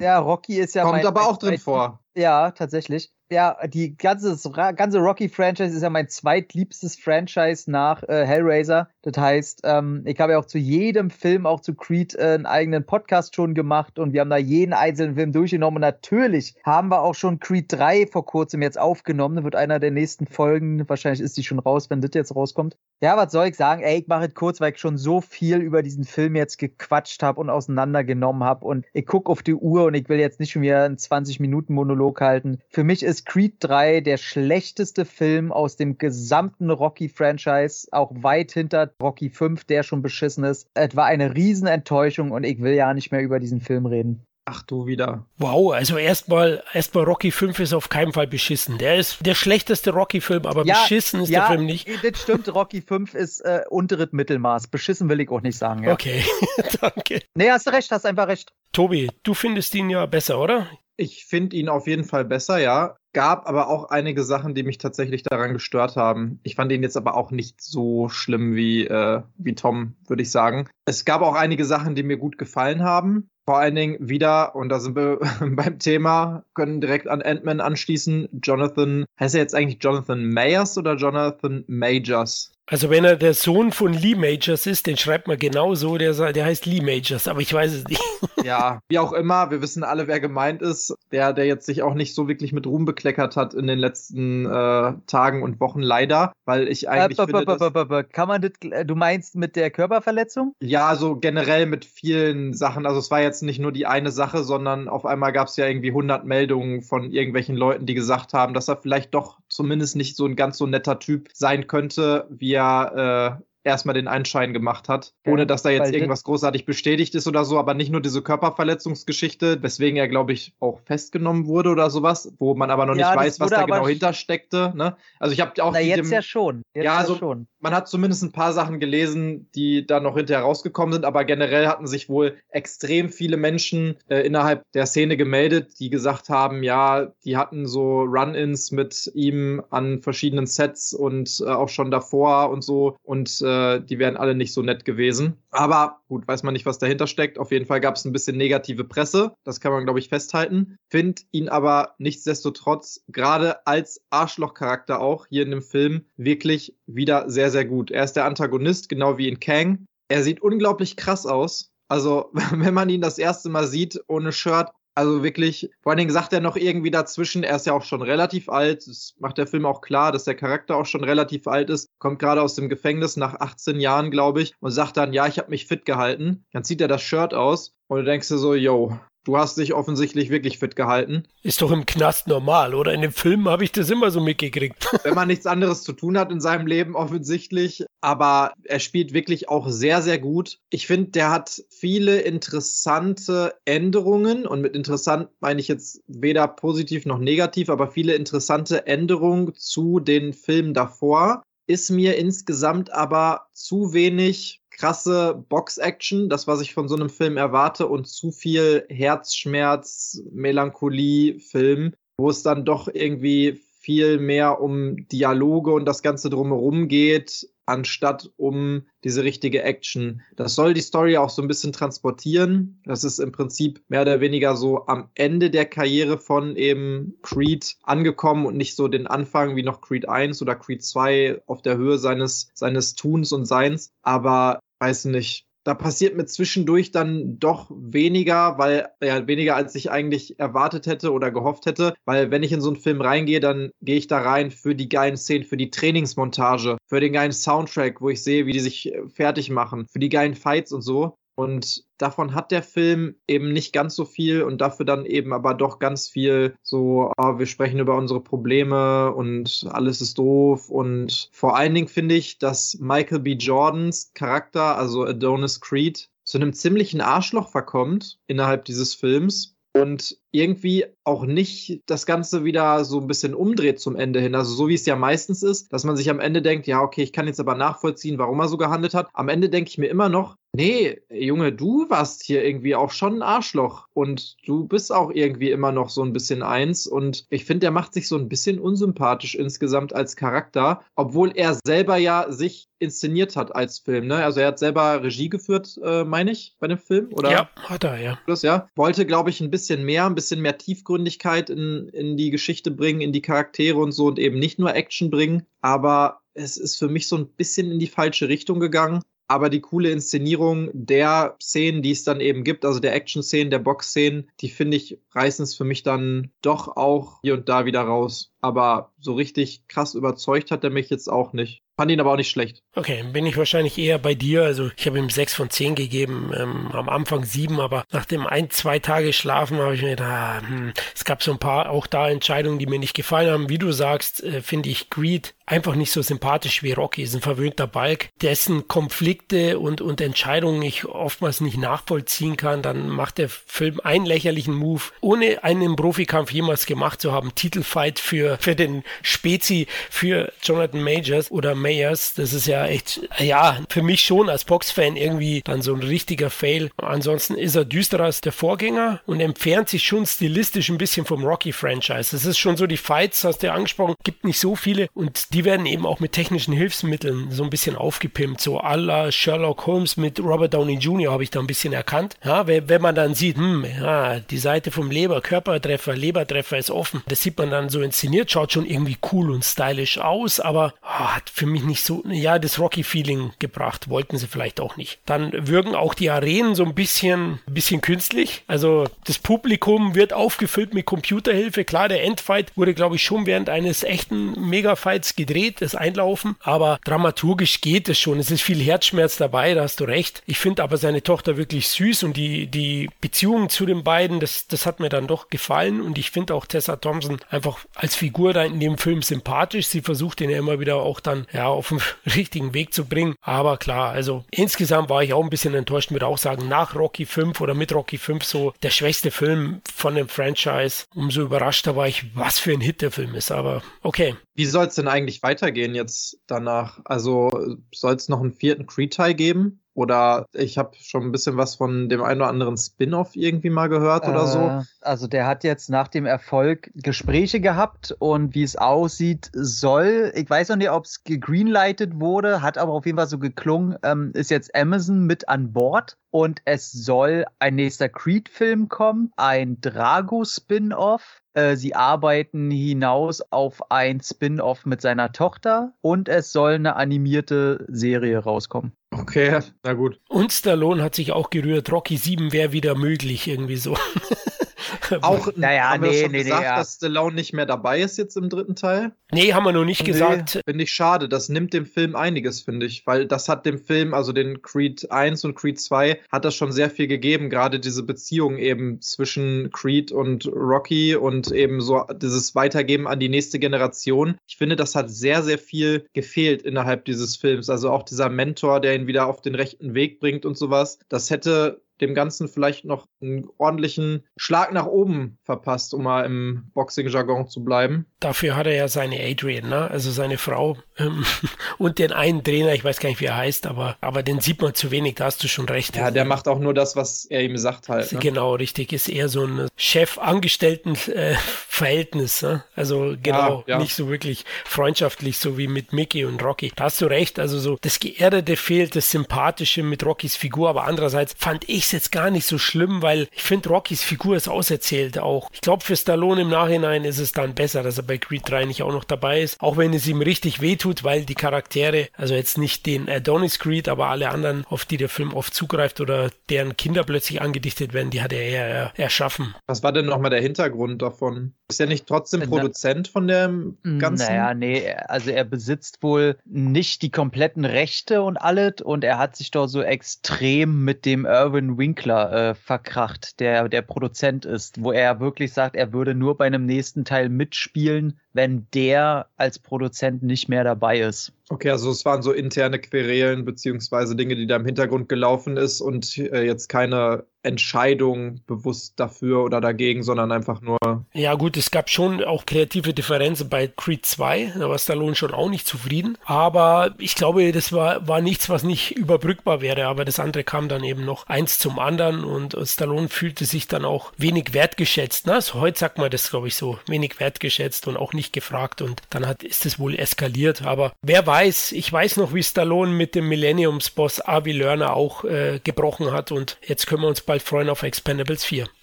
[SPEAKER 4] ja, Rocky ist ja.
[SPEAKER 3] Kommt mein, aber auch drin vor.
[SPEAKER 4] Ja, tatsächlich ja, die ganze, ganze Rocky-Franchise ist ja mein zweitliebstes Franchise nach äh, Hellraiser. Das heißt, ähm, ich habe ja auch zu jedem Film, auch zu Creed, äh, einen eigenen Podcast schon gemacht und wir haben da jeden einzelnen Film durchgenommen. Und natürlich haben wir auch schon Creed 3 vor kurzem jetzt aufgenommen. Das wird einer der nächsten Folgen. Wahrscheinlich ist die schon raus, wenn das jetzt rauskommt. Ja, was soll ich sagen? Ey, ich mache es kurz, weil ich schon so viel über diesen Film jetzt gequatscht habe und auseinandergenommen habe. Und ich gucke auf die Uhr und ich will jetzt nicht schon wieder einen 20-Minuten-Monolog halten. Für mich ist Creed 3 der schlechteste Film aus dem gesamten Rocky-Franchise, auch weit hinter Rocky 5, der schon beschissen ist. Es war eine Riesenenttäuschung und ich will ja nicht mehr über diesen Film reden.
[SPEAKER 3] Ach du wieder.
[SPEAKER 1] Wow, also erstmal erstmal Rocky 5 ist auf keinen Fall beschissen. Der ist der schlechteste Rocky-Film, aber ja, beschissen ist ja, der Film nicht.
[SPEAKER 4] Das stimmt, Rocky 5 ist äh, unteres Mittelmaß. Beschissen will ich auch nicht sagen. Ja.
[SPEAKER 1] Okay, danke.
[SPEAKER 4] Nee, hast du recht, hast einfach recht.
[SPEAKER 1] Tobi, du findest ihn ja besser, oder?
[SPEAKER 3] Ich finde ihn auf jeden Fall besser, ja. Gab aber auch einige Sachen, die mich tatsächlich daran gestört haben. Ich fand ihn jetzt aber auch nicht so schlimm wie, äh, wie Tom, würde ich sagen. Es gab auch einige Sachen, die mir gut gefallen haben. Vor allen Dingen wieder, und da sind wir beim Thema, können direkt an Ant-Man anschließen. Jonathan, heißt er jetzt eigentlich Jonathan Mayers oder Jonathan Majors?
[SPEAKER 1] Also wenn er der Sohn von Lee Majors ist, den schreibt man genauso, der, der heißt Lee Majors, aber ich weiß es nicht.
[SPEAKER 3] Ja, wie auch immer, wir wissen alle, wer gemeint ist. Der, der jetzt sich auch nicht so wirklich mit Ruhm bekleckert hat in den letzten äh, Tagen und Wochen, leider, weil ich eigentlich äh, finde,
[SPEAKER 4] dass, Kann man das, du meinst mit der Körperverletzung?
[SPEAKER 3] Ja, so generell mit vielen Sachen. Also es war jetzt nicht nur die eine Sache, sondern auf einmal gab es ja irgendwie 100 Meldungen von irgendwelchen Leuten, die gesagt haben, dass er vielleicht doch zumindest nicht so ein ganz so netter Typ sein könnte, wie er äh, erstmal den Einschein gemacht hat, ohne dass da jetzt irgendwas großartig bestätigt ist oder so, aber nicht nur diese Körperverletzungsgeschichte, weswegen er, glaube ich, auch festgenommen wurde oder sowas, wo man aber noch ja, nicht weiß, was da genau hintersteckte. Ne? Also ich habe auch.
[SPEAKER 4] Na, jetzt dem, ja schon. Jetzt
[SPEAKER 3] ja, also, schon. Man hat zumindest ein paar Sachen gelesen, die da noch hinterher rausgekommen sind, aber generell hatten sich wohl extrem viele Menschen äh, innerhalb der Szene gemeldet, die gesagt haben, ja, die hatten so Run-ins mit ihm an verschiedenen Sets und äh, auch schon davor und so und äh, äh, die wären alle nicht so nett gewesen. Aber gut, weiß man nicht, was dahinter steckt. Auf jeden Fall gab es ein bisschen negative Presse. Das kann man, glaube ich, festhalten. Find ihn aber nichtsdestotrotz, gerade als Arschlochcharakter auch hier in dem Film, wirklich wieder sehr, sehr gut. Er ist der Antagonist, genau wie in Kang. Er sieht unglaublich krass aus. Also, wenn man ihn das erste Mal sieht ohne Shirt, also wirklich, vor allen Dingen sagt er noch irgendwie dazwischen, er ist ja auch schon relativ alt, das macht der Film auch klar, dass der Charakter auch schon relativ alt ist, kommt gerade aus dem Gefängnis nach 18 Jahren, glaube ich, und sagt dann, ja, ich habe mich fit gehalten. Dann zieht er das Shirt aus und du denkst dir so, yo, Du hast dich offensichtlich wirklich fit gehalten.
[SPEAKER 1] Ist doch im Knast normal, oder? In den Filmen habe ich das immer so mitgekriegt.
[SPEAKER 3] Wenn man nichts anderes zu tun hat in seinem Leben, offensichtlich. Aber er spielt wirklich auch sehr, sehr gut. Ich finde, der hat viele interessante Änderungen. Und mit interessant meine ich jetzt weder positiv noch negativ, aber viele interessante Änderungen zu den Filmen davor. Ist mir insgesamt aber zu wenig krasse Box-Action, das, was ich von so einem Film erwarte, und zu viel Herzschmerz, Melancholie-Film, wo es dann doch irgendwie viel mehr um Dialoge und das Ganze drumherum geht, anstatt um diese richtige Action. Das soll die Story auch so ein bisschen transportieren. Das ist im Prinzip mehr oder weniger so am Ende der Karriere von eben Creed angekommen und nicht so den Anfang wie noch Creed 1 oder Creed 2 auf der Höhe seines, seines Tuns und Seins. Aber weiß nicht, da passiert mir zwischendurch dann doch weniger, weil ja weniger als ich eigentlich erwartet hätte oder gehofft hätte, weil wenn ich in so einen Film reingehe, dann gehe ich da rein für die geilen Szenen, für die Trainingsmontage, für den geilen Soundtrack, wo ich sehe, wie die sich äh, fertig machen, für die geilen Fights und so. Und davon hat der Film eben nicht ganz so viel und dafür dann eben aber doch ganz viel so, oh, wir sprechen über unsere Probleme und alles ist doof. Und vor allen Dingen finde ich, dass Michael B. Jordans Charakter, also Adonis Creed, zu einem ziemlichen Arschloch verkommt innerhalb dieses Films und irgendwie auch nicht das Ganze wieder so ein bisschen umdreht zum Ende hin. Also so wie es ja meistens ist, dass man sich am Ende denkt, ja, okay, ich kann jetzt aber nachvollziehen, warum er so gehandelt hat. Am Ende denke ich mir immer noch, nee, Junge, du warst hier irgendwie auch schon ein Arschloch und du bist auch irgendwie immer noch so ein bisschen eins und ich finde, der macht sich so ein bisschen unsympathisch insgesamt als Charakter, obwohl er selber ja sich inszeniert hat als Film. Ne? Also er hat selber Regie geführt, äh, meine ich, bei dem Film, oder?
[SPEAKER 1] Ja, hat er, ja.
[SPEAKER 3] Das, ja. Wollte, glaube ich, ein bisschen mehr, ein bisschen mehr Tiefgründigkeit in, in die Geschichte bringen, in die Charaktere und so und eben nicht nur Action bringen. Aber es ist für mich so ein bisschen in die falsche Richtung gegangen. Aber die coole Inszenierung der Szenen, die es dann eben gibt, also der Action-Szenen, der Box-Szenen, die finde ich, reißen es für mich dann doch auch hier und da wieder raus. Aber so richtig krass überzeugt hat er mich jetzt auch nicht. Fand ihn aber auch nicht schlecht.
[SPEAKER 1] Okay, bin ich wahrscheinlich eher bei dir. Also ich habe ihm sechs von zehn gegeben, ähm, am Anfang sieben, aber nach dem ein, zwei Tage Schlafen habe ich mir gedacht, ah, hm, es gab so ein paar auch da Entscheidungen, die mir nicht gefallen haben. Wie du sagst, äh, finde ich Greed einfach nicht so sympathisch wie Rocky. Ist ein verwöhnter Balk, dessen Konflikte und, und Entscheidungen ich oftmals nicht nachvollziehen kann. Dann macht der Film einen lächerlichen Move, ohne einen Profikampf jemals gemacht zu haben. Titelfight für, für den Spezi, für Jonathan Majors oder Majors Mayers. Das ist ja echt, ja, für mich schon als Boxfan irgendwie dann so ein richtiger Fail. Ansonsten ist er düsterer als der Vorgänger und entfernt sich schon stilistisch ein bisschen vom Rocky-Franchise. Es ist schon so, die Fights, hast du ja angesprochen, gibt nicht so viele und die werden eben auch mit technischen Hilfsmitteln so ein bisschen aufgepimpt. So à la Sherlock Holmes mit Robert Downey Jr. habe ich da ein bisschen erkannt. Ja, wenn man dann sieht, hm, ja, die Seite vom Leber, Körpertreffer, Lebertreffer ist offen. Das sieht man dann so inszeniert, schaut schon irgendwie cool und stylisch aus, aber oh, hat für mich nicht so, ja, das Rocky-Feeling gebracht. Wollten sie vielleicht auch nicht. Dann wirken auch die Arenen so ein bisschen, bisschen künstlich. Also das Publikum wird aufgefüllt mit Computerhilfe. Klar, der Endfight wurde, glaube ich, schon während eines echten Mega-Fights gedreht, das Einlaufen. Aber dramaturgisch geht es schon. Es ist viel Herzschmerz dabei, da hast du recht. Ich finde aber seine Tochter wirklich süß und die, die Beziehung zu den beiden, das, das hat mir dann doch gefallen. Und ich finde auch Tessa Thompson einfach als Figur da in dem Film sympathisch. Sie versucht ihn ja immer wieder auch dann, ja, auf den richtigen Weg zu bringen. Aber klar, also insgesamt war ich auch ein bisschen enttäuscht, würde auch sagen, nach Rocky 5 oder mit Rocky 5 so der schwächste Film von dem Franchise. Umso überraschter war ich, was für ein Hit der Film ist. Aber okay.
[SPEAKER 3] Wie soll es denn eigentlich weitergehen jetzt danach? Also soll es noch einen vierten Creed-Teil geben? Oder ich habe schon ein bisschen was von dem einen oder anderen Spin-off irgendwie mal gehört oder so.
[SPEAKER 4] Äh, also der hat jetzt nach dem Erfolg Gespräche gehabt und wie es aussieht, soll, ich weiß noch nicht, ob es gegreenlightet wurde, hat aber auf jeden Fall so geklungen, ähm, ist jetzt Amazon mit an Bord und es soll ein nächster Creed-Film kommen, ein Drago-Spin-off. Äh, sie arbeiten hinaus auf ein Spin-off mit seiner Tochter und es soll eine animierte Serie rauskommen.
[SPEAKER 3] Okay, na gut.
[SPEAKER 1] Und Stallone hat sich auch gerührt, Rocky 7 wäre wieder möglich, irgendwie so.
[SPEAKER 3] Auch naja, haben nee, wir schon nee, gesagt, nee, ja. dass Stallone nicht mehr dabei ist jetzt im dritten Teil?
[SPEAKER 1] Nee, haben wir noch nicht nee, gesagt.
[SPEAKER 3] Finde ich schade. Das nimmt dem Film einiges, finde ich. Weil das hat dem Film, also den Creed 1 und Creed 2, hat das schon sehr viel gegeben. Gerade diese Beziehung eben zwischen Creed und Rocky und eben so dieses Weitergeben an die nächste Generation. Ich finde, das hat sehr, sehr viel gefehlt innerhalb dieses Films. Also auch dieser Mentor, der ihn wieder auf den rechten Weg bringt und sowas. Das hätte dem Ganzen vielleicht noch einen ordentlichen Schlag nach oben verpasst, um mal im Boxing-Jargon zu bleiben.
[SPEAKER 1] Dafür hat er ja seine Adrian, ne? also seine Frau ähm, und den einen Trainer, ich weiß gar nicht, wie er heißt, aber, aber den sieht man zu wenig, da hast du schon recht.
[SPEAKER 3] Ja, der macht auch nur das, was er ihm sagt halt.
[SPEAKER 1] Ne? Genau, richtig, ist eher so ein Chef-Angestellten- äh. Ne? Also genau,
[SPEAKER 3] ja.
[SPEAKER 1] nicht so wirklich freundschaftlich, so wie mit Mickey und Rocky. Da hast du recht. Also so das Geerdete fehlt, das Sympathische mit Rockys Figur. Aber andererseits fand ich es jetzt gar nicht so schlimm, weil ich finde, Rockys Figur ist auserzählt auch. Ich glaube, für Stallone im Nachhinein ist es dann besser, dass er bei Creed 3 nicht auch noch dabei ist. Auch wenn es ihm richtig wehtut, weil die Charaktere, also jetzt nicht den Adonis Creed, aber alle anderen, auf die der Film oft zugreift oder deren Kinder plötzlich angedichtet werden, die hat er eher erschaffen.
[SPEAKER 3] Was war denn nochmal der Hintergrund davon? Ist er nicht trotzdem Produzent von dem Ganzen?
[SPEAKER 4] Naja, nee, also er besitzt wohl nicht die kompletten Rechte und alles und er hat sich doch so extrem mit dem Irwin Winkler äh, verkracht, der der Produzent ist, wo er wirklich sagt, er würde nur bei einem nächsten Teil mitspielen, wenn der als Produzent nicht mehr dabei ist.
[SPEAKER 3] Okay, also es waren so interne Querelen beziehungsweise Dinge, die da im Hintergrund gelaufen ist und äh, jetzt keine Entscheidung bewusst dafür oder dagegen, sondern einfach nur.
[SPEAKER 1] Ja gut, es gab schon auch kreative Differenzen bei Creed 2, da war Stallone schon auch nicht zufrieden, aber ich glaube, das war, war nichts, was nicht überbrückbar wäre, aber das andere kam dann eben noch eins zum anderen und Stallone fühlte sich dann auch wenig wertgeschätzt. Ne? Also heute sagt man das, glaube ich, so, wenig wertgeschätzt und auch nicht gefragt und dann hat, ist es wohl eskaliert, aber wer weiß, ich weiß noch, wie Stallone mit dem Millenniums-Boss Avi Lerner auch äh, gebrochen hat und jetzt können wir uns bald freuen auf Expendables 4.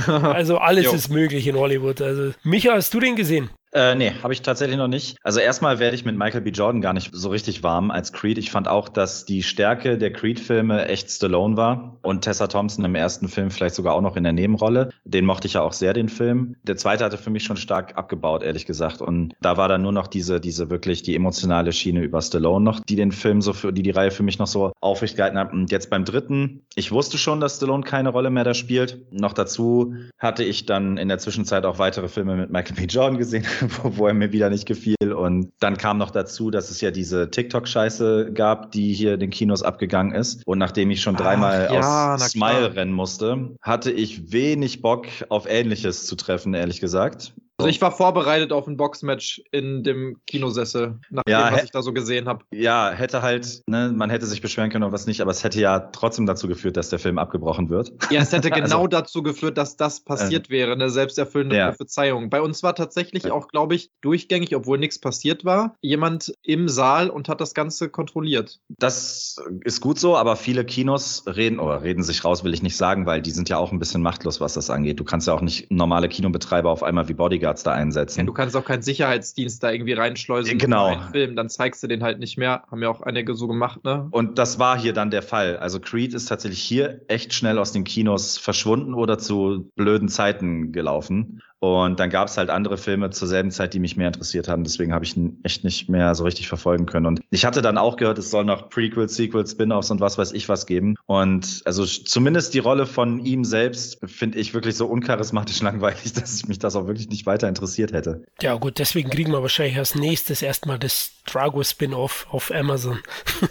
[SPEAKER 1] Also alles ist möglich in Hollywood. Also Micha, hast du den gesehen?
[SPEAKER 2] Äh, nee, habe ich tatsächlich noch nicht. Also erstmal werde ich mit Michael B. Jordan gar nicht so richtig warm als Creed. Ich fand auch, dass die Stärke der Creed-Filme echt Stallone war und Tessa Thompson im ersten Film vielleicht sogar auch noch in der Nebenrolle. Den mochte ich ja auch sehr, den Film. Der zweite hatte für mich schon stark abgebaut, ehrlich gesagt. Und da war dann nur noch diese, diese wirklich die emotionale Schiene über Stallone noch, die den Film so für, die die Reihe für mich noch so aufrecht gehalten hat. Und jetzt beim dritten, ich wusste schon, dass Stallone keine Rolle mehr da spielt. Noch dazu hatte ich dann in der Zwischenzeit auch weitere Filme mit Michael B. Jordan gesehen, wo, er mir wieder nicht gefiel. Und dann kam noch dazu, dass es ja diese TikTok-Scheiße gab, die hier in den Kinos abgegangen ist. Und nachdem ich schon
[SPEAKER 3] Ach,
[SPEAKER 2] dreimal
[SPEAKER 3] ja, na
[SPEAKER 2] aus. Smile rennen musste, hatte ich wenig Bock auf Ähnliches zu treffen, ehrlich gesagt.
[SPEAKER 3] Also ich war vorbereitet auf ein Boxmatch in dem Kinosessel, nach
[SPEAKER 2] Ja,
[SPEAKER 3] dem, was ich da so gesehen habe.
[SPEAKER 2] Ja, hätte halt, ne, man hätte sich beschweren können oder was nicht, aber es hätte ja trotzdem dazu geführt, dass der Film abgebrochen wird.
[SPEAKER 3] Ja, es hätte genau
[SPEAKER 2] Also-
[SPEAKER 3] dazu geführt, dass das passiert wäre, eine selbsterfüllende
[SPEAKER 2] Ja.
[SPEAKER 3] Prophezeiung. Bei uns war tatsächlich
[SPEAKER 2] Ja.
[SPEAKER 3] auch, glaube ich, durchgängig, obwohl nichts passiert war, jemand im Saal und hat das Ganze kontrolliert.
[SPEAKER 2] Das ist gut so, aber viele Kinos reden oder reden sich raus, will ich nicht sagen, weil die sind ja auch ein bisschen machtlos, was das angeht. Du kannst ja auch nicht normale Kinobetreiber auf einmal wie Bodyguards da einsetzen.
[SPEAKER 3] Du kannst auch keinen Sicherheitsdienst da irgendwie reinschleusen.
[SPEAKER 2] Genau.
[SPEAKER 3] in einen Film, dann zeigst du den halt nicht mehr. Haben ja auch einige so gemacht, ne?
[SPEAKER 2] Und das war hier dann der Fall. Also Creed ist tatsächlich hier echt schnell aus den Kinos verschwunden oder zu blöden Zeiten gelaufen. Und dann gab es halt andere Filme zur selben Zeit, die mich mehr interessiert haben. Deswegen habe ich ihn echt nicht mehr so richtig verfolgen können. Und ich hatte dann auch gehört, es soll noch Prequels, Sequels, Spin-offs und was weiß ich was geben. Und also zumindest die Rolle von ihm selbst finde ich wirklich so uncharismatisch langweilig, dass ich mich das auch wirklich nicht weiter interessiert hätte.
[SPEAKER 1] Ja gut, deswegen kriegen wir wahrscheinlich als nächstes erstmal das Drago Spin-off auf Amazon.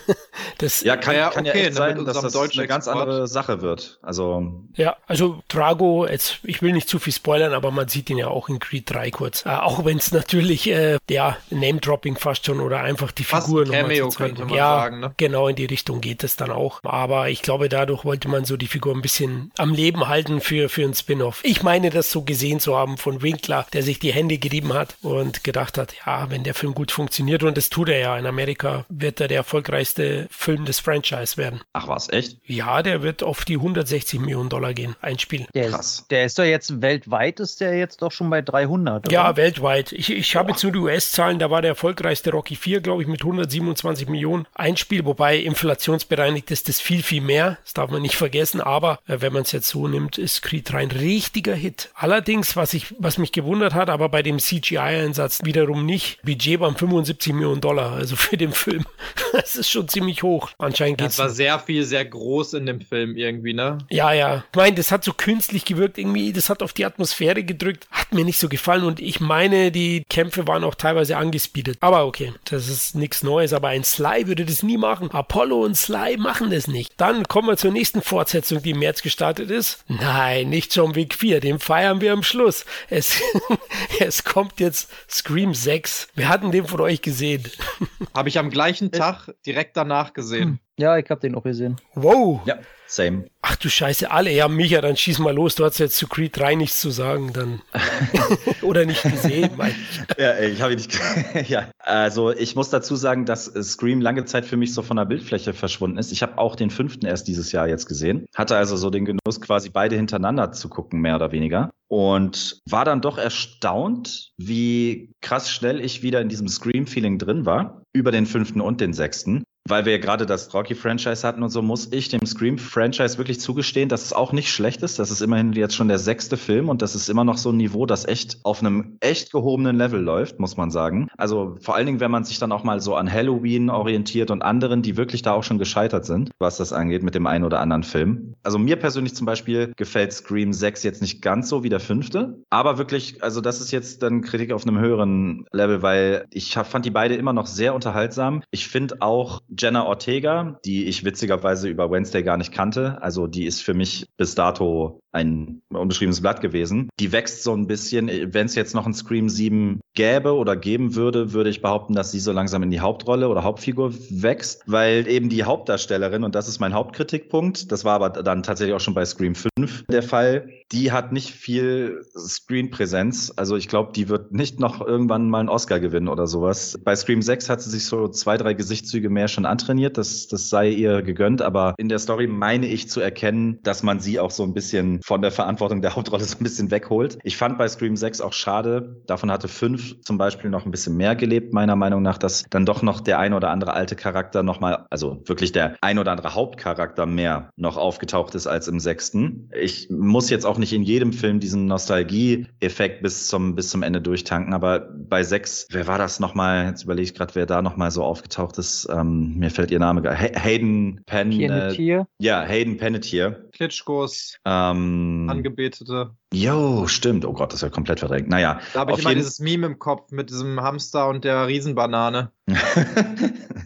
[SPEAKER 1] das,
[SPEAKER 2] Ja, kann
[SPEAKER 3] Ja,
[SPEAKER 2] ja, kann ja
[SPEAKER 3] okay,
[SPEAKER 2] echt sein, dass das eine
[SPEAKER 3] deutschen
[SPEAKER 2] ganz
[SPEAKER 3] Export.
[SPEAKER 2] andere Sache wird. Also
[SPEAKER 1] Ja, also Drago, jetzt, ich will nicht zu viel spoilern, aber man sieht ihn ja auch in Creed 3 kurz. Äh, auch wenn es natürlich, äh, ja, Name-Dropping fast schon oder einfach die
[SPEAKER 3] Fast
[SPEAKER 1] Figur
[SPEAKER 3] ein
[SPEAKER 1] nochmal
[SPEAKER 3] Cameo, könnte man
[SPEAKER 1] ja,
[SPEAKER 3] sagen, ne?
[SPEAKER 1] genau in die Richtung geht es dann auch. Aber ich glaube, dadurch wollte man so die Figur ein bisschen am Leben halten für, für ein Spin-off. Ich meine, das so gesehen zu haben von Winkler, der sich die Hände gerieben hat und gedacht hat, ja, wenn der Film gut funktioniert, und das tut er ja, in Amerika wird er der erfolgreichste Film des Franchise werden.
[SPEAKER 2] ach was, echt?
[SPEAKER 1] Ja, der wird auf die 160 Millionen Dollar gehen, ein Spiel.
[SPEAKER 4] Der,
[SPEAKER 2] Krass.
[SPEAKER 4] Ist, der ist doch jetzt weltweit, ist der jetzt doch schon bei 300, oder?
[SPEAKER 1] Ja, weltweit. Ich, ich habe jetzt nur die US-Zahlen, da war der erfolgreichste Rocky 4, glaube ich, mit 127 Millionen Einspiel, wobei inflationsbereinigt ist das viel, viel mehr. Das darf man nicht vergessen, aber äh, wenn man es jetzt so nimmt, ist Creed 3 ein richtiger Hit. Allerdings, was, ich, was mich gewundert hat, aber bei dem CGI-Einsatz wiederum nicht, Budget waren 75 Millionen Dollar, also für den Film. Das ist schon ziemlich hoch. Anscheinend
[SPEAKER 3] Das
[SPEAKER 1] geht's.
[SPEAKER 3] war sehr viel, sehr groß in dem Film irgendwie, ne?
[SPEAKER 1] Ja, ja. Ich meine, das hat so künstlich gewirkt irgendwie, das hat auf die Atmosphäre gedrückt, hat mir nicht so gefallen und ich meine, die Kämpfe waren auch teilweise angespeedet. Aber okay, das ist nichts Neues, aber ein Sly würde das nie machen. Apollo und Sly machen das nicht. Dann kommen wir zur nächsten Fortsetzung, die im März gestartet ist. Nein, nicht John Wick 4, den feiern wir am Schluss. Es, es kommt jetzt Scream 6. Wir hatten den von euch gesehen.
[SPEAKER 3] Habe ich am gleichen Tag direkt danach gesehen.
[SPEAKER 4] Ja, ich habe den auch gesehen.
[SPEAKER 1] Wow.
[SPEAKER 2] Ja. Same.
[SPEAKER 1] Ach du Scheiße, alle. Ja, Micha, dann schieß mal los. Du hast jetzt zu Creed 3 nichts zu sagen, dann. Oder nicht gesehen, meine ich.
[SPEAKER 2] Ja, ich habe ihn nicht. ja, also ich muss dazu sagen, dass Scream lange Zeit für mich so von der Bildfläche verschwunden ist. Ich habe auch den fünften erst dieses Jahr jetzt gesehen. Hatte also so den Genuss, quasi beide hintereinander zu gucken, mehr oder weniger. Und war dann doch erstaunt, wie krass schnell ich wieder in diesem Scream-Feeling drin war. Über den fünften und den sechsten weil wir ja gerade das Rocky-Franchise hatten und so, muss ich dem Scream-Franchise wirklich zugestehen, dass es auch nicht schlecht ist. Das ist immerhin jetzt schon der sechste Film und das ist immer noch so ein Niveau, das echt auf einem echt gehobenen Level läuft, muss man sagen. Also vor allen Dingen, wenn man sich dann auch mal so an Halloween orientiert und anderen, die wirklich da auch schon gescheitert sind, was das angeht mit dem einen oder anderen Film. Also mir persönlich zum Beispiel gefällt Scream 6 jetzt nicht ganz so wie der fünfte, aber wirklich, also das ist jetzt dann Kritik auf einem höheren Level, weil ich fand die beide immer noch sehr unterhaltsam. Ich finde auch Jenna Ortega, die ich witzigerweise über Wednesday gar nicht kannte. Also die ist für mich bis dato ein unbeschriebenes Blatt gewesen. Die wächst so ein bisschen. Wenn es jetzt noch ein Scream 7 gäbe oder geben würde, würde ich behaupten, dass sie so langsam in die Hauptrolle oder Hauptfigur wächst, weil eben die Hauptdarstellerin, und das ist mein Hauptkritikpunkt, das war aber dann tatsächlich auch schon bei Scream 5 der Fall, die hat nicht viel Screenpräsenz. Also ich glaube, die wird nicht noch irgendwann mal einen Oscar gewinnen oder sowas. Bei Scream 6 hat sie sich so zwei, drei Gesichtszüge mehr schon antrainiert. Das, das sei ihr gegönnt. Aber in der Story meine ich zu erkennen, dass man sie auch so ein bisschen von der Verantwortung der Hauptrolle so ein bisschen wegholt. Ich fand bei Scream 6 auch schade. Davon hatte 5 zum Beispiel noch ein bisschen mehr gelebt, meiner Meinung nach, dass dann doch noch der ein oder andere alte Charakter nochmal, also wirklich der ein oder andere Hauptcharakter mehr noch aufgetaucht ist als im sechsten. Ich muss jetzt auch nicht in jedem Film diesen Nostalgie-Effekt bis zum, bis zum Ende durchtanken, aber bei 6, wer war das nochmal? Jetzt überlege ich gerade, wer da nochmal so aufgetaucht ist. Ähm, mir fällt ihr Name gar Hayden.
[SPEAKER 4] Panettiere.
[SPEAKER 2] Äh, ja, Hayden Panettiere.
[SPEAKER 3] Klitschkos
[SPEAKER 2] Ähm,
[SPEAKER 3] Angebetete.
[SPEAKER 2] Jo, stimmt. Oh Gott, das ist ja komplett verdrängt. Naja,
[SPEAKER 3] Da habe ich immer
[SPEAKER 2] jeden-
[SPEAKER 3] dieses Meme im Kopf mit diesem Hamster und der Riesenbanane.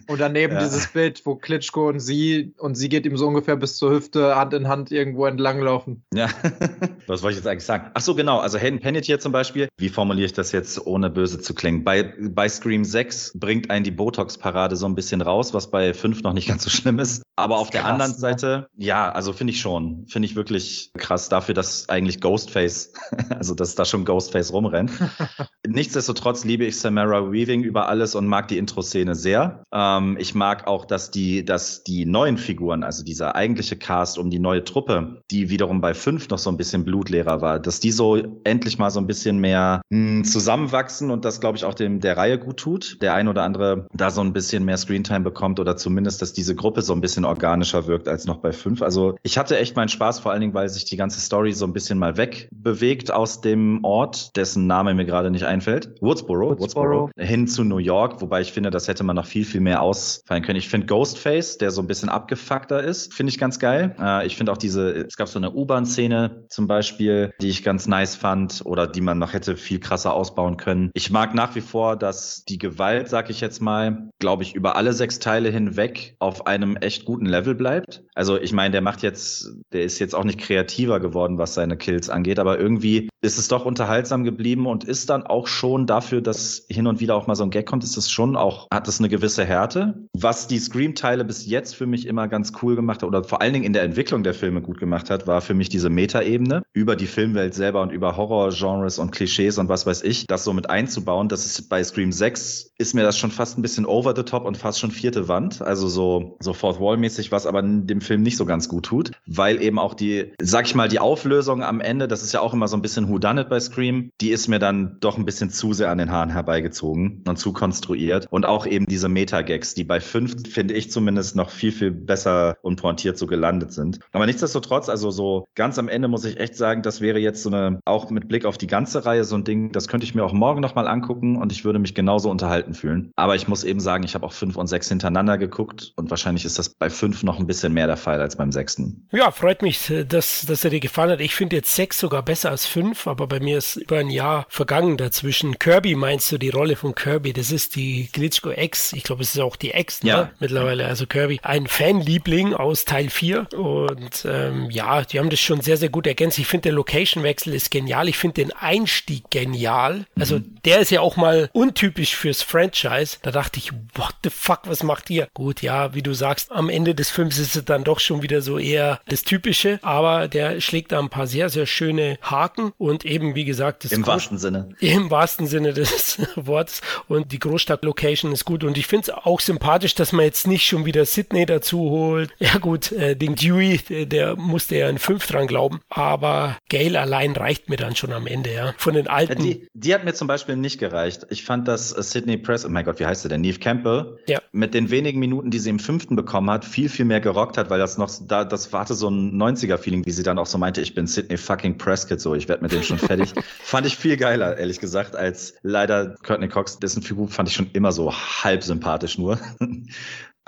[SPEAKER 3] Und daneben
[SPEAKER 2] Ja.
[SPEAKER 3] dieses Bild, wo Klitschko und sie und sie geht ihm so ungefähr bis zur Hüfte Hand in Hand irgendwo entlanglaufen.
[SPEAKER 2] Ja, was wollte ich jetzt eigentlich sagen? Ach so, genau. Also Hayden Panettiere zum Beispiel. Wie formuliere ich das jetzt, ohne böse zu klingen? Bei, bei Scream 6 bringt einen die Botox-Parade so ein bisschen raus, was bei 5 noch nicht ganz so schlimm ist. Aber auf der
[SPEAKER 4] Krass,
[SPEAKER 2] anderen
[SPEAKER 4] ne?
[SPEAKER 2] Seite, ja, also finde ich schon. Finde ich wirklich krass dafür, dass eigentlich Ghostface, also dass da schon Ghostface rumrennt. Nichtsdestotrotz liebe ich Samara Weaving über alles und mag die Intro-Szene sehr. Ähm, ich mag auch, dass die, dass die neuen Figuren, also dieser eigentliche Cast um die neue Truppe, die wiederum bei fünf noch so ein bisschen blutleerer war, dass die so endlich mal so ein bisschen mehr mh, zusammenwachsen und das, glaube ich, auch dem der Reihe gut tut. Der ein oder andere da so ein bisschen mehr Screentime bekommt oder zumindest, dass diese Gruppe so ein bisschen organischer wirkt als noch bei fünf. Also ich hatte echt meinen Spaß, vor allen Dingen, weil sich die ganze Story so ein bisschen mal wegbewegt aus dem Ort, dessen Name mir gerade nicht einfällt. Woodsboro,
[SPEAKER 4] Woodsboro.
[SPEAKER 2] hin zu New York, wobei ich finde, das hätte man noch viel, viel mehr ausfallen können. Ich finde Ghostface, der so ein bisschen abgefuckter ist, finde ich ganz geil. Äh, ich finde auch diese, es gab so eine U-Bahn-Szene zum Beispiel, die ich ganz nice fand oder die man noch hätte viel krasser ausbauen können. Ich mag nach wie vor, dass die Gewalt, sag ich jetzt mal, glaube ich, über alle sechs Teile hinweg auf einem echt guten Level bleibt. Also ich meine, der macht jetzt, der ist jetzt auch nicht kreativer geworden, was seine Kills angeht, aber irgendwie ist es doch unterhaltsam geblieben und ist dann auch schon dafür, dass hin und wieder auch mal so ein Gag kommt, ist es schon auch, hat es eine gewisse Härte. Was die Scream-Teile bis jetzt für mich immer ganz cool gemacht hat oder vor allen Dingen in der Entwicklung der Filme gut gemacht hat, war für mich diese Meta-Ebene über die Filmwelt selber und über Horror-Genres und Klischees und was weiß ich, das so mit einzubauen. Das ist bei Scream 6 ist mir das schon fast ein bisschen over the top und fast schon vierte Wand, also so, so Fourth Wall-mäßig, was aber dem Film nicht so ganz gut tut, weil eben auch die, sag ich mal, die Auflösung am Ende, das ist ja auch immer so ein bisschen Whodunit bei Scream, die ist mir dann doch ein bisschen zu sehr an den Haaren herbeigezogen und zu konstruiert. Und auch eben diese Meta-Gags, die bei fünf, finde ich zumindest, noch viel, viel besser und pointiert so gelandet sind. Aber nichtsdestotrotz, also so ganz am Ende muss ich echt sagen, das wäre jetzt so eine, auch mit Blick auf die ganze Reihe so ein Ding, das könnte ich mir auch morgen nochmal angucken und ich würde mich genauso unterhalten fühlen. Aber ich muss eben sagen, ich habe auch fünf und sechs hintereinander geguckt und wahrscheinlich ist das bei fünf noch ein bisschen mehr der Fall als beim sechsten.
[SPEAKER 1] Ja, freut mich, dass, dass er dir gefallen hat. Ich finde jetzt sechs sogar besser als fünf. Kopf, aber bei mir ist über ein Jahr vergangen dazwischen. Kirby meinst du die Rolle von Kirby? Das ist die Glitchko Ex. Ich glaube, es ist auch die Ex ne?
[SPEAKER 2] Ja.
[SPEAKER 1] mittlerweile. Also Kirby, ein Fanliebling aus Teil 4. Und ähm, ja, die haben das schon sehr, sehr gut ergänzt. Ich finde, der Location-Wechsel ist genial. Ich finde den Einstieg genial. Also der ist ja auch mal untypisch fürs Franchise. Da dachte ich, what the fuck, was macht ihr? Gut, ja, wie du sagst, am Ende des Films ist es dann doch schon wieder so eher das Typische, aber der schlägt da ein paar sehr, sehr schöne Haken und eben, wie gesagt, das
[SPEAKER 2] Im
[SPEAKER 1] Groß-
[SPEAKER 2] wahrsten Sinne.
[SPEAKER 1] im wahrsten Sinne des Wortes. Und die Großstadt-Location ist gut. Und ich finde es auch sympathisch, dass man jetzt nicht schon wieder Sydney dazu holt. Ja gut, äh, den Dewey, der, der musste ja in fünf dran glauben. Aber Gale allein reicht mir dann schon am Ende, ja. Von den alten.
[SPEAKER 2] Die, die hat mir zum Beispiel nicht gereicht. Ich fand, dass äh, Sydney Press, oh mein Gott, wie heißt sie denn? Neve Campbell,
[SPEAKER 1] Ja.
[SPEAKER 2] mit den wenigen Minuten, die sie im fünften bekommen hat, viel, viel mehr gerockt hat, weil das noch, da, das warte so ein 90er-Feeling, wie sie dann auch so meinte, ich bin Sydney fucking Prescott, so, ich werde mit dem schon fertig. fand ich viel geiler, ehrlich gesagt, als leider Courtney Cox, dessen Figur fand ich schon immer so halb sympathisch nur.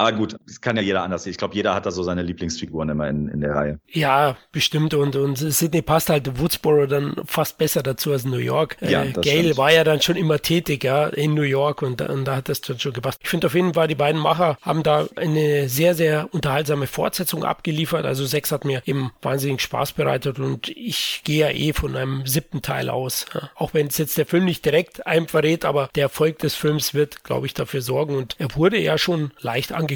[SPEAKER 2] Aber gut, das kann ja jeder anders sehen. Ich glaube, jeder hat da so seine Lieblingsfiguren immer in, in der Reihe.
[SPEAKER 1] Ja, bestimmt. Und, und Sydney passt halt Woodsboro dann fast besser dazu als New York.
[SPEAKER 2] Ja,
[SPEAKER 1] äh, Gale
[SPEAKER 2] stimmt.
[SPEAKER 1] war ja dann schon immer tätig, ja, in New York und, und da hat das dann schon gepasst. Ich finde auf jeden Fall, die beiden Macher haben da eine sehr, sehr unterhaltsame Fortsetzung abgeliefert. Also sechs hat mir eben wahnsinnig Spaß bereitet und ich gehe ja eh von einem siebten Teil aus. Ja. Auch wenn es jetzt der Film nicht direkt einem verrät, aber der Erfolg des Films wird, glaube ich, dafür sorgen und er wurde ja schon leicht angekündigt.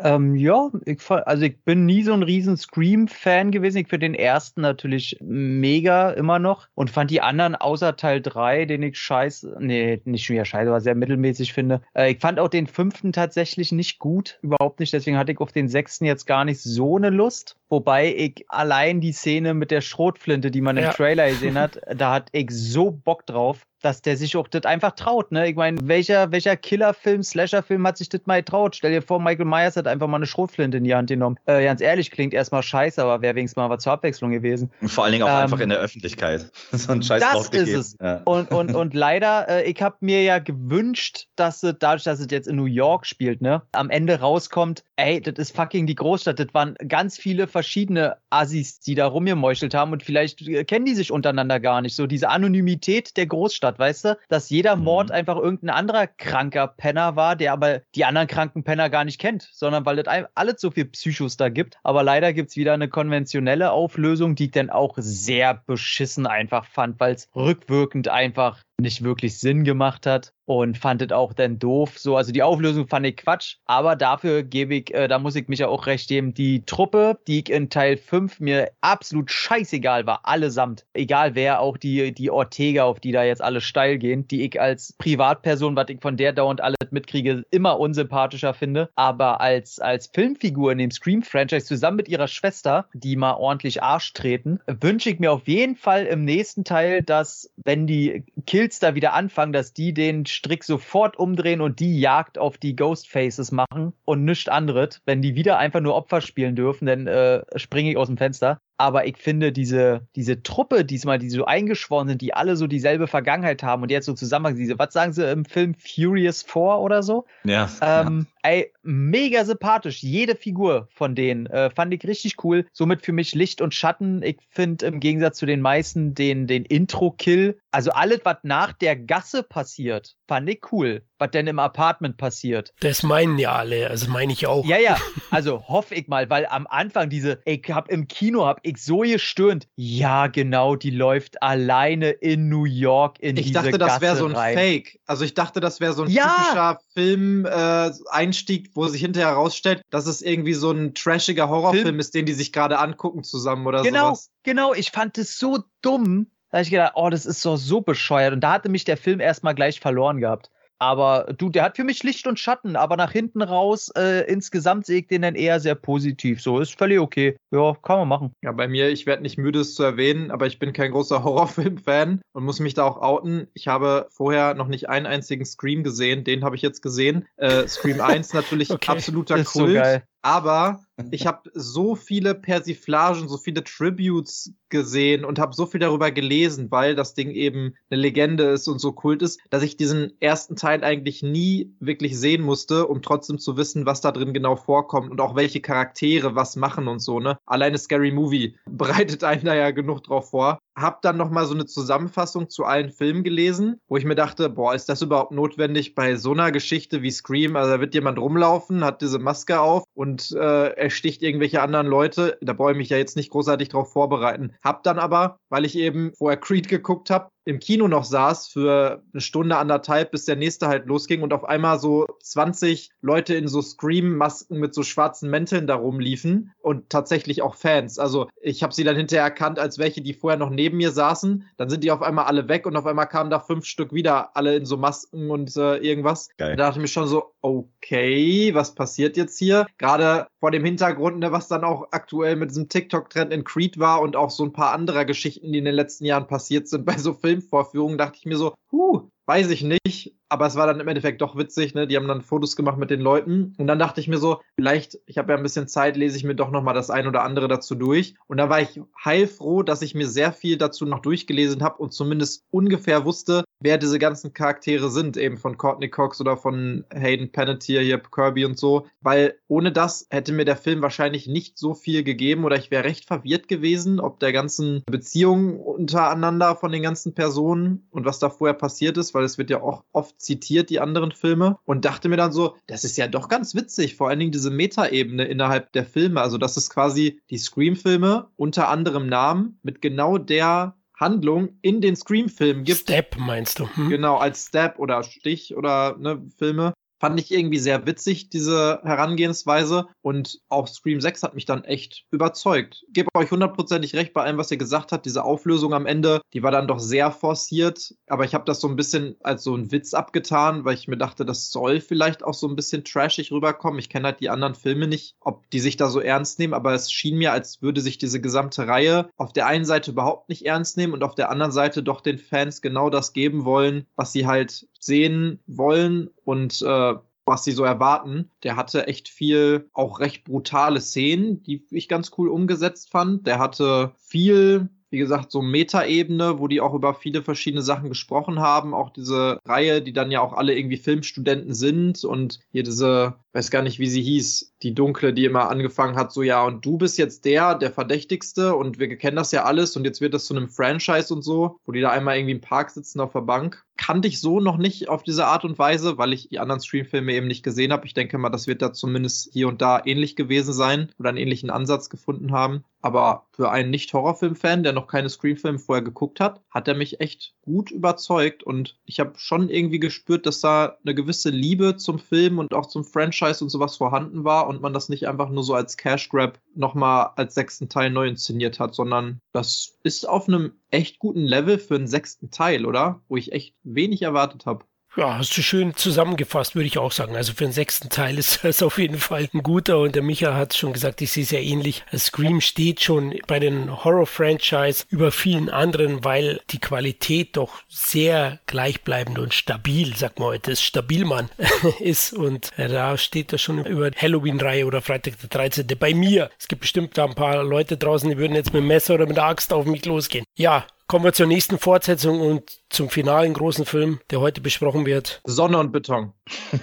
[SPEAKER 4] Ähm, ja, ich, also ich bin nie so ein riesen Scream-Fan gewesen. Ich finde den ersten natürlich mega immer noch und fand die anderen außer Teil 3, den ich scheiße, nee, nicht schon wieder scheiße, aber sehr mittelmäßig finde. Äh, ich fand auch den fünften tatsächlich nicht gut, überhaupt nicht. Deswegen hatte ich auf den sechsten jetzt gar nicht so eine Lust. Wobei ich allein die Szene mit der Schrotflinte, die man
[SPEAKER 1] Ja.
[SPEAKER 4] im Trailer gesehen hat, da hat ich so Bock drauf, dass der sich auch das einfach traut, ne? Ich meine, welcher, welcher Killerfilm, Slasherfilm hat sich das mal getraut? Stell dir vor, Michael Myers hat einfach mal eine Schrotflinte in die Hand genommen. Äh, ganz ehrlich, klingt erstmal scheiße, aber wäre wenigstens mal was zur Abwechslung gewesen.
[SPEAKER 2] Und vor allen Dingen auch
[SPEAKER 4] Ähm,
[SPEAKER 2] einfach in der Öffentlichkeit. so ein Scheiß
[SPEAKER 4] das ist es.
[SPEAKER 2] Ja.
[SPEAKER 4] Und, und, und leider, äh, ich habe mir ja gewünscht, dass es, dadurch, dass es jetzt in New York spielt, ne, am Ende rauskommt, ey, das ist fucking die Großstadt. Das waren ganz viele verschiedene Assis, die da rumgemeuchelt haben und vielleicht äh, kennen die sich untereinander gar nicht. So diese Anonymität der Großstadt, weißt du? Dass jeder
[SPEAKER 2] Mhm.
[SPEAKER 4] Mord einfach irgendein anderer kranker Penner war, der aber die anderen kranken Penner gar nicht kennt, sondern weil das alles so viel Psychos da gibt. Aber leider gibt's wieder eine konventionelle Auflösung, die ich dann auch sehr beschissen einfach fand, weil es rückwirkend einfach nicht wirklich Sinn gemacht hat und fand es auch dann doof. So, also die Auflösung fand ich Quatsch, aber dafür gebe ich, äh, da muss ich mich ja auch recht geben, die Truppe, die ich in Teil 5 mir absolut scheißegal war, allesamt. Egal wer, auch die, die Ortega, auf die da jetzt alle steil gehen, die ich als Privatperson, was ich von der dauernd alles mitkriege, immer unsympathischer finde. Aber als, als Filmfigur in dem Scream-Franchise zusammen mit ihrer Schwester, die mal ordentlich Arsch treten, wünsche ich mir auf jeden Fall im nächsten Teil, dass, wenn die Kills da wieder anfangen, dass die den Strick sofort umdrehen und die Jagd auf die Ghostfaces machen und nichts anderes. Wenn die wieder einfach nur Opfer spielen dürfen, dann äh, springe ich aus dem Fenster. Aber ich finde, diese, diese Truppe diesmal, die so eingeschworen sind, die alle so dieselbe Vergangenheit haben und jetzt so zusammen, diese, was sagen sie im Film Furious 4 oder so?
[SPEAKER 2] Ja.
[SPEAKER 4] Ähm, ey, mega sympathisch. Jede Figur von denen äh, fand ich richtig cool. Somit für mich Licht und Schatten. Ich finde im Gegensatz zu den meisten den, den Intro-Kill, also alles, was nach der Gasse passiert, fand ich cool. Was denn im Apartment passiert.
[SPEAKER 1] Das meinen ja alle, also meine ich auch.
[SPEAKER 4] Ja, ja, also hoffe ich mal, weil am Anfang diese, ich hab im Kino, hab ich so gestöhnt. Ja, genau, die läuft alleine in New York in
[SPEAKER 3] Ich
[SPEAKER 4] diese
[SPEAKER 3] dachte, das wäre so ein
[SPEAKER 4] rein.
[SPEAKER 3] Fake. Also ich dachte, das wäre so ein
[SPEAKER 4] Ja!
[SPEAKER 3] typischer Film-Einstieg, wo sich hinterher herausstellt, dass es irgendwie so ein trashiger Horrorfilm
[SPEAKER 4] Film-
[SPEAKER 3] ist, den die sich gerade angucken zusammen oder
[SPEAKER 4] Genau,
[SPEAKER 3] sowas.
[SPEAKER 4] genau. Ich fand es so dumm. Da hab ich gedacht, oh, das ist doch so bescheuert. Und da hatte mich der Film erstmal gleich verloren gehabt. Aber du, der hat für mich Licht und Schatten, aber nach hinten raus, äh, insgesamt sehe ich den dann eher sehr positiv. So, ist völlig okay. Ja, kann man machen.
[SPEAKER 3] Ja, bei mir, ich werde nicht müde, es zu erwähnen, aber ich bin kein großer Horrorfilm-Fan und muss mich da auch outen. Ich habe vorher noch nicht einen einzigen Scream gesehen, den habe ich jetzt gesehen. Äh, Scream 1 natürlich
[SPEAKER 1] Okay.
[SPEAKER 3] absoluter
[SPEAKER 4] ist so
[SPEAKER 3] Kult.
[SPEAKER 4] geil.
[SPEAKER 3] Aber ich habe so viele Persiflagen, so viele Tributes gesehen und habe so viel darüber gelesen, weil das Ding eben eine Legende ist und so kult ist, dass ich diesen ersten Teil eigentlich nie wirklich sehen musste, um trotzdem zu wissen, was da drin genau vorkommt und auch welche Charaktere was machen und so, ne? Alleine Scary Movie bereitet einen da ja genug drauf vor. Habe dann noch mal so eine Zusammenfassung zu allen Filmen gelesen, wo ich mir dachte, boah, ist das überhaupt notwendig bei so einer Geschichte wie Scream? Also da wird jemand rumlaufen, hat diese Maske auf und äh, ersticht irgendwelche anderen Leute. Da brauche ich mich ja jetzt nicht großartig drauf vorbereiten. Hab dann aber, weil ich eben vorher Creed geguckt habe, im Kino noch saß für eine Stunde, anderthalb, bis der nächste halt losging und auf einmal so 20 Leute in so Scream-Masken mit so schwarzen Mänteln da rumliefen und tatsächlich auch Fans. Also ich habe sie dann hinterher erkannt als welche, die vorher noch neben mir saßen. Dann sind die auf einmal alle weg und auf einmal kamen da fünf Stück wieder, alle in so Masken und äh, irgendwas. Geil. Da dachte ich mir schon so, okay, was passiert jetzt hier? Gerade vor dem Hintergrund, ne, was dann auch aktuell mit diesem TikTok-Trend in Creed war und auch so ein paar anderer Geschichten, die in den letzten Jahren passiert sind bei so Filmvorführungen, dachte ich mir so, huh, weiß ich nicht aber es war dann im Endeffekt doch witzig, ne? Die haben dann Fotos gemacht mit den Leuten. Und dann dachte ich mir so, vielleicht, ich habe ja ein bisschen Zeit, lese ich mir doch nochmal das ein oder andere dazu durch. Und da war ich heilfroh, dass ich mir sehr viel dazu noch durchgelesen habe und zumindest ungefähr wusste, wer diese ganzen Charaktere sind, eben von Courtney Cox oder von Hayden Panettiere hier, Kirby und so. Weil ohne das hätte mir der Film wahrscheinlich nicht so viel gegeben oder ich wäre recht verwirrt gewesen, ob der ganzen Beziehung untereinander von den ganzen Personen und was da vorher passiert ist, weil es wird ja auch oft zitiert, die anderen Filme, und dachte mir dann so, das ist ja doch ganz witzig, vor allen Dingen diese Metaebene innerhalb der Filme. Also, das ist quasi die Scream-Filme unter anderem Namen mit genau der Handlung in den Scream-Filmen gibt.
[SPEAKER 1] Step meinst du?
[SPEAKER 3] Hm? Genau, als Step oder Stich oder ne, Filme. Fand ich irgendwie sehr witzig, diese Herangehensweise. Und auch Scream 6 hat mich dann echt überzeugt. Gebe euch hundertprozentig recht bei allem, was ihr gesagt habt. Diese Auflösung am Ende, die war dann doch sehr forciert. Aber ich habe das so ein bisschen als so einen Witz abgetan, weil ich mir dachte, das soll vielleicht auch so ein bisschen trashig rüberkommen. Ich kenne halt die anderen Filme nicht, ob die sich da so ernst nehmen. Aber es schien mir, als würde sich diese gesamte Reihe auf der einen Seite überhaupt nicht ernst nehmen und auf der anderen Seite doch den Fans genau das geben wollen, was sie halt sehen wollen und äh, was sie so erwarten. Der hatte echt viel, auch recht brutale Szenen, die ich ganz cool umgesetzt fand. Der hatte viel wie gesagt, so Metaebene, wo die auch über viele verschiedene Sachen gesprochen haben. Auch diese Reihe, die dann ja auch alle irgendwie Filmstudenten sind und hier diese, weiß gar nicht, wie sie hieß, die dunkle, die immer angefangen hat, so ja, und du bist jetzt der, der Verdächtigste und wir kennen das ja alles und jetzt wird das zu einem Franchise und so, wo die da einmal irgendwie im Park sitzen auf der Bank. Kannte ich so noch nicht auf diese Art und Weise, weil ich die anderen Streamfilme eben nicht gesehen habe. Ich denke mal, das wird da zumindest hier und da ähnlich gewesen sein oder einen ähnlichen Ansatz gefunden haben. Aber für einen Nicht-Horrorfilm-Fan, der noch keine Scream-Filme vorher geguckt hat, hat er mich echt gut überzeugt. Und ich habe schon irgendwie gespürt, dass da eine gewisse Liebe zum Film und auch zum Franchise und sowas vorhanden war und man das nicht einfach nur so als Cash Grab nochmal als sechsten Teil neu inszeniert hat, sondern das ist auf einem echt guten Level für einen sechsten Teil, oder? Wo ich echt wenig erwartet habe.
[SPEAKER 1] Ja, hast du schön zusammengefasst, würde ich auch sagen. Also für den sechsten Teil ist das auf jeden Fall ein guter und der Micha hat schon gesagt, ich sehe es ja ähnlich. Scream steht schon bei den Horror-Franchise über vielen anderen, weil die Qualität doch sehr gleichbleibend und stabil, sagt man heute, ist Stabilmann ist und da steht er schon über Halloween-Reihe oder Freitag der 13. Bei mir. Es gibt bestimmt da ein paar Leute draußen, die würden jetzt mit dem Messer oder mit der Axt auf mich losgehen. Ja, Kommen wir zur nächsten Fortsetzung und zum finalen großen Film, der heute besprochen wird.
[SPEAKER 3] Sonne und Beton.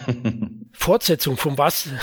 [SPEAKER 1] Fortsetzung von was?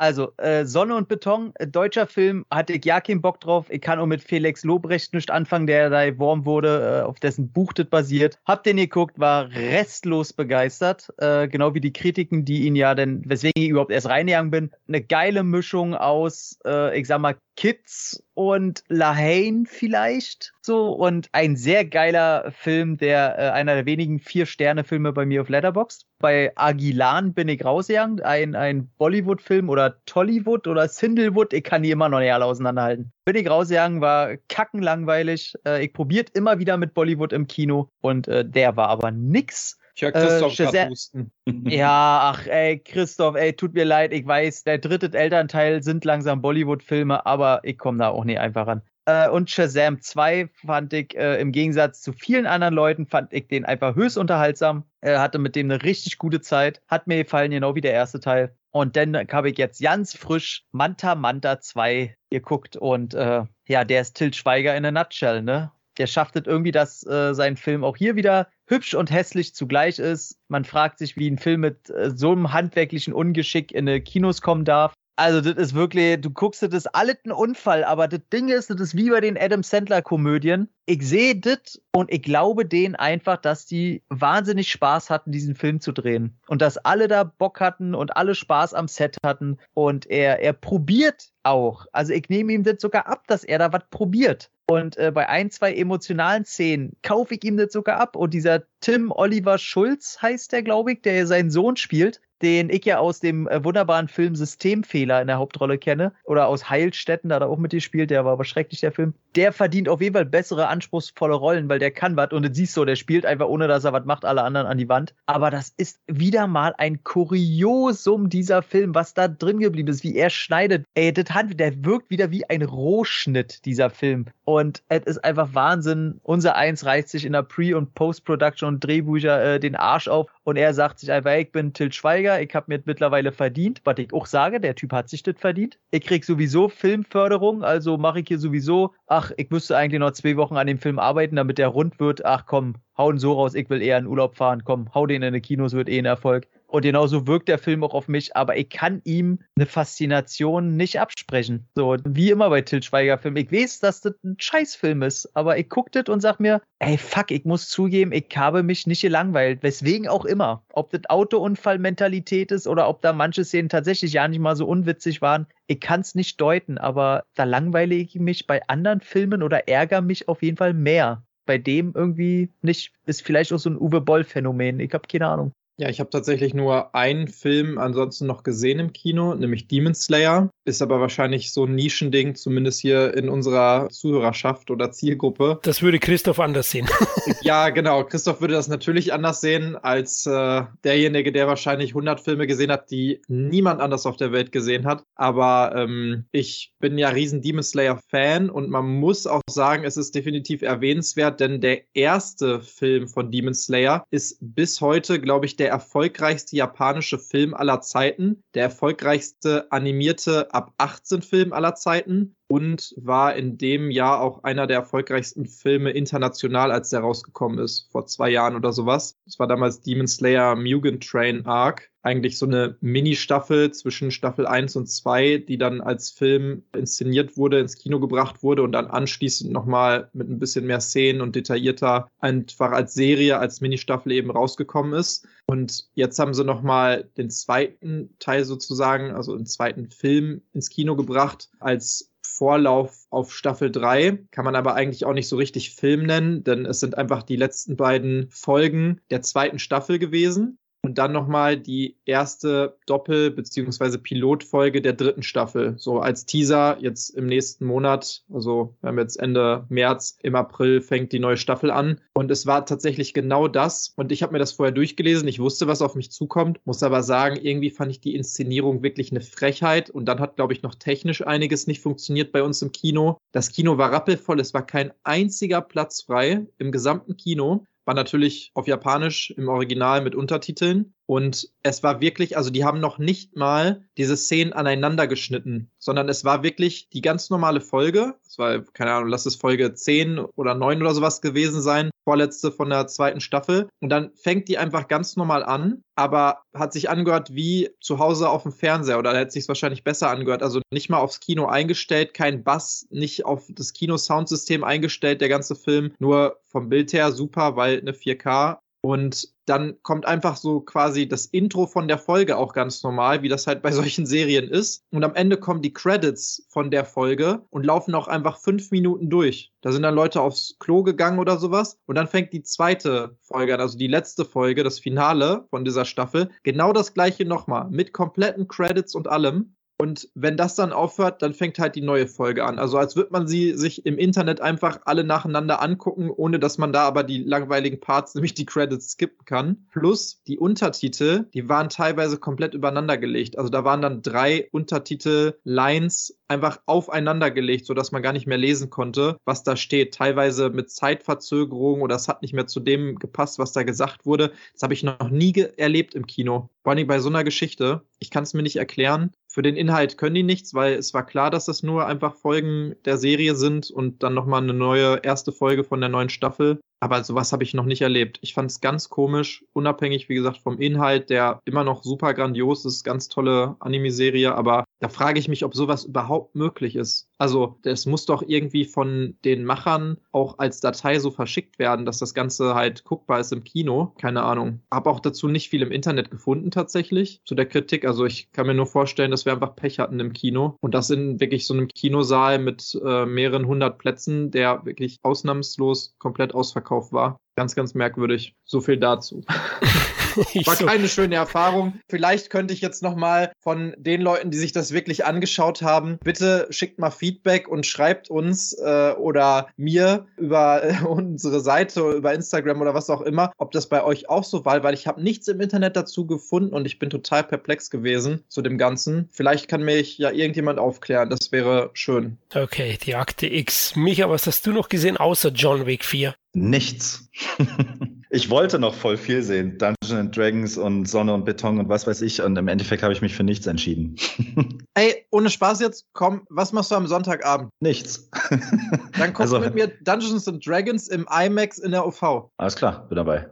[SPEAKER 4] Also, äh, Sonne und Beton, äh, deutscher Film, hatte ich ja keinen Bock drauf. Ich kann auch mit Felix Lobrecht nicht anfangen, der da geworben wurde, äh, auf dessen Buch das basiert. Hab den geguckt, war restlos begeistert. Äh, genau wie die Kritiken, die ihn ja denn, weswegen ich überhaupt erst reingegangen bin. Eine geile Mischung aus, äh, ich sag mal, Kids und Lahane vielleicht so und ein sehr geiler Film, der äh, einer der wenigen vier Sterne Filme bei mir auf Letterboxd. Bei Aguilan bin ich rausgegangen, ein ein Bollywood Film oder Tollywood oder Sindlewood, ich kann die immer noch nicht alle auseinanderhalten. Bin ich rausgegangen, war kackenlangweilig. Äh, ich probiert immer wieder mit Bollywood im Kino und äh, der war aber nix.
[SPEAKER 3] Ich höre Christoph äh, husten.
[SPEAKER 4] Ja, ach ey, Christoph, ey, tut mir leid, ich weiß, der dritte Elternteil sind langsam Bollywood-Filme, aber ich komme da auch nicht einfach ran. Äh, und Shazam 2 fand ich äh, im Gegensatz zu vielen anderen Leuten, fand ich den einfach höchst unterhaltsam. Er hatte mit dem eine richtig gute Zeit, hat mir gefallen, genau wie der erste Teil. Und dann habe ich jetzt ganz frisch Manta Manta 2 geguckt und äh, ja, der ist Til Schweiger in a nutshell, ne? der schafft es irgendwie, dass äh, sein Film auch hier wieder hübsch und hässlich zugleich ist. Man fragt sich, wie ein Film mit äh, so einem handwerklichen Ungeschick in die Kinos kommen darf. Also, das ist wirklich, du guckst, das alles ein Unfall, aber das Ding ist, das ist wie bei den Adam Sandler-Komödien. Ich sehe das und ich glaube denen einfach, dass die wahnsinnig Spaß hatten, diesen Film zu drehen. Und dass alle da Bock hatten und alle Spaß am Set hatten. Und er, er probiert auch. Also, ich nehme ihm das sogar ab, dass er da was probiert. Und äh, bei ein, zwei emotionalen Szenen kaufe ich ihm das sogar ab. Und dieser Tim Oliver Schulz heißt der, glaube ich, der seinen Sohn spielt, den ich ja aus dem äh, wunderbaren Film Systemfehler in der Hauptrolle kenne. Oder aus Heilstätten, da hat er auch mitgespielt, der war aber schrecklich, der Film. Der verdient auf jeden Fall bessere, anspruchsvolle Rollen, weil der kann was und du siehst so, der spielt einfach, ohne dass er was macht, alle anderen an die Wand. Aber das ist wieder mal ein Kuriosum, dieser Film, was da drin geblieben ist, wie er schneidet. Ey, das hat, der wirkt wieder wie ein Rohschnitt, dieser Film. Und es ist einfach Wahnsinn. Unser Eins reißt sich in der Pre- und Post-Production und Drehbücher äh, den Arsch auf und er sagt sich einfach, ich bin Til Schweiger, ich habe mir mittlerweile verdient, was ich auch sage, der Typ hat sich das verdient. Ich krieg sowieso Filmförderung, also mache ich hier sowieso, ach, ich müsste eigentlich noch zwei Wochen an dem Film arbeiten, damit der rund wird. Ach komm, hau ihn so raus, ich will eher in Urlaub fahren, komm, hau den in die Kinos, wird eh ein Erfolg. Und genauso wirkt der Film auch auf mich, aber ich kann ihm eine Faszination nicht absprechen. So, wie immer bei Til Schweiger Film. Ich weiß, dass das ein Scheißfilm ist, aber ich guck das und sag mir, ey, fuck, ich muss zugeben, ich habe mich nicht gelangweilt. Weswegen auch immer. Ob das Autounfallmentalität ist oder ob da manche Szenen tatsächlich ja nicht mal so unwitzig waren. Ich kann es nicht deuten, aber da langweile ich mich bei anderen Filmen oder ärgere mich auf jeden Fall mehr. Bei dem irgendwie nicht. Ist vielleicht auch so ein Uwe Boll-Phänomen. Ich habe keine Ahnung.
[SPEAKER 3] Ja, ich habe tatsächlich nur einen Film ansonsten noch gesehen im Kino, nämlich Demon Slayer. Ist aber wahrscheinlich so ein Nischending, zumindest hier in unserer Zuhörerschaft oder Zielgruppe.
[SPEAKER 1] Das würde Christoph anders sehen.
[SPEAKER 3] ja, genau. Christoph würde das natürlich anders sehen als äh, derjenige, der wahrscheinlich 100 Filme gesehen hat, die niemand anders auf der Welt gesehen hat. Aber ähm, ich bin ja riesen Demon Slayer Fan und man muss auch sagen, es ist definitiv erwähnenswert, denn der erste Film von Demon Slayer ist bis heute, glaube ich, der erfolgreichste japanische Film aller Zeiten, der erfolgreichste animierte ab 18 Film aller Zeiten und war in dem Jahr auch einer der erfolgreichsten Filme international, als der rausgekommen ist, vor zwei Jahren oder sowas. Es war damals Demon Slayer Mugen Train Arc. Eigentlich so eine Mini-Staffel zwischen Staffel 1 und 2, die dann als Film inszeniert wurde, ins Kino gebracht wurde und dann anschließend nochmal mit ein bisschen mehr Szenen und detaillierter einfach als Serie, als Mini-Staffel eben rausgekommen ist. Und jetzt haben sie nochmal den zweiten Teil sozusagen, also den zweiten Film ins Kino gebracht, als Vorlauf auf Staffel 3. Kann man aber eigentlich auch nicht so richtig Film nennen, denn es sind einfach die letzten beiden Folgen der zweiten Staffel gewesen und dann nochmal die erste Doppel- bzw. Pilotfolge der dritten Staffel. So als Teaser jetzt im nächsten Monat, also wir haben jetzt Ende März, im April fängt die neue Staffel an. Und es war tatsächlich genau das. Und ich habe mir das vorher durchgelesen. Ich wusste, was auf mich zukommt, muss aber sagen, irgendwie fand ich die Inszenierung wirklich eine Frechheit. Und dann hat, glaube ich, noch technisch einiges nicht funktioniert bei uns im Kino. Das Kino war rappelvoll, es war kein einziger Platz frei im gesamten Kino war natürlich auf Japanisch im Original mit Untertiteln. Und es war wirklich, also die haben noch nicht mal diese Szenen aneinander geschnitten, sondern es war wirklich die ganz normale Folge. Es war, keine Ahnung, lass es Folge 10 oder 9 oder sowas gewesen sein, vorletzte von der zweiten Staffel. Und dann fängt die einfach ganz normal an, aber hat sich angehört wie zu Hause auf dem Fernseher oder hätte sich wahrscheinlich besser angehört. Also nicht mal aufs Kino eingestellt, kein Bass, nicht auf das Kino-Soundsystem eingestellt, der ganze Film. Nur vom Bild her super, weil eine 4K und dann kommt einfach so quasi das Intro von der Folge auch ganz normal, wie das halt bei solchen Serien ist. Und am Ende kommen die Credits von der Folge und laufen auch einfach fünf Minuten durch. Da sind dann Leute aufs Klo gegangen oder sowas. Und dann fängt die zweite Folge an, also die letzte Folge, das Finale von dieser Staffel. Genau das gleiche nochmal, mit kompletten Credits und allem. Und wenn das dann aufhört, dann fängt halt die neue Folge an. Also als würde man sie sich im Internet einfach alle nacheinander angucken, ohne dass man da aber die langweiligen Parts, nämlich die Credits, skippen kann. Plus die Untertitel, die waren teilweise komplett übereinander gelegt. Also da waren dann drei Untertitel-Lines einfach aufeinander gelegt, sodass man gar nicht mehr lesen konnte, was da steht. Teilweise mit Zeitverzögerung oder es hat nicht mehr zu dem gepasst, was da gesagt wurde. Das habe ich noch nie erlebt im Kino. Vor allem bei so einer Geschichte. Ich kann es mir nicht erklären Für den Inhalt können die nichts, weil es war klar, dass das nur einfach Folgen der Serie sind und dann nochmal eine neue erste Folge von der neuen Staffel. Aber sowas habe ich noch nicht erlebt. Ich fand es ganz komisch, unabhängig, wie gesagt, vom Inhalt, der immer noch super grandios ist, ganz tolle Anime-Serie, aber da frage ich mich, ob sowas überhaupt möglich ist. Also, das muss doch irgendwie von den Machern auch als Datei so verschickt werden, dass das Ganze halt guckbar ist im Kino. Keine Ahnung. Hab auch dazu nicht viel im Internet gefunden tatsächlich zu der Kritik. Also, ich kann mir nur vorstellen, dass wir einfach Pech hatten im Kino. Und das in wirklich so einem Kinosaal mit äh, mehreren hundert Plätzen, der wirklich ausnahmslos komplett ausverkauft war. Ganz, ganz merkwürdig. So viel dazu. War keine schöne Erfahrung. Vielleicht könnte ich jetzt nochmal von den Leuten, die sich das wirklich angeschaut haben, bitte schickt mal Feedback und schreibt uns äh, oder mir über äh, unsere Seite, über Instagram oder was auch immer, ob das bei euch auch so war, weil ich habe nichts im Internet dazu gefunden und ich bin total perplex gewesen zu dem Ganzen. Vielleicht kann mich ja irgendjemand aufklären. Das wäre schön.
[SPEAKER 1] Okay, die Akte X. Micha, was hast du noch gesehen außer John Wick 4?
[SPEAKER 2] Nichts. ich wollte noch voll viel sehen. Dungeons and Dragons und Sonne und Beton und was weiß ich. Und im Endeffekt habe ich mich für nichts entschieden.
[SPEAKER 3] Ey, ohne Spaß jetzt, komm, was machst du am Sonntagabend?
[SPEAKER 2] Nichts.
[SPEAKER 3] Dann kommst also, du mit mir Dungeons and Dragons im IMAX in der OV.
[SPEAKER 2] Alles klar, bin dabei.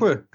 [SPEAKER 3] Cool.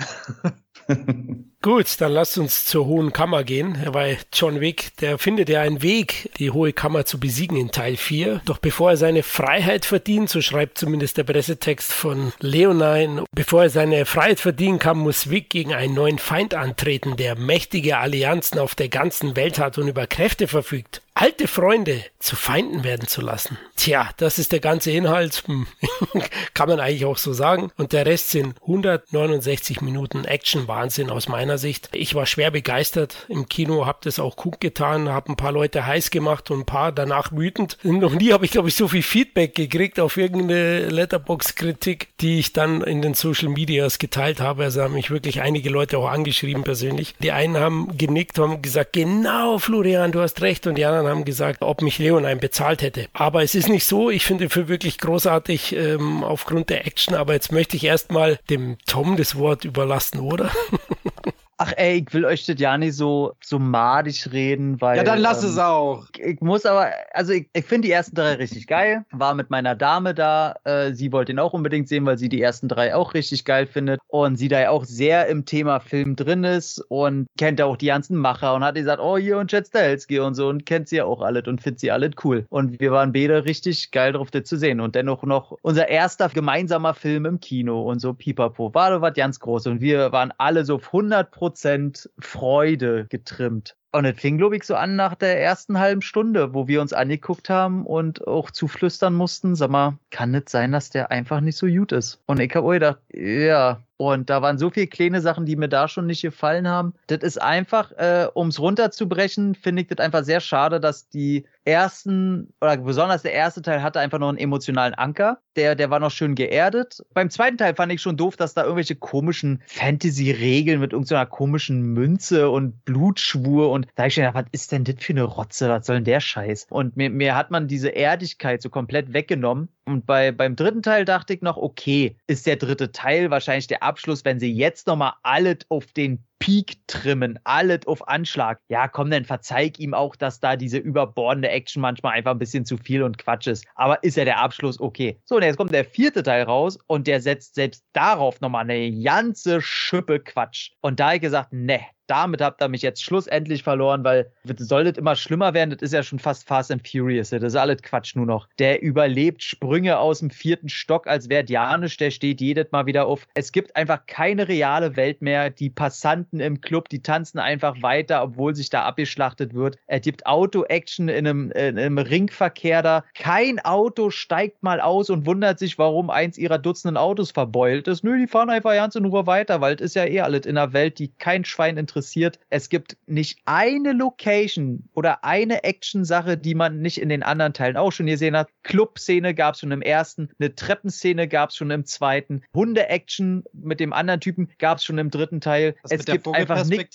[SPEAKER 1] Gut, dann lasst uns zur Hohen Kammer gehen, weil John Wick, der findet ja einen Weg, die Hohe Kammer zu besiegen in Teil 4. Doch bevor er seine Freiheit verdient, so schreibt zumindest der Pressetext von Leonine, bevor er seine Freiheit verdienen kann, muss Wick gegen einen neuen Feind antreten, der mächtige Allianzen auf der ganzen Welt hat und über Kräfte verfügt alte Freunde zu Feinden werden zu lassen. Tja, das ist der ganze Inhalt. Hm. Kann man eigentlich auch so sagen. Und der Rest sind 169 Minuten Action-Wahnsinn aus meiner Sicht. Ich war schwer begeistert im Kino, hab das auch gut getan, hab ein paar Leute heiß gemacht und ein paar danach wütend. Noch nie habe ich, glaube ich, so viel Feedback gekriegt auf irgendeine Letterbox-Kritik, die ich dann in den Social Medias geteilt habe. Also haben mich wirklich einige Leute auch angeschrieben persönlich. Die einen haben genickt, haben gesagt, genau, Florian, du hast recht. Und die anderen anderen haben gesagt, ob mich Leonheim bezahlt hätte. Aber es ist nicht so. Ich finde für wirklich großartig ähm, aufgrund der Action. Aber jetzt möchte ich erstmal dem Tom das Wort überlassen, oder?
[SPEAKER 4] Ach ey, ich will euch das ja nicht so, so madig reden, weil.
[SPEAKER 3] Ja, dann lass ähm, es auch.
[SPEAKER 4] Ich muss aber, also ich, ich finde die ersten drei richtig geil. War mit meiner Dame da. Äh, sie wollte ihn auch unbedingt sehen, weil sie die ersten drei auch richtig geil findet. Und sie da ja auch sehr im Thema Film drin ist und kennt auch die ganzen Macher und hat gesagt, oh, hier und Jet Stahelski und so und kennt sie ja auch alles und findet sie alles cool. Und wir waren beide richtig geil drauf, das zu sehen. Und dennoch noch unser erster gemeinsamer Film im Kino und so pipapo. War doch was ganz groß. Und wir waren alle so auf 100 Prozent Prozent Freude getrimmt. Und es fing, glaube ich, so an nach der ersten halben Stunde, wo wir uns angeguckt haben und auch zuflüstern mussten, sag mal, kann es sein, dass der einfach nicht so gut ist? Und ich habe gedacht, ja, und da waren so viele kleine Sachen, die mir da schon nicht gefallen haben. Das ist einfach, äh, um es runterzubrechen, finde ich das einfach sehr schade, dass die ersten, oder besonders der erste Teil hatte einfach noch einen emotionalen Anker. Der, der war noch schön geerdet. Beim zweiten Teil fand ich schon doof, dass da irgendwelche komischen Fantasy-Regeln mit irgendeiner komischen Münze und Blutschwur und da habe ich gedacht, was ist denn das für eine Rotze? Was soll denn der Scheiß? Und mir, mir hat man diese Erdigkeit so komplett weggenommen. Und bei, beim dritten Teil dachte ich noch, okay, ist der dritte Teil wahrscheinlich der Abschluss, wenn sie jetzt nochmal alles auf den Peak trimmen, alles auf Anschlag. Ja, komm, dann verzeig ihm auch, dass da diese überbordende Action manchmal einfach ein bisschen zu viel und Quatsch ist. Aber ist ja der Abschluss okay. So, und jetzt kommt der vierte Teil raus und der setzt selbst darauf nochmal eine ganze Schippe Quatsch. Und da habe ich gesagt, ne, damit habt ihr mich jetzt schlussendlich verloren, weil soll das immer schlimmer werden, das ist ja schon fast Fast and Furious, das ist alles Quatsch nur noch. Der überlebt Sprünge aus dem vierten Stock, als wäre Janisch, der steht jedes Mal wieder auf. Es gibt einfach keine reale Welt mehr. Die Passanten im Club, die tanzen einfach weiter, obwohl sich da abgeschlachtet wird. Er gibt Auto-Action in einem, in einem Ringverkehr da. Kein Auto steigt mal aus und wundert sich, warum eins ihrer Dutzenden Autos verbeult ist. Nö, die fahren einfach ganz in Ruhe weiter, weil es ist ja eh alles in einer Welt, die kein Schwein interessiert. Es gibt nicht eine Location oder eine Action-Sache, die man nicht in den anderen Teilen auch schon gesehen hat. Club-Szene gab es schon im ersten, eine Treppenszene gab es schon im zweiten, Hunde-Action mit dem anderen Typen gab es schon im dritten Teil.
[SPEAKER 3] Was
[SPEAKER 4] es
[SPEAKER 3] mit gibt einfach nicht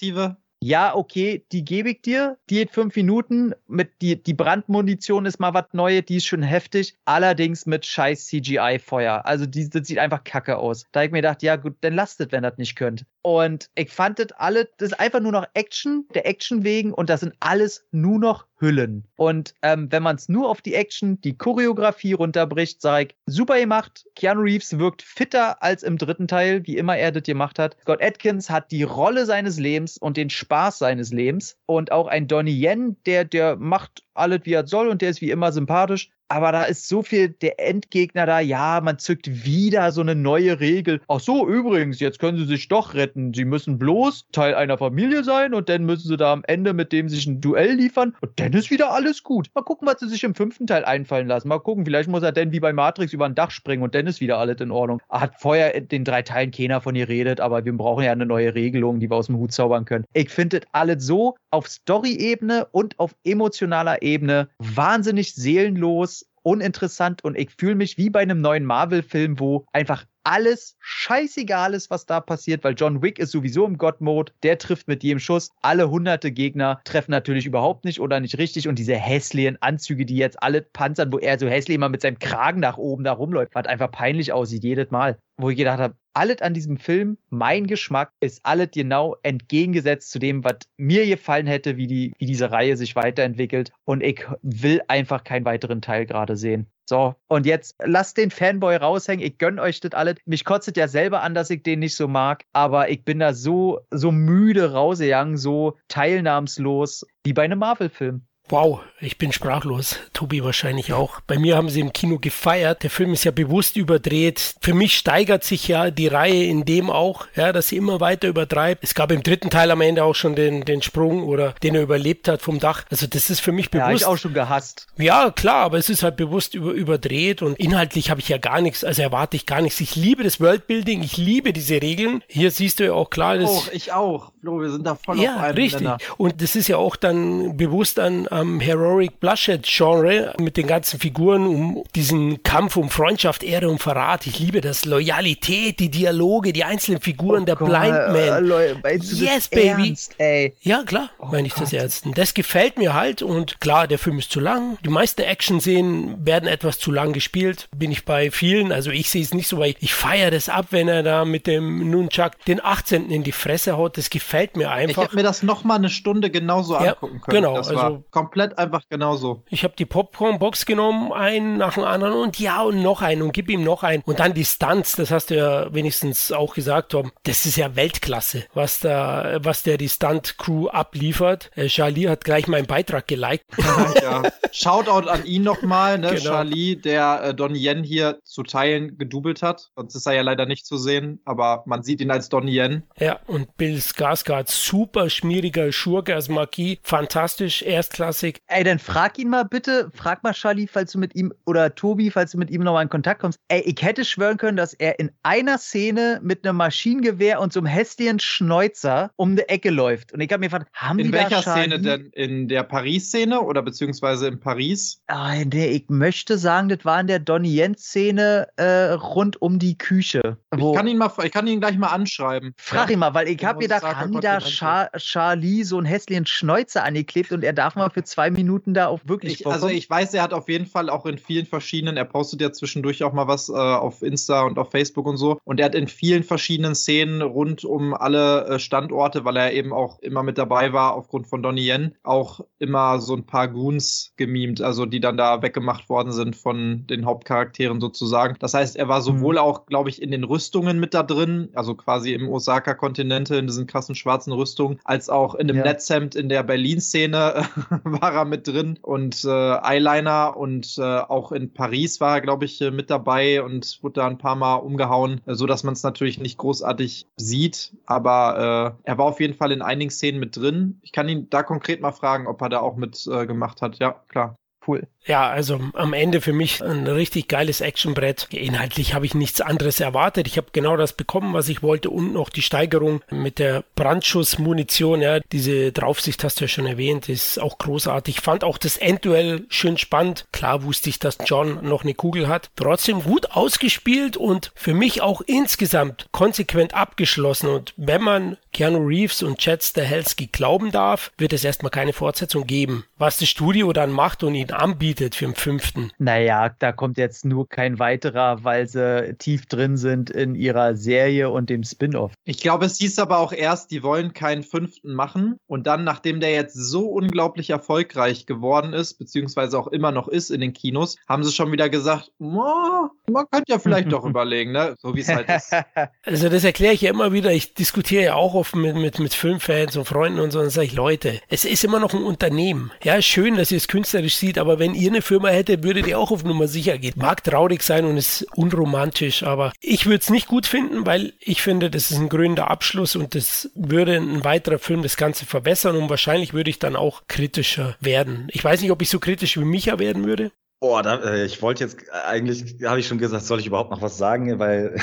[SPEAKER 4] ja, okay, die gebe ich dir. Die geht fünf Minuten. Mit die, die Brandmunition ist mal was Neues, die ist schon heftig. Allerdings mit scheiß CGI-Feuer. Also die, das sieht einfach kacke aus. Da habe ich mir gedacht, ja gut, dann lasst es, wenn das nicht könnt. Und ich fand das alle, das ist einfach nur noch Action, der Action wegen und das sind alles nur noch Hüllen. Und ähm, wenn man es nur auf die Action, die Choreografie runterbricht, sage ich, super gemacht. Keanu Reeves wirkt fitter als im dritten Teil, wie immer er das gemacht hat. Scott Atkins hat die Rolle seines Lebens und den Spaß seines Lebens. Und auch ein Donnie Yen, der, der macht alles, wie er soll und der ist wie immer sympathisch aber da ist so viel der Endgegner da. Ja, man zückt wieder so eine neue Regel. Ach so, übrigens, jetzt können sie sich doch retten. Sie müssen bloß Teil einer Familie sein und dann müssen sie da am Ende mit dem sich ein Duell liefern und dann ist wieder alles gut. Mal gucken, was sie sich im fünften Teil einfallen lassen. Mal gucken, vielleicht muss er dann wie bei Matrix über ein Dach springen und dann ist wieder alles in Ordnung. Er hat vorher in den drei Teilen keiner von ihr redet, aber wir brauchen ja eine neue Regelung, die wir aus dem Hut zaubern können. Ich finde das alles so auf Story-Ebene und auf emotionaler Ebene wahnsinnig seelenlos uninteressant und ich fühle mich wie bei einem neuen Marvel-Film, wo einfach alles scheißegal ist, was da passiert, weil John Wick ist sowieso im God-Mode. Der trifft mit jedem Schuss. Alle hunderte Gegner treffen natürlich überhaupt nicht oder nicht richtig. Und diese hässlichen Anzüge, die jetzt alle panzern, wo er so hässlich immer mit seinem Kragen nach oben da rumläuft, was einfach peinlich aussieht jedes Mal. Wo ich gedacht habe, alles an diesem Film, mein Geschmack, ist alles genau entgegengesetzt zu dem, was mir gefallen hätte, wie, die, wie diese Reihe sich weiterentwickelt. Und ich will einfach keinen weiteren Teil gerade sehen. So, und jetzt lasst den Fanboy raushängen. Ich gönn euch das alles. Mich kotzt ja selber an, dass ich den nicht so mag. Aber ich bin da so, so müde rausgegangen, so teilnahmslos, wie bei einem Marvel-Film.
[SPEAKER 1] Wow, ich bin sprachlos. Tobi wahrscheinlich auch. Bei mir haben sie im Kino gefeiert. Der Film ist ja bewusst überdreht. Für mich steigert sich ja die Reihe in dem auch, ja, dass sie immer weiter übertreibt. Es gab im dritten Teil am Ende auch schon den, den Sprung oder den er überlebt hat vom Dach. Also das ist für mich bewusst. Ja,
[SPEAKER 4] ich auch schon gehasst.
[SPEAKER 1] Ja, klar, aber es ist halt bewusst über, überdreht und inhaltlich habe ich ja gar nichts, also erwarte ich gar nichts. Ich liebe das Worldbuilding, ich liebe diese Regeln. Hier siehst du ja auch klar,
[SPEAKER 3] dass. Auch, ich auch. Flo, wir sind da voll
[SPEAKER 1] ja,
[SPEAKER 3] auf einem
[SPEAKER 1] richtig. Und das ist ja auch dann bewusst an am Heroic Bloodshed Genre mit den ganzen Figuren um diesen Kampf um Freundschaft, Ehre und Verrat. Ich liebe das. Loyalität, die Dialoge, die einzelnen Figuren, oh der Gott, Blind Man.
[SPEAKER 4] Äh, yes, baby. Ernst,
[SPEAKER 1] ja, klar, oh meine ich Gott. das ernst. Das gefällt mir halt und klar, der Film ist zu lang. Die meisten Action-Szenen werden etwas zu lang gespielt. Bin ich bei vielen. Also ich sehe es nicht so, weil ich feiere das ab, wenn er da mit dem Nunchuck den 18. in die Fresse haut. Das gefällt mir einfach. Ich
[SPEAKER 3] hätte mir das noch mal eine Stunde genauso ja, angucken können.
[SPEAKER 1] Genau,
[SPEAKER 3] das also komplett einfach genauso.
[SPEAKER 1] Ich habe die Popcorn-Box genommen, einen nach dem anderen und ja und noch einen und gib ihm noch einen. Und dann die Stunts, das hast du ja wenigstens auch gesagt, Tom. Das ist ja Weltklasse, was da, was der die Stunt-Crew abliefert. Äh, Charlie hat gleich meinen Beitrag geliked.
[SPEAKER 3] ja. Shoutout an ihn nochmal, ne? Genau. Charlie, der äh, Donnie Yen hier zu Teilen gedoubelt hat. Sonst ist er ja leider nicht zu sehen, aber man sieht ihn als Donnie Yen.
[SPEAKER 1] Ja, und Bill Skarsgård, super schmieriger Schurke als Marquis, fantastisch, erstklassig.
[SPEAKER 4] Ey, dann frag ihn mal bitte, frag mal Charlie, falls du mit ihm oder Tobi, falls du mit ihm nochmal in Kontakt kommst. Ey, ich hätte schwören können, dass er in einer Szene mit einem Maschinengewehr und so einem hässlichen Schneuzer um die Ecke läuft. Und ich habe mir gefragt, haben
[SPEAKER 3] in
[SPEAKER 4] die
[SPEAKER 3] da In welcher Szene denn? In der Paris-Szene oder beziehungsweise in Paris?
[SPEAKER 4] Ah, in der, ich möchte sagen, das war in der Donnie Jens-Szene äh, rund um die Küche.
[SPEAKER 3] ich kann ihn mal, ich kann ihn gleich mal anschreiben.
[SPEAKER 4] Frag ja. ihn mal, weil ich habe gedacht, haben die da Char Charlie so einen hässlichen Schnäuzer angeklebt und er darf mal für zwei Minuten da auch wirklich
[SPEAKER 3] ich, Also ich weiß, er hat auf jeden Fall auch in vielen verschiedenen, er postet ja zwischendurch auch mal was äh, auf Insta und auf Facebook und so. Und er hat in vielen verschiedenen Szenen rund um alle äh, Standorte, weil er eben auch immer mit dabei war, aufgrund von Donnie Yen, auch immer so ein paar Goons gemimt, also die dann da weggemacht worden sind von den Hauptcharakteren sozusagen. Das heißt, er war sowohl mhm. auch, glaube ich, in den Rüstungen mit da drin, also quasi im Osaka-Kontinente in diesen krassen schwarzen Rüstungen, als auch in dem ja. Netzhemd in der Berlin-Szene war er mit drin und äh, Eyeliner und äh, auch in Paris war er, glaube ich, äh, mit dabei und wurde da ein paar Mal umgehauen, äh, so dass man es natürlich nicht großartig sieht, aber äh, er war auf jeden Fall in einigen Szenen mit drin. Ich kann ihn da konkret mal fragen, ob er da auch mit äh, gemacht hat. Ja, klar
[SPEAKER 1] cool. Ja, also am Ende für mich ein richtig geiles Actionbrett. Inhaltlich habe ich nichts anderes erwartet. Ich habe genau das bekommen, was ich wollte und noch die Steigerung mit der Brandschussmunition. Ja, diese Draufsicht hast du ja schon erwähnt, ist auch großartig. Ich fand auch das Endduell schön spannend. Klar wusste ich, dass John noch eine Kugel hat. Trotzdem gut ausgespielt und für mich auch insgesamt konsequent abgeschlossen. Und wenn man Keanu Reeves und Chad Stahelski glauben darf, wird es erstmal keine Fortsetzung geben. Was das Studio dann macht und ihn anbietet für den fünften.
[SPEAKER 4] Naja, da kommt jetzt nur kein weiterer, weil sie tief drin sind in ihrer Serie und dem Spin-off.
[SPEAKER 3] Ich glaube, es hieß aber auch erst, die wollen keinen fünften machen. Und dann, nachdem der jetzt so unglaublich erfolgreich geworden ist, beziehungsweise auch immer noch ist in den Kinos, haben sie schon wieder gesagt, man könnte ja vielleicht doch überlegen, ne? so wie es halt ist.
[SPEAKER 1] Also das erkläre ich ja immer wieder. Ich diskutiere ja auch oft mit, mit, mit Filmfans und Freunden und so. Und sage ich, Leute, es ist immer noch ein Unternehmen. Ja, schön, dass ihr es künstlerisch sieht, aber wenn ihr eine Firma hättet, würdet ihr auch auf Nummer sicher gehen. Mag traurig sein und ist unromantisch, aber ich würde es nicht gut finden, weil ich finde, das ist ein grüner Abschluss und das würde ein weiterer Film das Ganze verbessern und wahrscheinlich würde ich dann auch kritischer werden. Ich weiß nicht, ob ich so kritisch wie Micha werden würde.
[SPEAKER 2] Boah, da, äh, ich wollte jetzt, äh, eigentlich habe ich schon gesagt, soll ich überhaupt noch was sagen, weil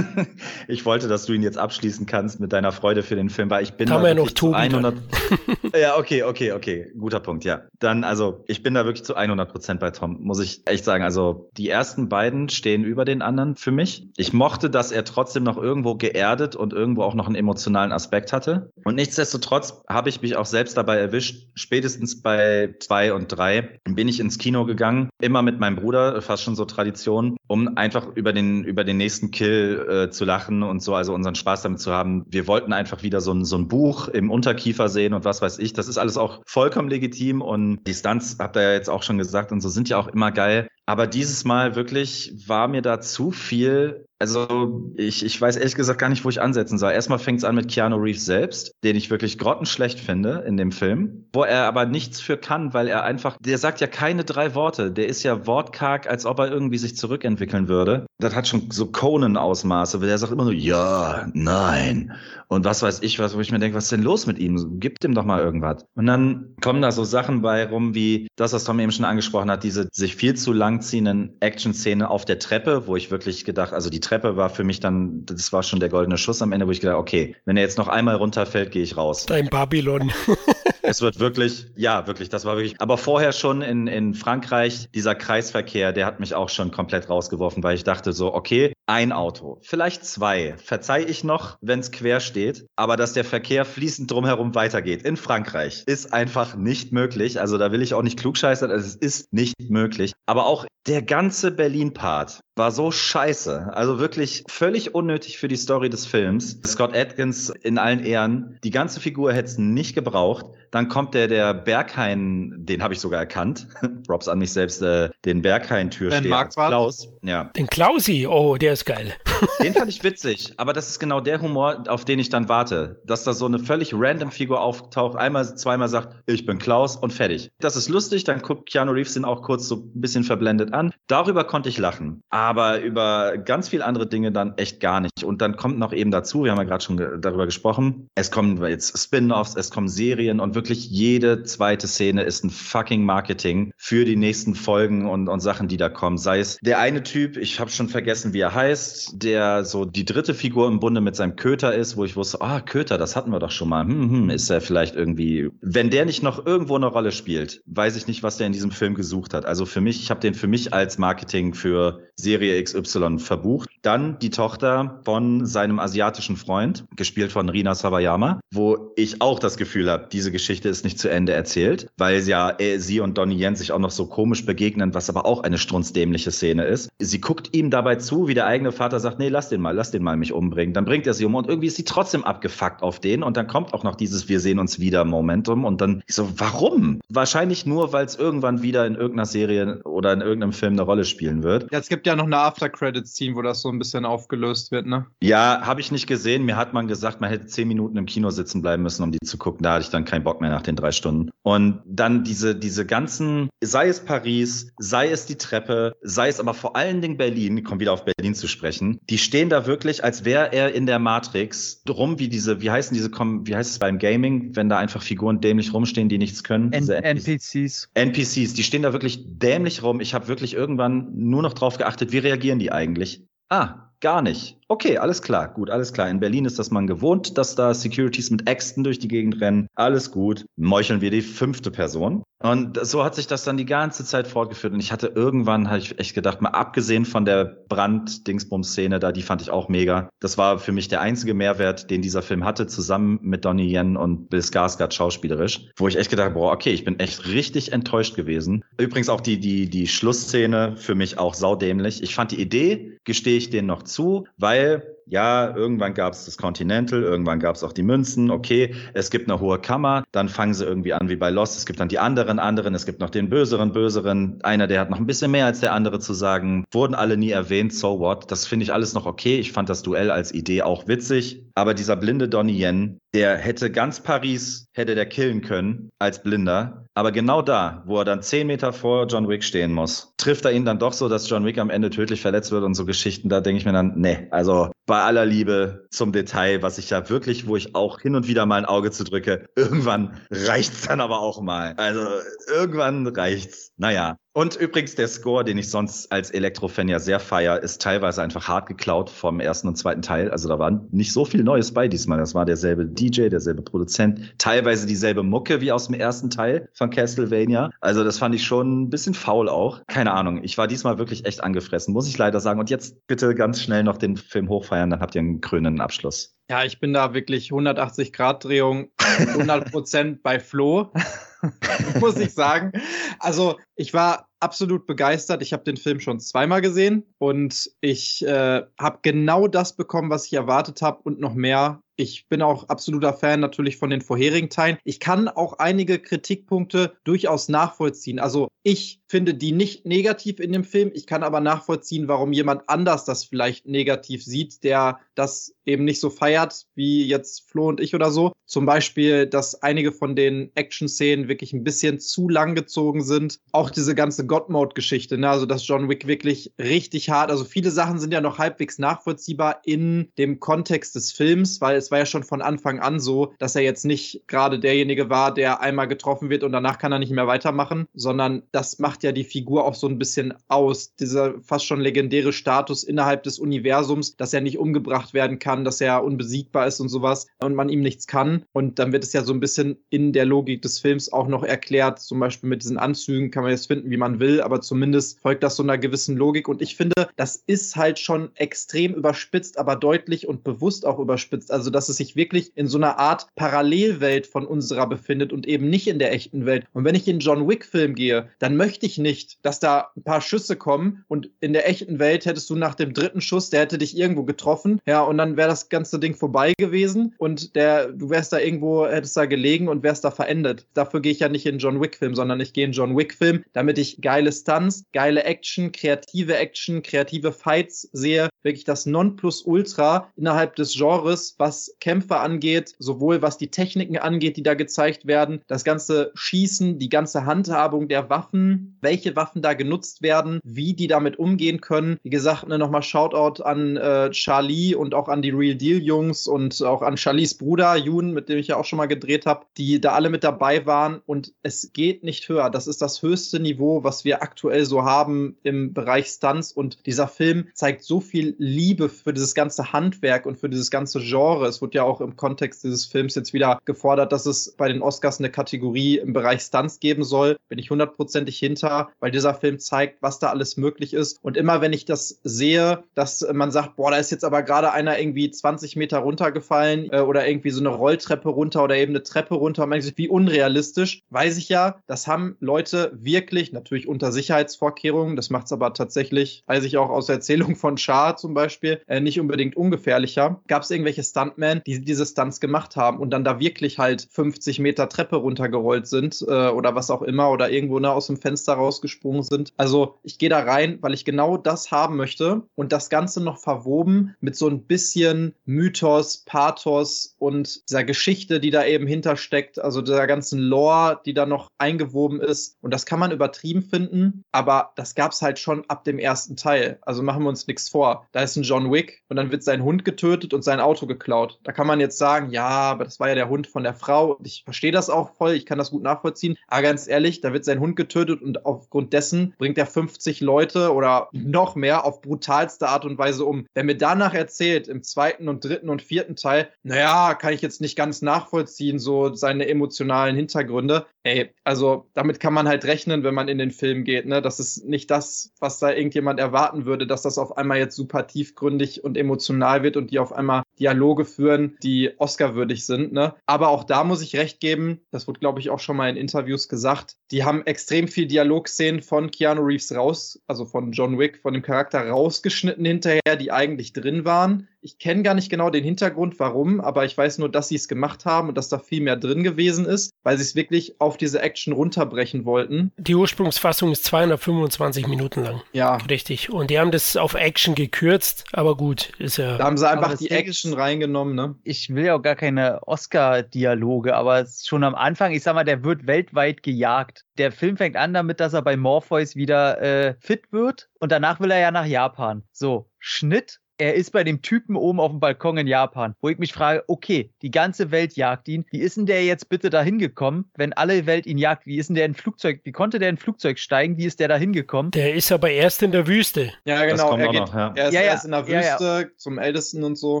[SPEAKER 2] ich wollte, dass du ihn jetzt abschließen kannst mit deiner Freude für den Film, weil ich bin
[SPEAKER 1] da
[SPEAKER 2] da
[SPEAKER 1] ja noch
[SPEAKER 2] zu 100. ja, okay, okay, okay, guter Punkt, ja. Dann, also, ich bin da wirklich zu 100 Prozent bei Tom, muss ich echt sagen. Also, die ersten beiden stehen über den anderen für mich. Ich mochte, dass er trotzdem noch irgendwo geerdet und irgendwo auch noch einen emotionalen Aspekt hatte. Und nichtsdestotrotz habe ich mich auch selbst dabei erwischt, spätestens bei zwei und drei bin ich ins Kino gegangen immer mit meinem Bruder, fast schon so Tradition, um einfach über den, über den nächsten Kill äh, zu lachen und so, also unseren Spaß damit zu haben. Wir wollten einfach wieder so ein, so ein Buch im Unterkiefer sehen und was weiß ich. Das ist alles auch vollkommen legitim und die Stunts, habt ihr ja jetzt auch schon gesagt und so sind ja auch immer geil. Aber dieses Mal wirklich war mir da zu viel also ich, ich weiß ehrlich gesagt gar nicht, wo ich ansetzen soll. Erstmal fängt es an mit Keanu Reeves selbst, den ich wirklich grottenschlecht finde in dem Film, wo er aber nichts für kann, weil er einfach, der sagt ja keine drei Worte. Der ist ja wortkarg, als ob er irgendwie sich zurückentwickeln würde. Das hat schon so Conan-Ausmaße, weil der sagt immer nur ja, nein und was weiß ich was, wo ich mir denke, was ist denn los mit ihm? Gib dem doch mal irgendwas. Und dann kommen da so Sachen bei rum, wie das, was Tom eben schon angesprochen hat, diese sich viel zu lang ziehenden Action-Szene auf der Treppe, wo ich wirklich gedacht, also die Treppe war für mich dann, das war schon der goldene Schuss am Ende, wo ich gedacht, okay, wenn er jetzt noch einmal runterfällt, gehe ich raus.
[SPEAKER 1] Dein Babylon.
[SPEAKER 2] es wird wirklich, ja, wirklich, das war wirklich. Aber vorher schon in, in Frankreich, dieser Kreisverkehr, der hat mich auch schon komplett rausgeworfen, weil ich dachte so, okay, ein Auto, vielleicht zwei, verzeih ich noch, wenn es quer steht, aber dass der Verkehr fließend drumherum weitergeht in Frankreich, ist einfach nicht möglich. Also da will ich auch nicht klugscheißern, also es ist nicht möglich. Aber auch der ganze Berlin-Part war so scheiße. Also wirklich völlig unnötig für die Story des Films. Scott Atkins in allen Ehren. Die ganze Figur hätte es nicht gebraucht. Dann kommt der, der Berghain, den habe ich sogar erkannt. Props an mich selbst, äh, den Berghain-Türsteher.
[SPEAKER 1] Klaus. Ja. Den Klausi, oh, der ist geil.
[SPEAKER 2] Den fand ich witzig, aber das ist genau der Humor, auf den ich dann warte. Dass da so eine völlig random Figur auftaucht, einmal, zweimal sagt, ich bin Klaus und fertig. Das ist lustig, dann guckt Keanu Reeves ihn auch kurz so ein bisschen verblendet an. Darüber konnte ich lachen. Aber über ganz viele andere Dinge dann echt gar nicht. Und dann kommt noch eben dazu, wir haben ja gerade schon darüber gesprochen, es kommen jetzt Spin-offs, es kommen Serien und wirklich jede zweite Szene ist ein fucking Marketing für die nächsten Folgen und, und Sachen, die da kommen. Sei es der eine Typ, ich habe schon vergessen, wie er heißt, der so die dritte Figur im Bunde mit seinem Köter ist, wo ich wusste, ah, Köter, das hatten wir doch schon mal. Hm, hm, ist er vielleicht irgendwie, wenn der nicht noch irgendwo eine Rolle spielt, weiß ich nicht, was der in diesem Film gesucht hat. Also für mich, ich habe den für mich als Marketing für Serie XY verbucht. Dann die Tochter von seinem asiatischen Freund, gespielt von Rina Sawayama, wo ich auch das Gefühl habe, diese Geschichte ist nicht zu Ende erzählt, weil ja äh, sie und Donnie Yen sich auch noch so komisch begegnen, was aber auch eine strunzdämliche Szene ist. Sie guckt ihm dabei zu, wie der eigene Vater sagt, nee, lass den mal, lass den mal mich umbringen. Dann bringt er sie um und irgendwie ist sie trotzdem abgefuckt auf den und dann kommt auch noch dieses Wir sehen uns wieder Momentum und dann so, warum? Wahrscheinlich nur, weil es irgendwann wieder in irgendeiner Serie oder in irgendeinem Film eine Rolle spielen wird.
[SPEAKER 3] Ja, es gibt ja noch eine After-Credits-Scene, wo das so ein bisschen aufgelöst wird, ne?
[SPEAKER 2] Ja, habe ich nicht gesehen. Mir hat man gesagt, man hätte zehn Minuten im Kino sitzen bleiben müssen, um die zu gucken. Da hatte ich dann keinen Bock mehr nach den drei Stunden. Und dann diese, diese ganzen, sei es Paris, sei es die Treppe, sei es aber vor allen Dingen Berlin, ich komme wieder auf Berlin zu sprechen, die stehen da wirklich, als wäre er in der Matrix rum, wie diese, wie heißen diese, wie heißt es beim Gaming, wenn da einfach Figuren dämlich rumstehen, die nichts können?
[SPEAKER 4] N NPCs.
[SPEAKER 2] NPCs, die stehen da wirklich dämlich rum. Ich habe wirklich irgendwann nur noch drauf geachtet, wie reagieren die eigentlich? Ah, gar nicht. Okay, alles klar, gut, alles klar. In Berlin ist das man gewohnt, dass da Securities mit Äxten durch die Gegend rennen. Alles gut. Meucheln wir die fünfte Person. Und so hat sich das dann die ganze Zeit fortgeführt. Und ich hatte irgendwann, habe ich echt gedacht, mal abgesehen von der Brand-Dingsbums-Szene da, die fand ich auch mega. Das war für mich der einzige Mehrwert, den dieser Film hatte, zusammen mit Donnie Yen und Bill Skarsgård schauspielerisch, wo ich echt gedacht, boah, okay, ich bin echt richtig enttäuscht gewesen. Übrigens auch die, die, die Schlussszene für mich auch saudämlich. Ich fand die Idee, gestehe ich denen noch zu, weil ja, irgendwann gab es das Continental, irgendwann gab es auch die Münzen, okay, es gibt eine hohe Kammer, dann fangen sie irgendwie an wie bei Lost, es gibt dann die anderen anderen, es gibt noch den böseren böseren, einer, der hat noch ein bisschen mehr als der andere zu sagen, wurden alle nie erwähnt, so what, das finde ich alles noch okay, ich fand das Duell als Idee auch witzig, aber dieser blinde Donnie Yen, der hätte ganz Paris, hätte der killen können als Blinder, aber genau da, wo er dann zehn Meter vor John Wick stehen muss, trifft er ihn dann doch so, dass John Wick am Ende tödlich verletzt wird und so Geschichten, da denke ich mir dann, nee, also bei aller Liebe zum Detail, was ich ja wirklich, wo ich auch hin und wieder mal ein Auge zu drücke, irgendwann reicht's dann aber auch mal. Also irgendwann reicht's. Naja, und übrigens der Score, den ich sonst als Elektro-Fan ja sehr feier, ist teilweise einfach hart geklaut vom ersten und zweiten Teil. Also da war nicht so viel Neues bei diesmal. Das war derselbe DJ, derselbe Produzent, teilweise dieselbe Mucke wie aus dem ersten Teil von Castlevania. Also das fand ich schon ein bisschen faul auch. Keine Ahnung. Ich war diesmal wirklich echt angefressen, muss ich leider sagen. Und jetzt bitte ganz schnell noch den Film hochfeiern, dann habt ihr einen krönenden Abschluss.
[SPEAKER 3] Ja, ich bin da wirklich 180 Grad Drehung, 100 Prozent bei Flo. muss ich sagen. Also ich war absolut begeistert. Ich habe den Film schon zweimal gesehen und ich äh, habe genau das bekommen, was ich erwartet habe und noch mehr. Ich bin auch absoluter Fan natürlich von den vorherigen Teilen. Ich kann auch einige Kritikpunkte durchaus nachvollziehen. Also ich finde die nicht negativ in dem Film. Ich kann aber nachvollziehen, warum jemand anders das vielleicht negativ sieht, der das eben nicht so feiert wie jetzt Flo und ich oder so. Zum Beispiel, dass einige von den Action-Szenen wirklich ein bisschen zu lang gezogen sind. Auch diese ganze God-Mode-Geschichte, ne? also dass John Wick wirklich richtig hart, also viele Sachen sind ja noch halbwegs nachvollziehbar in dem Kontext des Films, weil es war ja schon von Anfang an so, dass er jetzt nicht gerade derjenige war, der einmal getroffen wird und danach kann er nicht mehr weitermachen, sondern das macht ja die Figur auch so ein bisschen aus. Dieser fast schon legendäre Status innerhalb des Universums, dass er nicht umgebracht werden kann, dass er unbesiegbar ist und sowas und man ihm nichts kann. Und dann wird es ja so ein bisschen in der Logik des Films auch noch erklärt, zum Beispiel mit diesen Anzügen kann man jetzt finden, wie man will, aber zumindest folgt das so einer gewissen Logik. Und ich finde, das ist halt schon extrem überspitzt, aber deutlich und bewusst auch überspitzt. Also, dass es sich wirklich in so einer Art Parallelwelt von unserer befindet und eben nicht in der echten Welt. Und wenn ich in John Wick-Film gehe, dann möchte ich nicht, dass da ein paar Schüsse kommen und in der echten Welt hättest du nach dem dritten Schuss, der hätte dich irgendwo getroffen, ja, und dann wäre das ganze Ding vorbei gewesen und der, du wärst da irgendwo, hättest da gelegen und wärst da verendet. Dafür gehe ich ja nicht in John Wick-Film, sondern ich gehe in John Wick-Film, damit ich geile Stunts, geile Action, kreative Action, kreative Fights sehe, wirklich das Nonplusultra innerhalb des Genres, was Kämpfe angeht, sowohl was die Techniken angeht, die da gezeigt werden, das ganze Schießen, die ganze Handhabung der Waffen, welche Waffen da genutzt werden, wie die damit umgehen können. Wie gesagt, ne, nochmal Shoutout an äh, Charlie und auch an die Real Deal Jungs und auch an Charlies Bruder Jun, mit dem ich ja auch schon mal gedreht habe, die da alle mit dabei waren und es geht nicht höher. Das ist das höchste Niveau, was wir aktuell so haben im Bereich Stunts und dieser Film zeigt so viel Liebe für dieses ganze Handwerk und für dieses ganze Genre. Es wird ja auch im Kontext dieses Films jetzt wieder gefordert, dass es bei den Oscars eine Kategorie im Bereich Stunts geben soll. Bin ich hundertprozentig hinter, weil dieser Film zeigt, was da alles möglich ist. Und immer wenn ich das sehe, dass man sagt, boah, da ist jetzt aber gerade einer irgendwie 20 Meter runtergefallen äh, oder irgendwie so eine Rolltreppe runter oder eben eine Treppe runter, man sagt, wie unrealistisch, weiß ich ja, das haben Leute wirklich, natürlich unter Sicherheitsvorkehrungen, das macht es aber tatsächlich, weiß ich auch aus Erzählung von Shah zum Beispiel, äh, nicht unbedingt ungefährlicher. Gab es irgendwelche Stuntmen, die diese Stunts gemacht haben und dann da wirklich halt 50 Meter Treppe runtergerollt sind äh, oder was auch immer oder irgendwo ne, aus dem Fenster rausgesprungen sind. Also ich gehe da rein, weil ich genau das haben möchte und das Ganze noch verwoben mit so ein bisschen Mythos, Pathos und dieser Geschichte, die da eben hintersteckt, also dieser ganzen Lore, die da noch eingewoben ist. Und das kann man übertrieben finden finden, aber das gab's halt schon ab dem ersten Teil. Also machen wir uns nichts vor. Da ist ein John Wick und dann wird sein Hund getötet und sein Auto geklaut. Da kann man jetzt sagen, ja, aber das war ja der Hund von der Frau. Ich verstehe das auch voll, ich kann das gut nachvollziehen. Aber ganz ehrlich, da wird sein Hund getötet und aufgrund dessen bringt er 50 Leute oder noch mehr auf brutalste Art und Weise um. Wer mir danach erzählt, im zweiten und dritten und vierten Teil, naja, kann ich jetzt nicht ganz nachvollziehen, so seine emotionalen Hintergründe. Ey, also damit kann man halt rechnen, wenn man in den Film geht, ne? Das ist nicht das, was da irgendjemand erwarten würde, dass das auf einmal jetzt super tiefgründig und emotional wird und die auf einmal Dialoge führen, die Oscar-würdig sind, ne? Aber auch da muss ich recht geben, das wird, glaube ich, auch schon mal in Interviews gesagt, die haben extrem viel Dialogszenen von Keanu Reeves raus, also von John Wick, von dem Charakter rausgeschnitten hinterher, die eigentlich drin waren. Ich kenne gar nicht genau den Hintergrund, warum, aber ich weiß nur, dass sie es gemacht haben und dass da viel mehr drin gewesen ist, weil sie es wirklich auf diese Action runterbrechen wollten.
[SPEAKER 1] Die Ursprungsfassung ist 225 Minuten lang.
[SPEAKER 3] Ja.
[SPEAKER 1] Richtig. Und die haben das auf Action gekürzt, aber gut, ist ja.
[SPEAKER 3] Da haben sie einfach die Action reingenommen, ne?
[SPEAKER 4] Ich will ja auch gar keine Oscar-Dialoge, aber es ist schon am Anfang, ich sag mal, der wird weltweit gejagt. Der Film fängt an damit, dass er bei Morpheus wieder äh, fit wird und danach will er ja nach Japan. So, Schnitt. Er ist bei dem Typen oben auf dem Balkon in Japan, wo ich mich frage, okay, die ganze Welt jagt ihn. Wie ist denn der jetzt bitte da hingekommen, wenn alle Welt ihn jagt? Wie ist denn der in ein Flugzeug? Wie konnte der in ein Flugzeug steigen? Wie ist der da hingekommen?
[SPEAKER 1] Der ist aber erst in der Wüste.
[SPEAKER 3] Ja, genau. Er, geht,
[SPEAKER 2] noch, ja.
[SPEAKER 3] er ist
[SPEAKER 4] Ja, ja.
[SPEAKER 3] erst in der
[SPEAKER 4] Ja, ja.
[SPEAKER 3] Wüste zum Ältesten und so.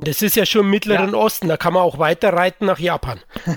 [SPEAKER 1] Das ist ja schon im Mittleren Osten, da kann man auch weiter reiten nach Japan.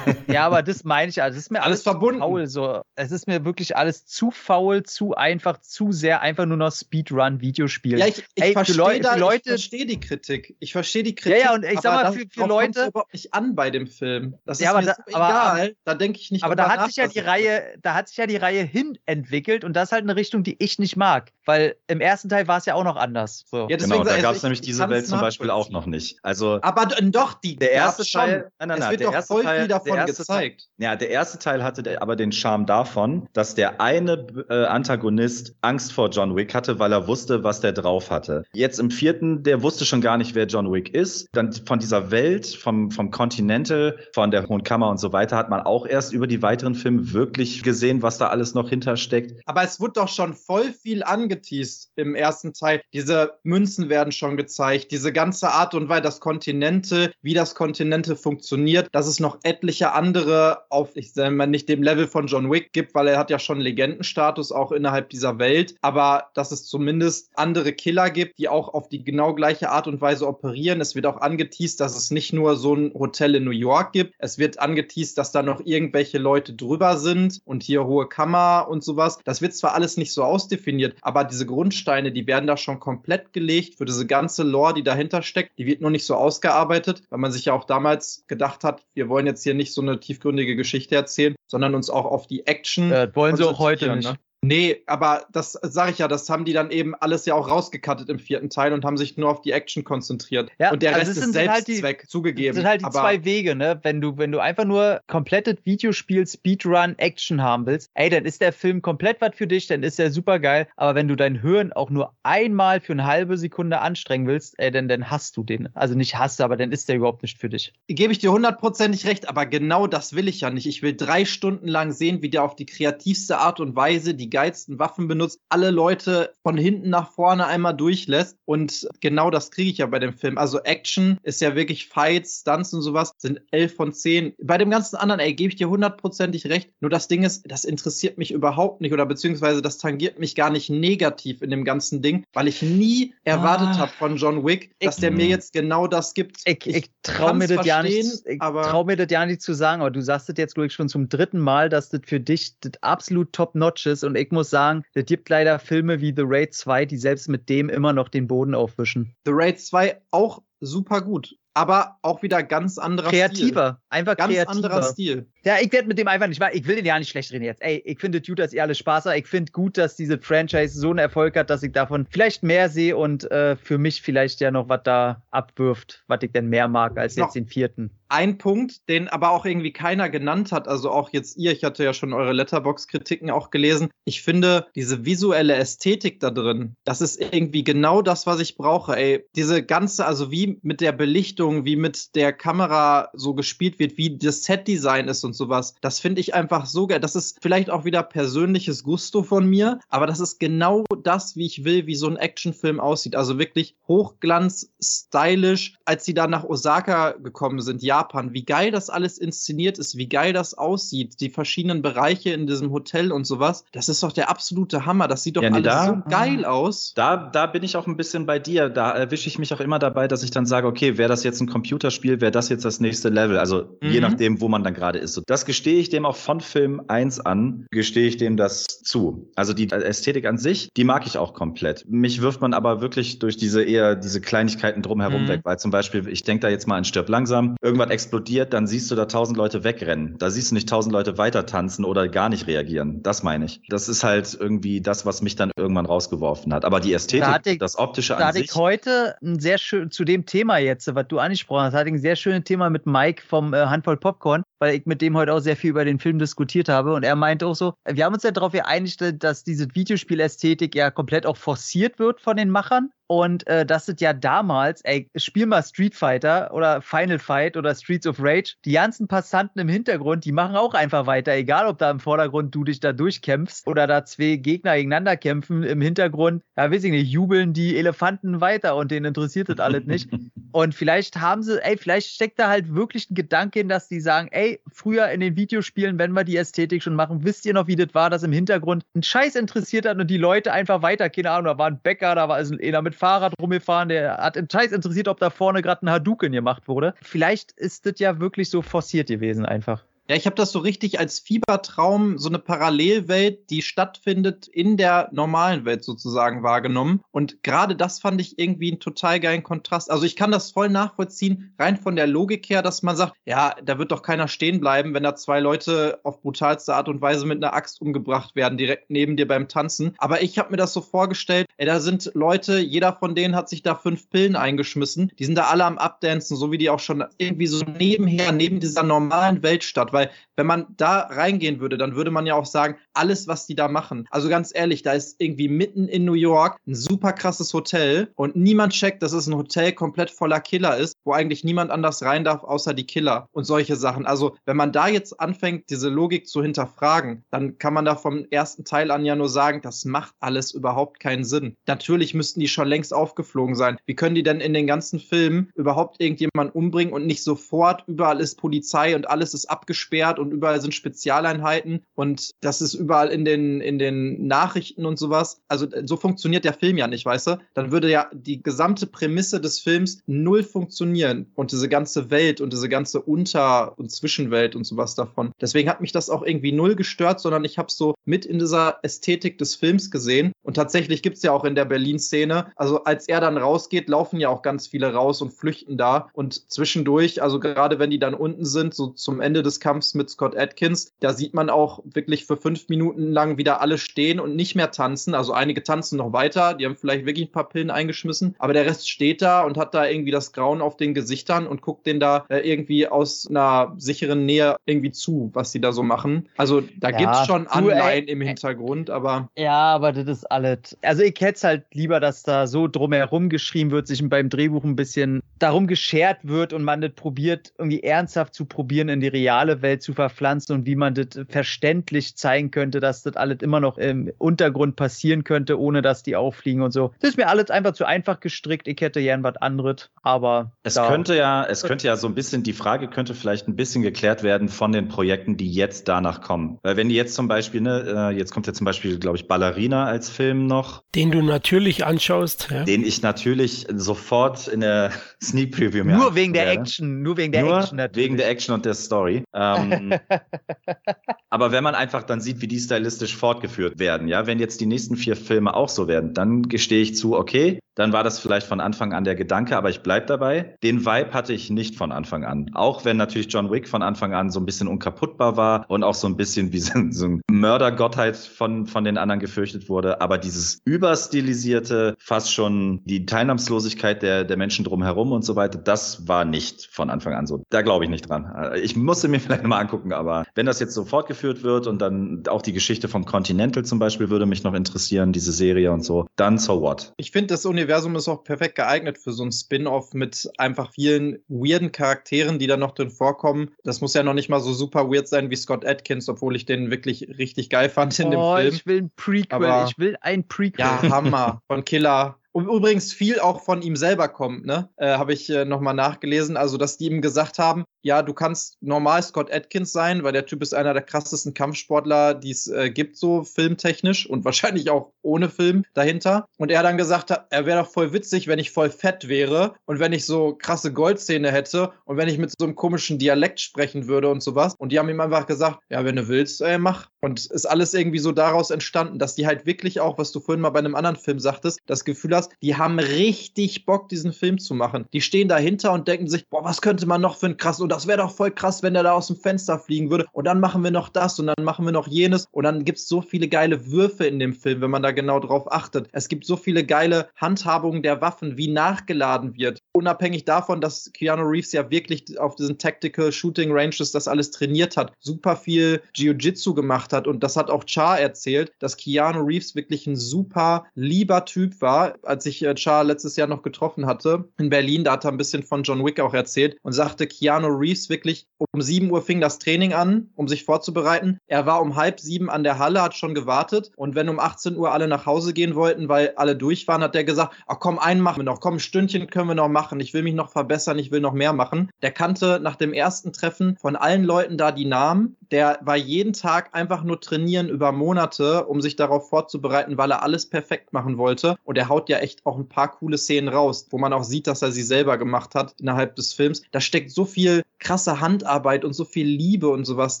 [SPEAKER 4] Ja, aber das meine ich, also das ist mir
[SPEAKER 3] Alles
[SPEAKER 4] alles,
[SPEAKER 3] verbunden.
[SPEAKER 4] faul. So. Es ist mir wirklich alles zu faul, zu einfach, zu sehr einfach nur noch Speedrun-Videospiel.
[SPEAKER 3] Ja, ich, ich
[SPEAKER 4] Ey, für
[SPEAKER 3] verstehe
[SPEAKER 4] Leu-
[SPEAKER 3] da,
[SPEAKER 4] Leute-
[SPEAKER 3] ich verstehe die Kritik. Ich verstehe die Kritik.
[SPEAKER 4] Ja, ja, und ich sag mal, für- für Leute-
[SPEAKER 3] überhaupt nicht an bei dem Film. Das
[SPEAKER 4] Ja,
[SPEAKER 3] ist
[SPEAKER 4] aber
[SPEAKER 3] mir
[SPEAKER 4] da-
[SPEAKER 3] so
[SPEAKER 4] aber-
[SPEAKER 3] egal. da denke ich nicht
[SPEAKER 4] Aber da
[SPEAKER 3] drüber
[SPEAKER 4] hat sich ja
[SPEAKER 3] nach,
[SPEAKER 4] die Reihe, da hat sich ja die Reihe hin entwickelt und das ist halt eine Richtung, die ich nicht mag. Weil im ersten Teil war es ja auch noch anders. So.
[SPEAKER 3] Ja,
[SPEAKER 2] Genau, da gab es
[SPEAKER 3] ich-
[SPEAKER 2] nämlich
[SPEAKER 3] ich
[SPEAKER 2] diese Welt zum Beispiel auch noch nicht. Also
[SPEAKER 3] Aber doch, die
[SPEAKER 2] der erste. Teil, nein, nein,
[SPEAKER 3] es
[SPEAKER 2] nein,
[SPEAKER 3] wird
[SPEAKER 2] der
[SPEAKER 3] doch
[SPEAKER 2] erste
[SPEAKER 3] voll
[SPEAKER 2] Teil,
[SPEAKER 3] viel davon
[SPEAKER 2] der erste
[SPEAKER 3] gezeigt.
[SPEAKER 2] Ja, der erste Teil hatte aber den Charme davon, dass der eine äh, Antagonist Angst vor John Wick hatte, weil er wusste, was der drauf hatte. Jetzt im vierten, der wusste schon gar nicht, wer John Wick ist. Dann von dieser Welt, vom, vom Continental, von der Hohen Kammer und so weiter, hat man auch erst über die weiteren Filme wirklich gesehen, was da alles noch hintersteckt.
[SPEAKER 3] Aber es wurde doch schon voll viel angeteased im ersten Teil. Diese Münzen werden schon gezeigt, diese ganze Art und Weise, das Kontinente, wie das Kontinente funktioniert, dass es noch etliche andere auf, ich sage mal, nicht dem Level von John Wick gibt, weil er hat ja schon Legendenstatus auch innerhalb dieser Welt, aber dass es zumindest andere Killer gibt, die auch auf die genau gleiche Art und Weise operieren. Es wird auch angeteased, dass es nicht nur so ein Hotel in New York gibt. Es wird angeteased, dass da noch irgendwelche Leute drüber sind und hier hohe Kammer und sowas. Das wird zwar alles nicht so ausdefiniert, aber diese Grundsteine, die werden da schon komplett gelegt für diese ganze Lore, die dahinter steckt. Die wird nur nicht so ausgearbeitet, weil man sich ja auch damals gedacht hat, wir wollen jetzt hier nicht so eine tiefgründige Geschichte erzählen, sondern uns auch auf die Action
[SPEAKER 4] Äh, wollen sie auch heute nicht.
[SPEAKER 3] ne? Nee, aber das sage ich ja, das haben die dann eben alles ja auch rausgekattet im vierten Teil und haben sich nur auf die Action konzentriert.
[SPEAKER 4] Ja,
[SPEAKER 3] und der
[SPEAKER 4] also
[SPEAKER 3] Rest
[SPEAKER 4] es
[SPEAKER 3] ist
[SPEAKER 4] sind halt die-
[SPEAKER 3] Selbstzweck zugegeben.
[SPEAKER 4] Das sind halt die
[SPEAKER 3] aber
[SPEAKER 4] zwei Wege, ne? Wenn du, wenn du einfach nur komplettes Videospiel, Speedrun, Action haben willst, ey, dann ist der Film komplett was für dich, dann ist er super geil. Aber wenn du dein Hirn auch nur einmal für eine halbe Sekunde anstrengen willst, ey, dann, dann hast du den. Also nicht hast, aber dann ist der überhaupt nicht für dich.
[SPEAKER 3] gebe ich dir hundertprozentig recht, aber genau das will ich ja nicht. Ich will drei Stunden lang sehen, wie der auf die kreativste Art und Weise die geilsten Waffen benutzt, alle Leute von hinten nach vorne einmal durchlässt. Und genau das kriege ich ja bei dem Film. Also Action ist ja wirklich Fights, Stunts und sowas, sind elf von zehn. Bei dem ganzen anderen, ey, gebe ich dir hundertprozentig recht. Nur das Ding ist, das interessiert mich überhaupt nicht oder beziehungsweise das tangiert mich gar nicht negativ in dem ganzen Ding, weil ich nie erwartet
[SPEAKER 4] Ah.
[SPEAKER 3] habe von John Wick, dass
[SPEAKER 4] Ich-
[SPEAKER 3] der mir jetzt genau das gibt.
[SPEAKER 4] Ich, ich, traue mir das ja nicht, ich trau mir das ja nicht zu sagen, aber du sagst das jetzt, glaube ich, schon zum dritten Mal, dass das für dich das absolut top-notch ist. Und ich muss sagen, es gibt leider Filme wie The Raid 2, die selbst mit dem immer noch den Boden aufwischen.
[SPEAKER 3] The Raid 2 auch super gut, aber auch wieder ganz anderer
[SPEAKER 4] Kreativer, einfach
[SPEAKER 3] Stil. Ganz
[SPEAKER 4] kreativer.
[SPEAKER 3] anderer Stil.
[SPEAKER 4] Ja, ich werde mit dem einfach nicht, ich will den ja nicht schlecht reden jetzt. Ey, ich finde gut, dass ihr alle Spaß habt. Ich finde gut, dass diese Franchise so einen Erfolg hat, dass ich davon vielleicht mehr sehe und äh, für mich vielleicht ja noch was da abwirft, was ich denn mehr mag als
[SPEAKER 3] Noch-
[SPEAKER 4] jetzt den vierten.
[SPEAKER 3] Ein Punkt, den aber auch irgendwie keiner genannt hat, also auch jetzt ihr, ich hatte ja schon eure Letterbox-Kritiken auch gelesen. Ich finde diese visuelle Ästhetik da drin, das ist irgendwie genau das, was ich brauche. Ey, diese ganze, also wie mit der Belichtung, wie mit der Kamera so gespielt wird, wie das Set-Design ist und sowas, das finde ich einfach so geil. Das ist vielleicht auch wieder persönliches Gusto von mir, aber das ist genau das, wie ich will, wie so ein Actionfilm aussieht. Also wirklich Hochglanz, stylisch. Als sie da nach Osaka gekommen sind, Japan, wie geil das alles inszeniert ist, wie geil das aussieht, die verschiedenen Bereiche in diesem Hotel und sowas. Das ist doch der absolute Hammer. Das sieht doch ja, nee, alles da, so geil aus.
[SPEAKER 2] Da, da bin ich auch ein bisschen bei dir. Da erwische ich mich auch immer dabei, dass ich dann sage, okay, wäre das jetzt ein Computerspiel, wäre das jetzt das nächste Level. Also mhm. je nachdem, wo man dann gerade ist. Das gestehe ich dem auch von Film 1 an, gestehe ich dem das zu. Also die Ästhetik an sich, die mag ich auch komplett. Mich wirft man aber wirklich durch diese eher diese Kleinigkeiten drumherum mhm. weg, weil zum Beispiel, ich denke da jetzt mal an Stirb langsam, irgendwas explodiert, dann siehst du da tausend Leute wegrennen. Da siehst du nicht tausend Leute weiter tanzen oder gar nicht reagieren. Das meine ich. Das ist halt irgendwie das, was mich dann irgendwann rausgeworfen hat. Aber die Ästhetik, ich, das optische
[SPEAKER 4] an sich. Da hatte ich heute ein sehr schön zu dem Thema jetzt, was du angesprochen hast, hatte ich ein sehr schönes Thema mit Mike vom äh, Handvoll Popcorn, weil ich mit dem heute auch sehr viel über den Film diskutiert habe und er meinte auch so, wir haben uns ja darauf geeinigt, dass diese Videospielästhetik ja komplett auch forciert wird von den Machern und äh, das ist ja damals, ey, spiel mal Street Fighter oder Final Fight oder Streets of Rage. Die ganzen Passanten im Hintergrund, die machen auch einfach weiter, egal ob da im Vordergrund du dich da durchkämpfst oder da zwei Gegner gegeneinander kämpfen. Im Hintergrund, ja, weiß ich nicht, jubeln die Elefanten weiter und denen interessiert das alles nicht. Und vielleicht haben sie, ey, vielleicht steckt da halt wirklich ein Gedanke in, dass die sagen, ey, früher in den Videospielen, wenn wir die Ästhetik schon machen, wisst ihr noch, wie das war, dass im Hintergrund ein Scheiß interessiert hat und die Leute einfach weiter, keine Ahnung, da war ein Bäcker, da war also einer mit Fahrrad rumgefahren, der hat im Scheiß interessiert, ob da vorne gerade ein Hadouken gemacht wurde. Vielleicht ist das ja wirklich so forciert gewesen einfach.
[SPEAKER 3] Ja, ich habe das so richtig als Fiebertraum, so eine Parallelwelt, die stattfindet in der normalen Welt sozusagen wahrgenommen. Und gerade das fand ich irgendwie einen total geilen Kontrast. Also ich kann das voll nachvollziehen, rein von der Logik her, dass man sagt, ja, da wird doch keiner stehen bleiben, wenn da zwei Leute auf brutalste Art und Weise mit einer Axt umgebracht werden, direkt neben dir beim Tanzen. Aber ich habe mir das so vorgestellt, ey, da sind Leute, jeder von denen hat sich da fünf Pillen eingeschmissen. Die sind da alle am Abdancen, so wie die auch schon irgendwie so nebenher, neben dieser normalen Welt statt weil wenn man da reingehen würde, dann würde man ja auch sagen, alles, was die da machen. Also ganz ehrlich, da ist irgendwie mitten in New York ein super krasses Hotel und niemand checkt, dass es ein Hotel komplett voller Killer ist, wo eigentlich niemand anders rein darf, außer die Killer und solche Sachen. Also wenn man da jetzt anfängt, diese Logik zu hinterfragen, dann kann man da vom ersten Teil an ja nur sagen, das macht alles überhaupt keinen Sinn. Natürlich müssten die schon längst aufgeflogen sein. Wie können die denn in den ganzen Filmen überhaupt irgendjemanden umbringen und nicht sofort überall ist Polizei und alles ist abgesperrt? Abgesperrt und überall sind Spezialeinheiten und das ist überall in den, in den Nachrichten und sowas. Also so funktioniert der Film ja nicht, weißt du? Dann würde ja die gesamte Prämisse des Films null funktionieren und diese ganze Welt und diese ganze Unter- und Zwischenwelt und sowas davon. Deswegen hat mich das auch irgendwie null gestört, sondern ich habe so mit in dieser Ästhetik des Films gesehen. Und tatsächlich gibt es ja auch in der Berlin-Szene, also als er dann rausgeht, laufen ja auch ganz viele raus und flüchten da. Und zwischendurch, also gerade wenn die dann unten sind, so zum Ende des Kampfes, Kampfs mit Scott Atkins. Da sieht man auch wirklich für fünf Minuten lang wieder alle stehen und nicht mehr tanzen. Also einige tanzen noch weiter, die haben vielleicht wirklich ein paar Pillen eingeschmissen, aber der Rest steht da und hat da irgendwie das Grauen auf den Gesichtern und guckt den da äh, irgendwie aus einer sicheren Nähe irgendwie zu, was sie da so machen. Also da ja, es schon Anleihen im Hintergrund, aber.
[SPEAKER 4] Ja, aber das ist alles. Also ich hätte es halt lieber, dass da so drumherum geschrieben wird, sich beim Drehbuch ein bisschen darum geschert wird und man das probiert, irgendwie ernsthaft zu probieren, in die reale Welt Welt zu verpflanzen und wie man das verständlich zeigen könnte, dass das alles immer noch im Untergrund passieren könnte, ohne dass die auffliegen und so. Das ist mir alles einfach zu einfach gestrickt. Ich hätte gern was anderes, aber.
[SPEAKER 2] Es könnte ja, es könnte ja so ein bisschen, die Frage könnte vielleicht ein bisschen geklärt werden von den Projekten, die jetzt danach kommen. Weil wenn die jetzt zum Beispiel, ne, äh, jetzt kommt ja zum Beispiel, glaube ich, Ballerina als Film noch.
[SPEAKER 1] Den du natürlich anschaust,
[SPEAKER 2] ja. Den ich natürlich sofort in der Sneak Preview
[SPEAKER 4] mir Nur wegen der Action, nur wegen der
[SPEAKER 2] nur
[SPEAKER 4] Action
[SPEAKER 2] natürlich. Wegen der Action und der Story. Ähm, Aber wenn man einfach dann sieht, wie die stylistisch fortgeführt werden, ja, wenn jetzt die nächsten vier Filme auch so werden, dann gestehe ich zu, okay, dann war das vielleicht von Anfang an der Gedanke, aber ich bleib dabei. Den Vibe hatte ich nicht von Anfang an. Auch wenn natürlich John Wick von Anfang an so ein bisschen unkaputtbar war und auch so ein bisschen wie so, ein Mördergottheit von, von den anderen gefürchtet wurde. Aber dieses überstilisierte, fast schon die Teilnahmslosigkeit der, der Menschen drumherum und so weiter, das war nicht von Anfang an so. Da glaube ich nicht dran. Ich musste mir vielleicht mal angucken, aber wenn das jetzt so fortgeführt wird und dann auch die Geschichte vom Continental zum Beispiel würde mich noch interessieren, diese Serie und so, dann so what?
[SPEAKER 3] Ich finde das Universum Universum ist auch perfekt geeignet für so ein Spin-off mit einfach vielen weirden Charakteren, die da noch drin vorkommen. Das muss ja noch nicht mal so super weird sein wie Scott Atkins, obwohl ich den wirklich richtig geil fand in oh, dem Film.
[SPEAKER 4] Ich will ein Prequel, Aber, ich will ein Prequel.
[SPEAKER 3] Ja, Hammer. Von Killer übrigens viel auch von ihm selber kommt, ne? Äh, Habe ich äh, nochmal nachgelesen. Also, dass die ihm gesagt haben, ja, du kannst normal Scott Atkins sein, weil der Typ ist einer der krassesten Kampfsportler, die es äh, gibt, so filmtechnisch und wahrscheinlich auch ohne Film dahinter. Und er dann gesagt hat, er wäre doch voll witzig, wenn ich voll fett wäre und wenn ich so krasse Goldzähne hätte und wenn ich mit so einem komischen Dialekt sprechen würde und sowas. Und die haben ihm einfach gesagt, ja, wenn du willst, äh, mach. Und ist alles irgendwie so daraus entstanden, dass die halt wirklich auch, was du vorhin mal bei einem anderen Film sagtest, das Gefühl hast, die haben richtig Bock, diesen Film zu machen. Die stehen dahinter und denken sich, boah, was könnte man noch für ein krass, und das wäre doch voll krass, wenn der da aus dem Fenster fliegen würde. Und dann machen wir noch das und dann machen wir noch jenes. Und dann gibt es so viele geile Würfe in dem Film, wenn man da genau drauf achtet. Es gibt so viele geile Handhabungen der Waffen, wie nachgeladen wird. Unabhängig davon, dass Keanu Reeves ja wirklich auf diesen Tactical Shooting Ranges das alles trainiert hat, super viel Jiu-Jitsu gemacht hat. Und das hat auch Char erzählt, dass Keanu Reeves wirklich ein super lieber Typ war, als ich äh, Char letztes Jahr noch getroffen hatte in Berlin. Da hat er ein bisschen von John Wick auch erzählt und sagte, Keanu Reeves wirklich um 7 Uhr fing das Training an, um sich vorzubereiten. Er war um halb sieben an der Halle, hat schon gewartet und wenn um 18 Uhr alle nach Hause gehen wollten, weil alle durch waren, hat er gesagt, ach komm, einen machen wir noch, komm, ein Stündchen können wir noch machen, ich will mich noch verbessern, ich will noch mehr machen. Der kannte nach dem ersten Treffen von allen Leuten da die Namen. Der war jeden Tag einfach nur trainieren über Monate, um sich darauf vorzubereiten, weil er alles perfekt machen wollte. Und er haut ja echt auch ein paar coole Szenen raus, wo man auch sieht, dass er sie selber gemacht hat innerhalb des Films. Da steckt so viel krasse Handarbeit und so viel Liebe und sowas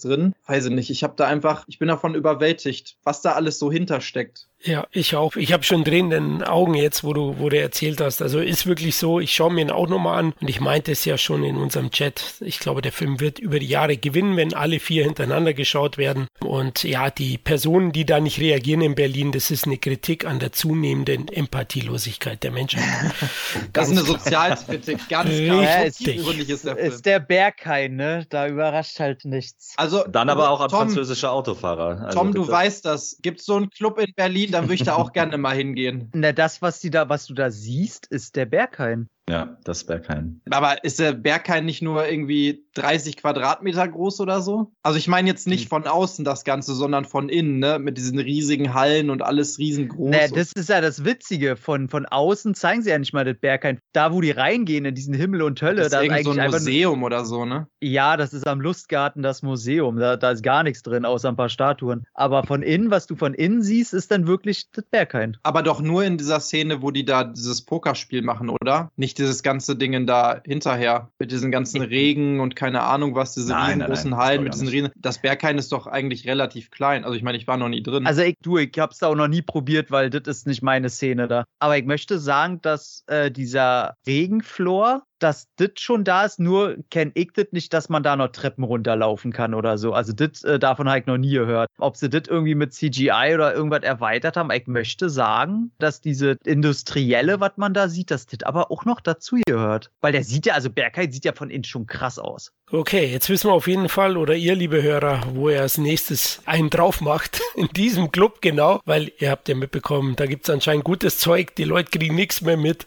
[SPEAKER 3] drin. Weiß ich nicht, ich habe da einfach, ich bin davon überwältigt, was da alles so hintersteckt.
[SPEAKER 1] Ja, ich auch. Ich habe schon drehenden Augen jetzt, wo du, wo du erzählt hast. Also ist wirklich so, ich schaue mir ihn auch nochmal an und ich meinte es ja schon in unserem Chat. Ich glaube, der Film wird über die Jahre gewinnen, wenn alle vier hintereinander geschaut werden. Und ja, die Personen, die da nicht reagieren in Berlin, das ist eine Kritik an der zunehmenden Empathielosigkeit der Menschen.
[SPEAKER 3] das ist eine Sozialkritik, ganz
[SPEAKER 1] klar. Richtig.
[SPEAKER 4] Ist der, ist der Berghain, ne? Da überrascht halt nichts.
[SPEAKER 2] Also, Dann aber auch an französische Autofahrer.
[SPEAKER 3] Also, Tom, du weißt das. Gibt es so einen Club in Berlin, dann würde ich da auch gerne mal hingehen.
[SPEAKER 4] Na, das, was, die da, was du da siehst, ist der Berghain.
[SPEAKER 2] Ja, das Berghain.
[SPEAKER 3] Aber ist der Berghain nicht nur irgendwie 30 Quadratmeter groß oder so? Also ich meine jetzt nicht hm. von außen das Ganze, sondern von innen, ne? Mit diesen riesigen Hallen und alles riesengroß.
[SPEAKER 4] Nee, das ist ja das Witzige. Von, von außen zeigen sie ja nicht mal das Berghain. Da, wo die reingehen in diesen Himmel und Hölle,
[SPEAKER 3] das ist
[SPEAKER 4] da
[SPEAKER 3] ist eigentlich so ein Museum oder so, ne?
[SPEAKER 4] Ja, das ist am Lustgarten das Museum. Da, da ist gar nichts drin, außer ein paar Statuen. Aber von innen, was du von innen siehst, ist dann wirklich das Berghain.
[SPEAKER 3] Aber doch nur in dieser Szene, wo die da dieses Pokerspiel machen, oder? Nicht dieses ganze Ding da hinterher mit diesen ganzen Regen und keine Ahnung was, diese nein, riesengroßen nein, nein, Hallen mit diesen Riesen. Das Berghain ist doch eigentlich relativ klein. Also ich meine, ich war noch nie drin.
[SPEAKER 4] Also ich, du, ich hab's da auch noch nie probiert, weil das ist nicht meine Szene da. Aber ich möchte sagen, dass äh, dieser Regenflor dass das schon da ist, nur kenne ich das nicht, dass man da noch Treppen runterlaufen kann oder so. Also das äh, davon habe ich noch nie gehört. Ob sie das irgendwie mit CGI oder irgendwas erweitert haben, ich möchte sagen, dass diese industrielle, was man da sieht, dass das aber auch noch dazu gehört. Weil der sieht ja, also Bergheim sieht ja von innen schon krass aus.
[SPEAKER 1] Okay, jetzt wissen wir auf jeden Fall, oder ihr, liebe Hörer, wo er als nächstes einen drauf macht. In diesem Club genau, weil ihr habt ja mitbekommen, da gibt es anscheinend gutes Zeug, die Leute kriegen nichts mehr mit.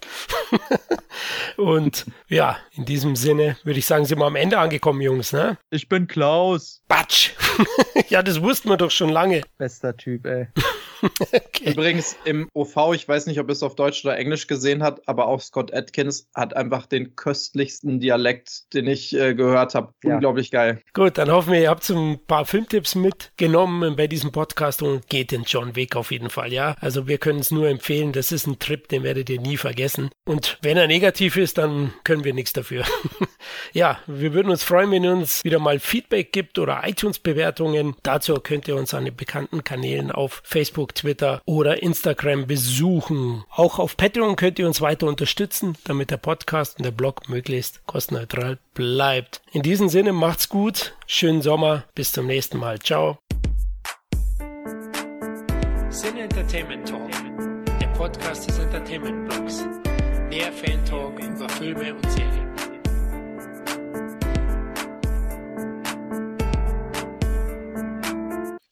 [SPEAKER 1] Und ja, in diesem Sinne würde ich sagen, sind wir am Ende angekommen, Jungs, ne?
[SPEAKER 4] Ich bin Klaus.
[SPEAKER 1] Batsch. ja, das wussten wir doch schon lange.
[SPEAKER 4] Bester Typ, ey.
[SPEAKER 3] okay. Übrigens im OV, ich weiß nicht, ob es auf Deutsch oder Englisch gesehen hat, aber auch Scott Atkins hat einfach den köstlichsten Dialekt, den ich äh, gehört habe. Ja. Unglaublich geil.
[SPEAKER 1] Gut, dann hoffen wir, ihr habt so ein paar Filmtipps mitgenommen bei diesem Podcast und geht den John Wick auf jeden Fall, ja. Also wir können es nur empfehlen, das ist ein Trip, den werdet ihr nie vergessen. Und wenn er negativ ist, dann können wir nichts dafür. ja, wir würden uns freuen, wenn ihr uns wieder mal Feedback gibt oder iTunes-Bewertungen. Dazu könnt ihr uns an den bekannten Kanälen auf Facebook, Twitter oder Instagram besuchen. Auch auf Patreon könnt ihr uns weiter unterstützen, damit der Podcast und der Blog möglichst kostenneutral bleibt. In diesem Sinne macht's gut, schönen Sommer, bis zum nächsten Mal. Ciao. Sin Entertainment Talk, der Podcast des Entertainment Blogs. Mehr Fan Talk über Filme und Serien.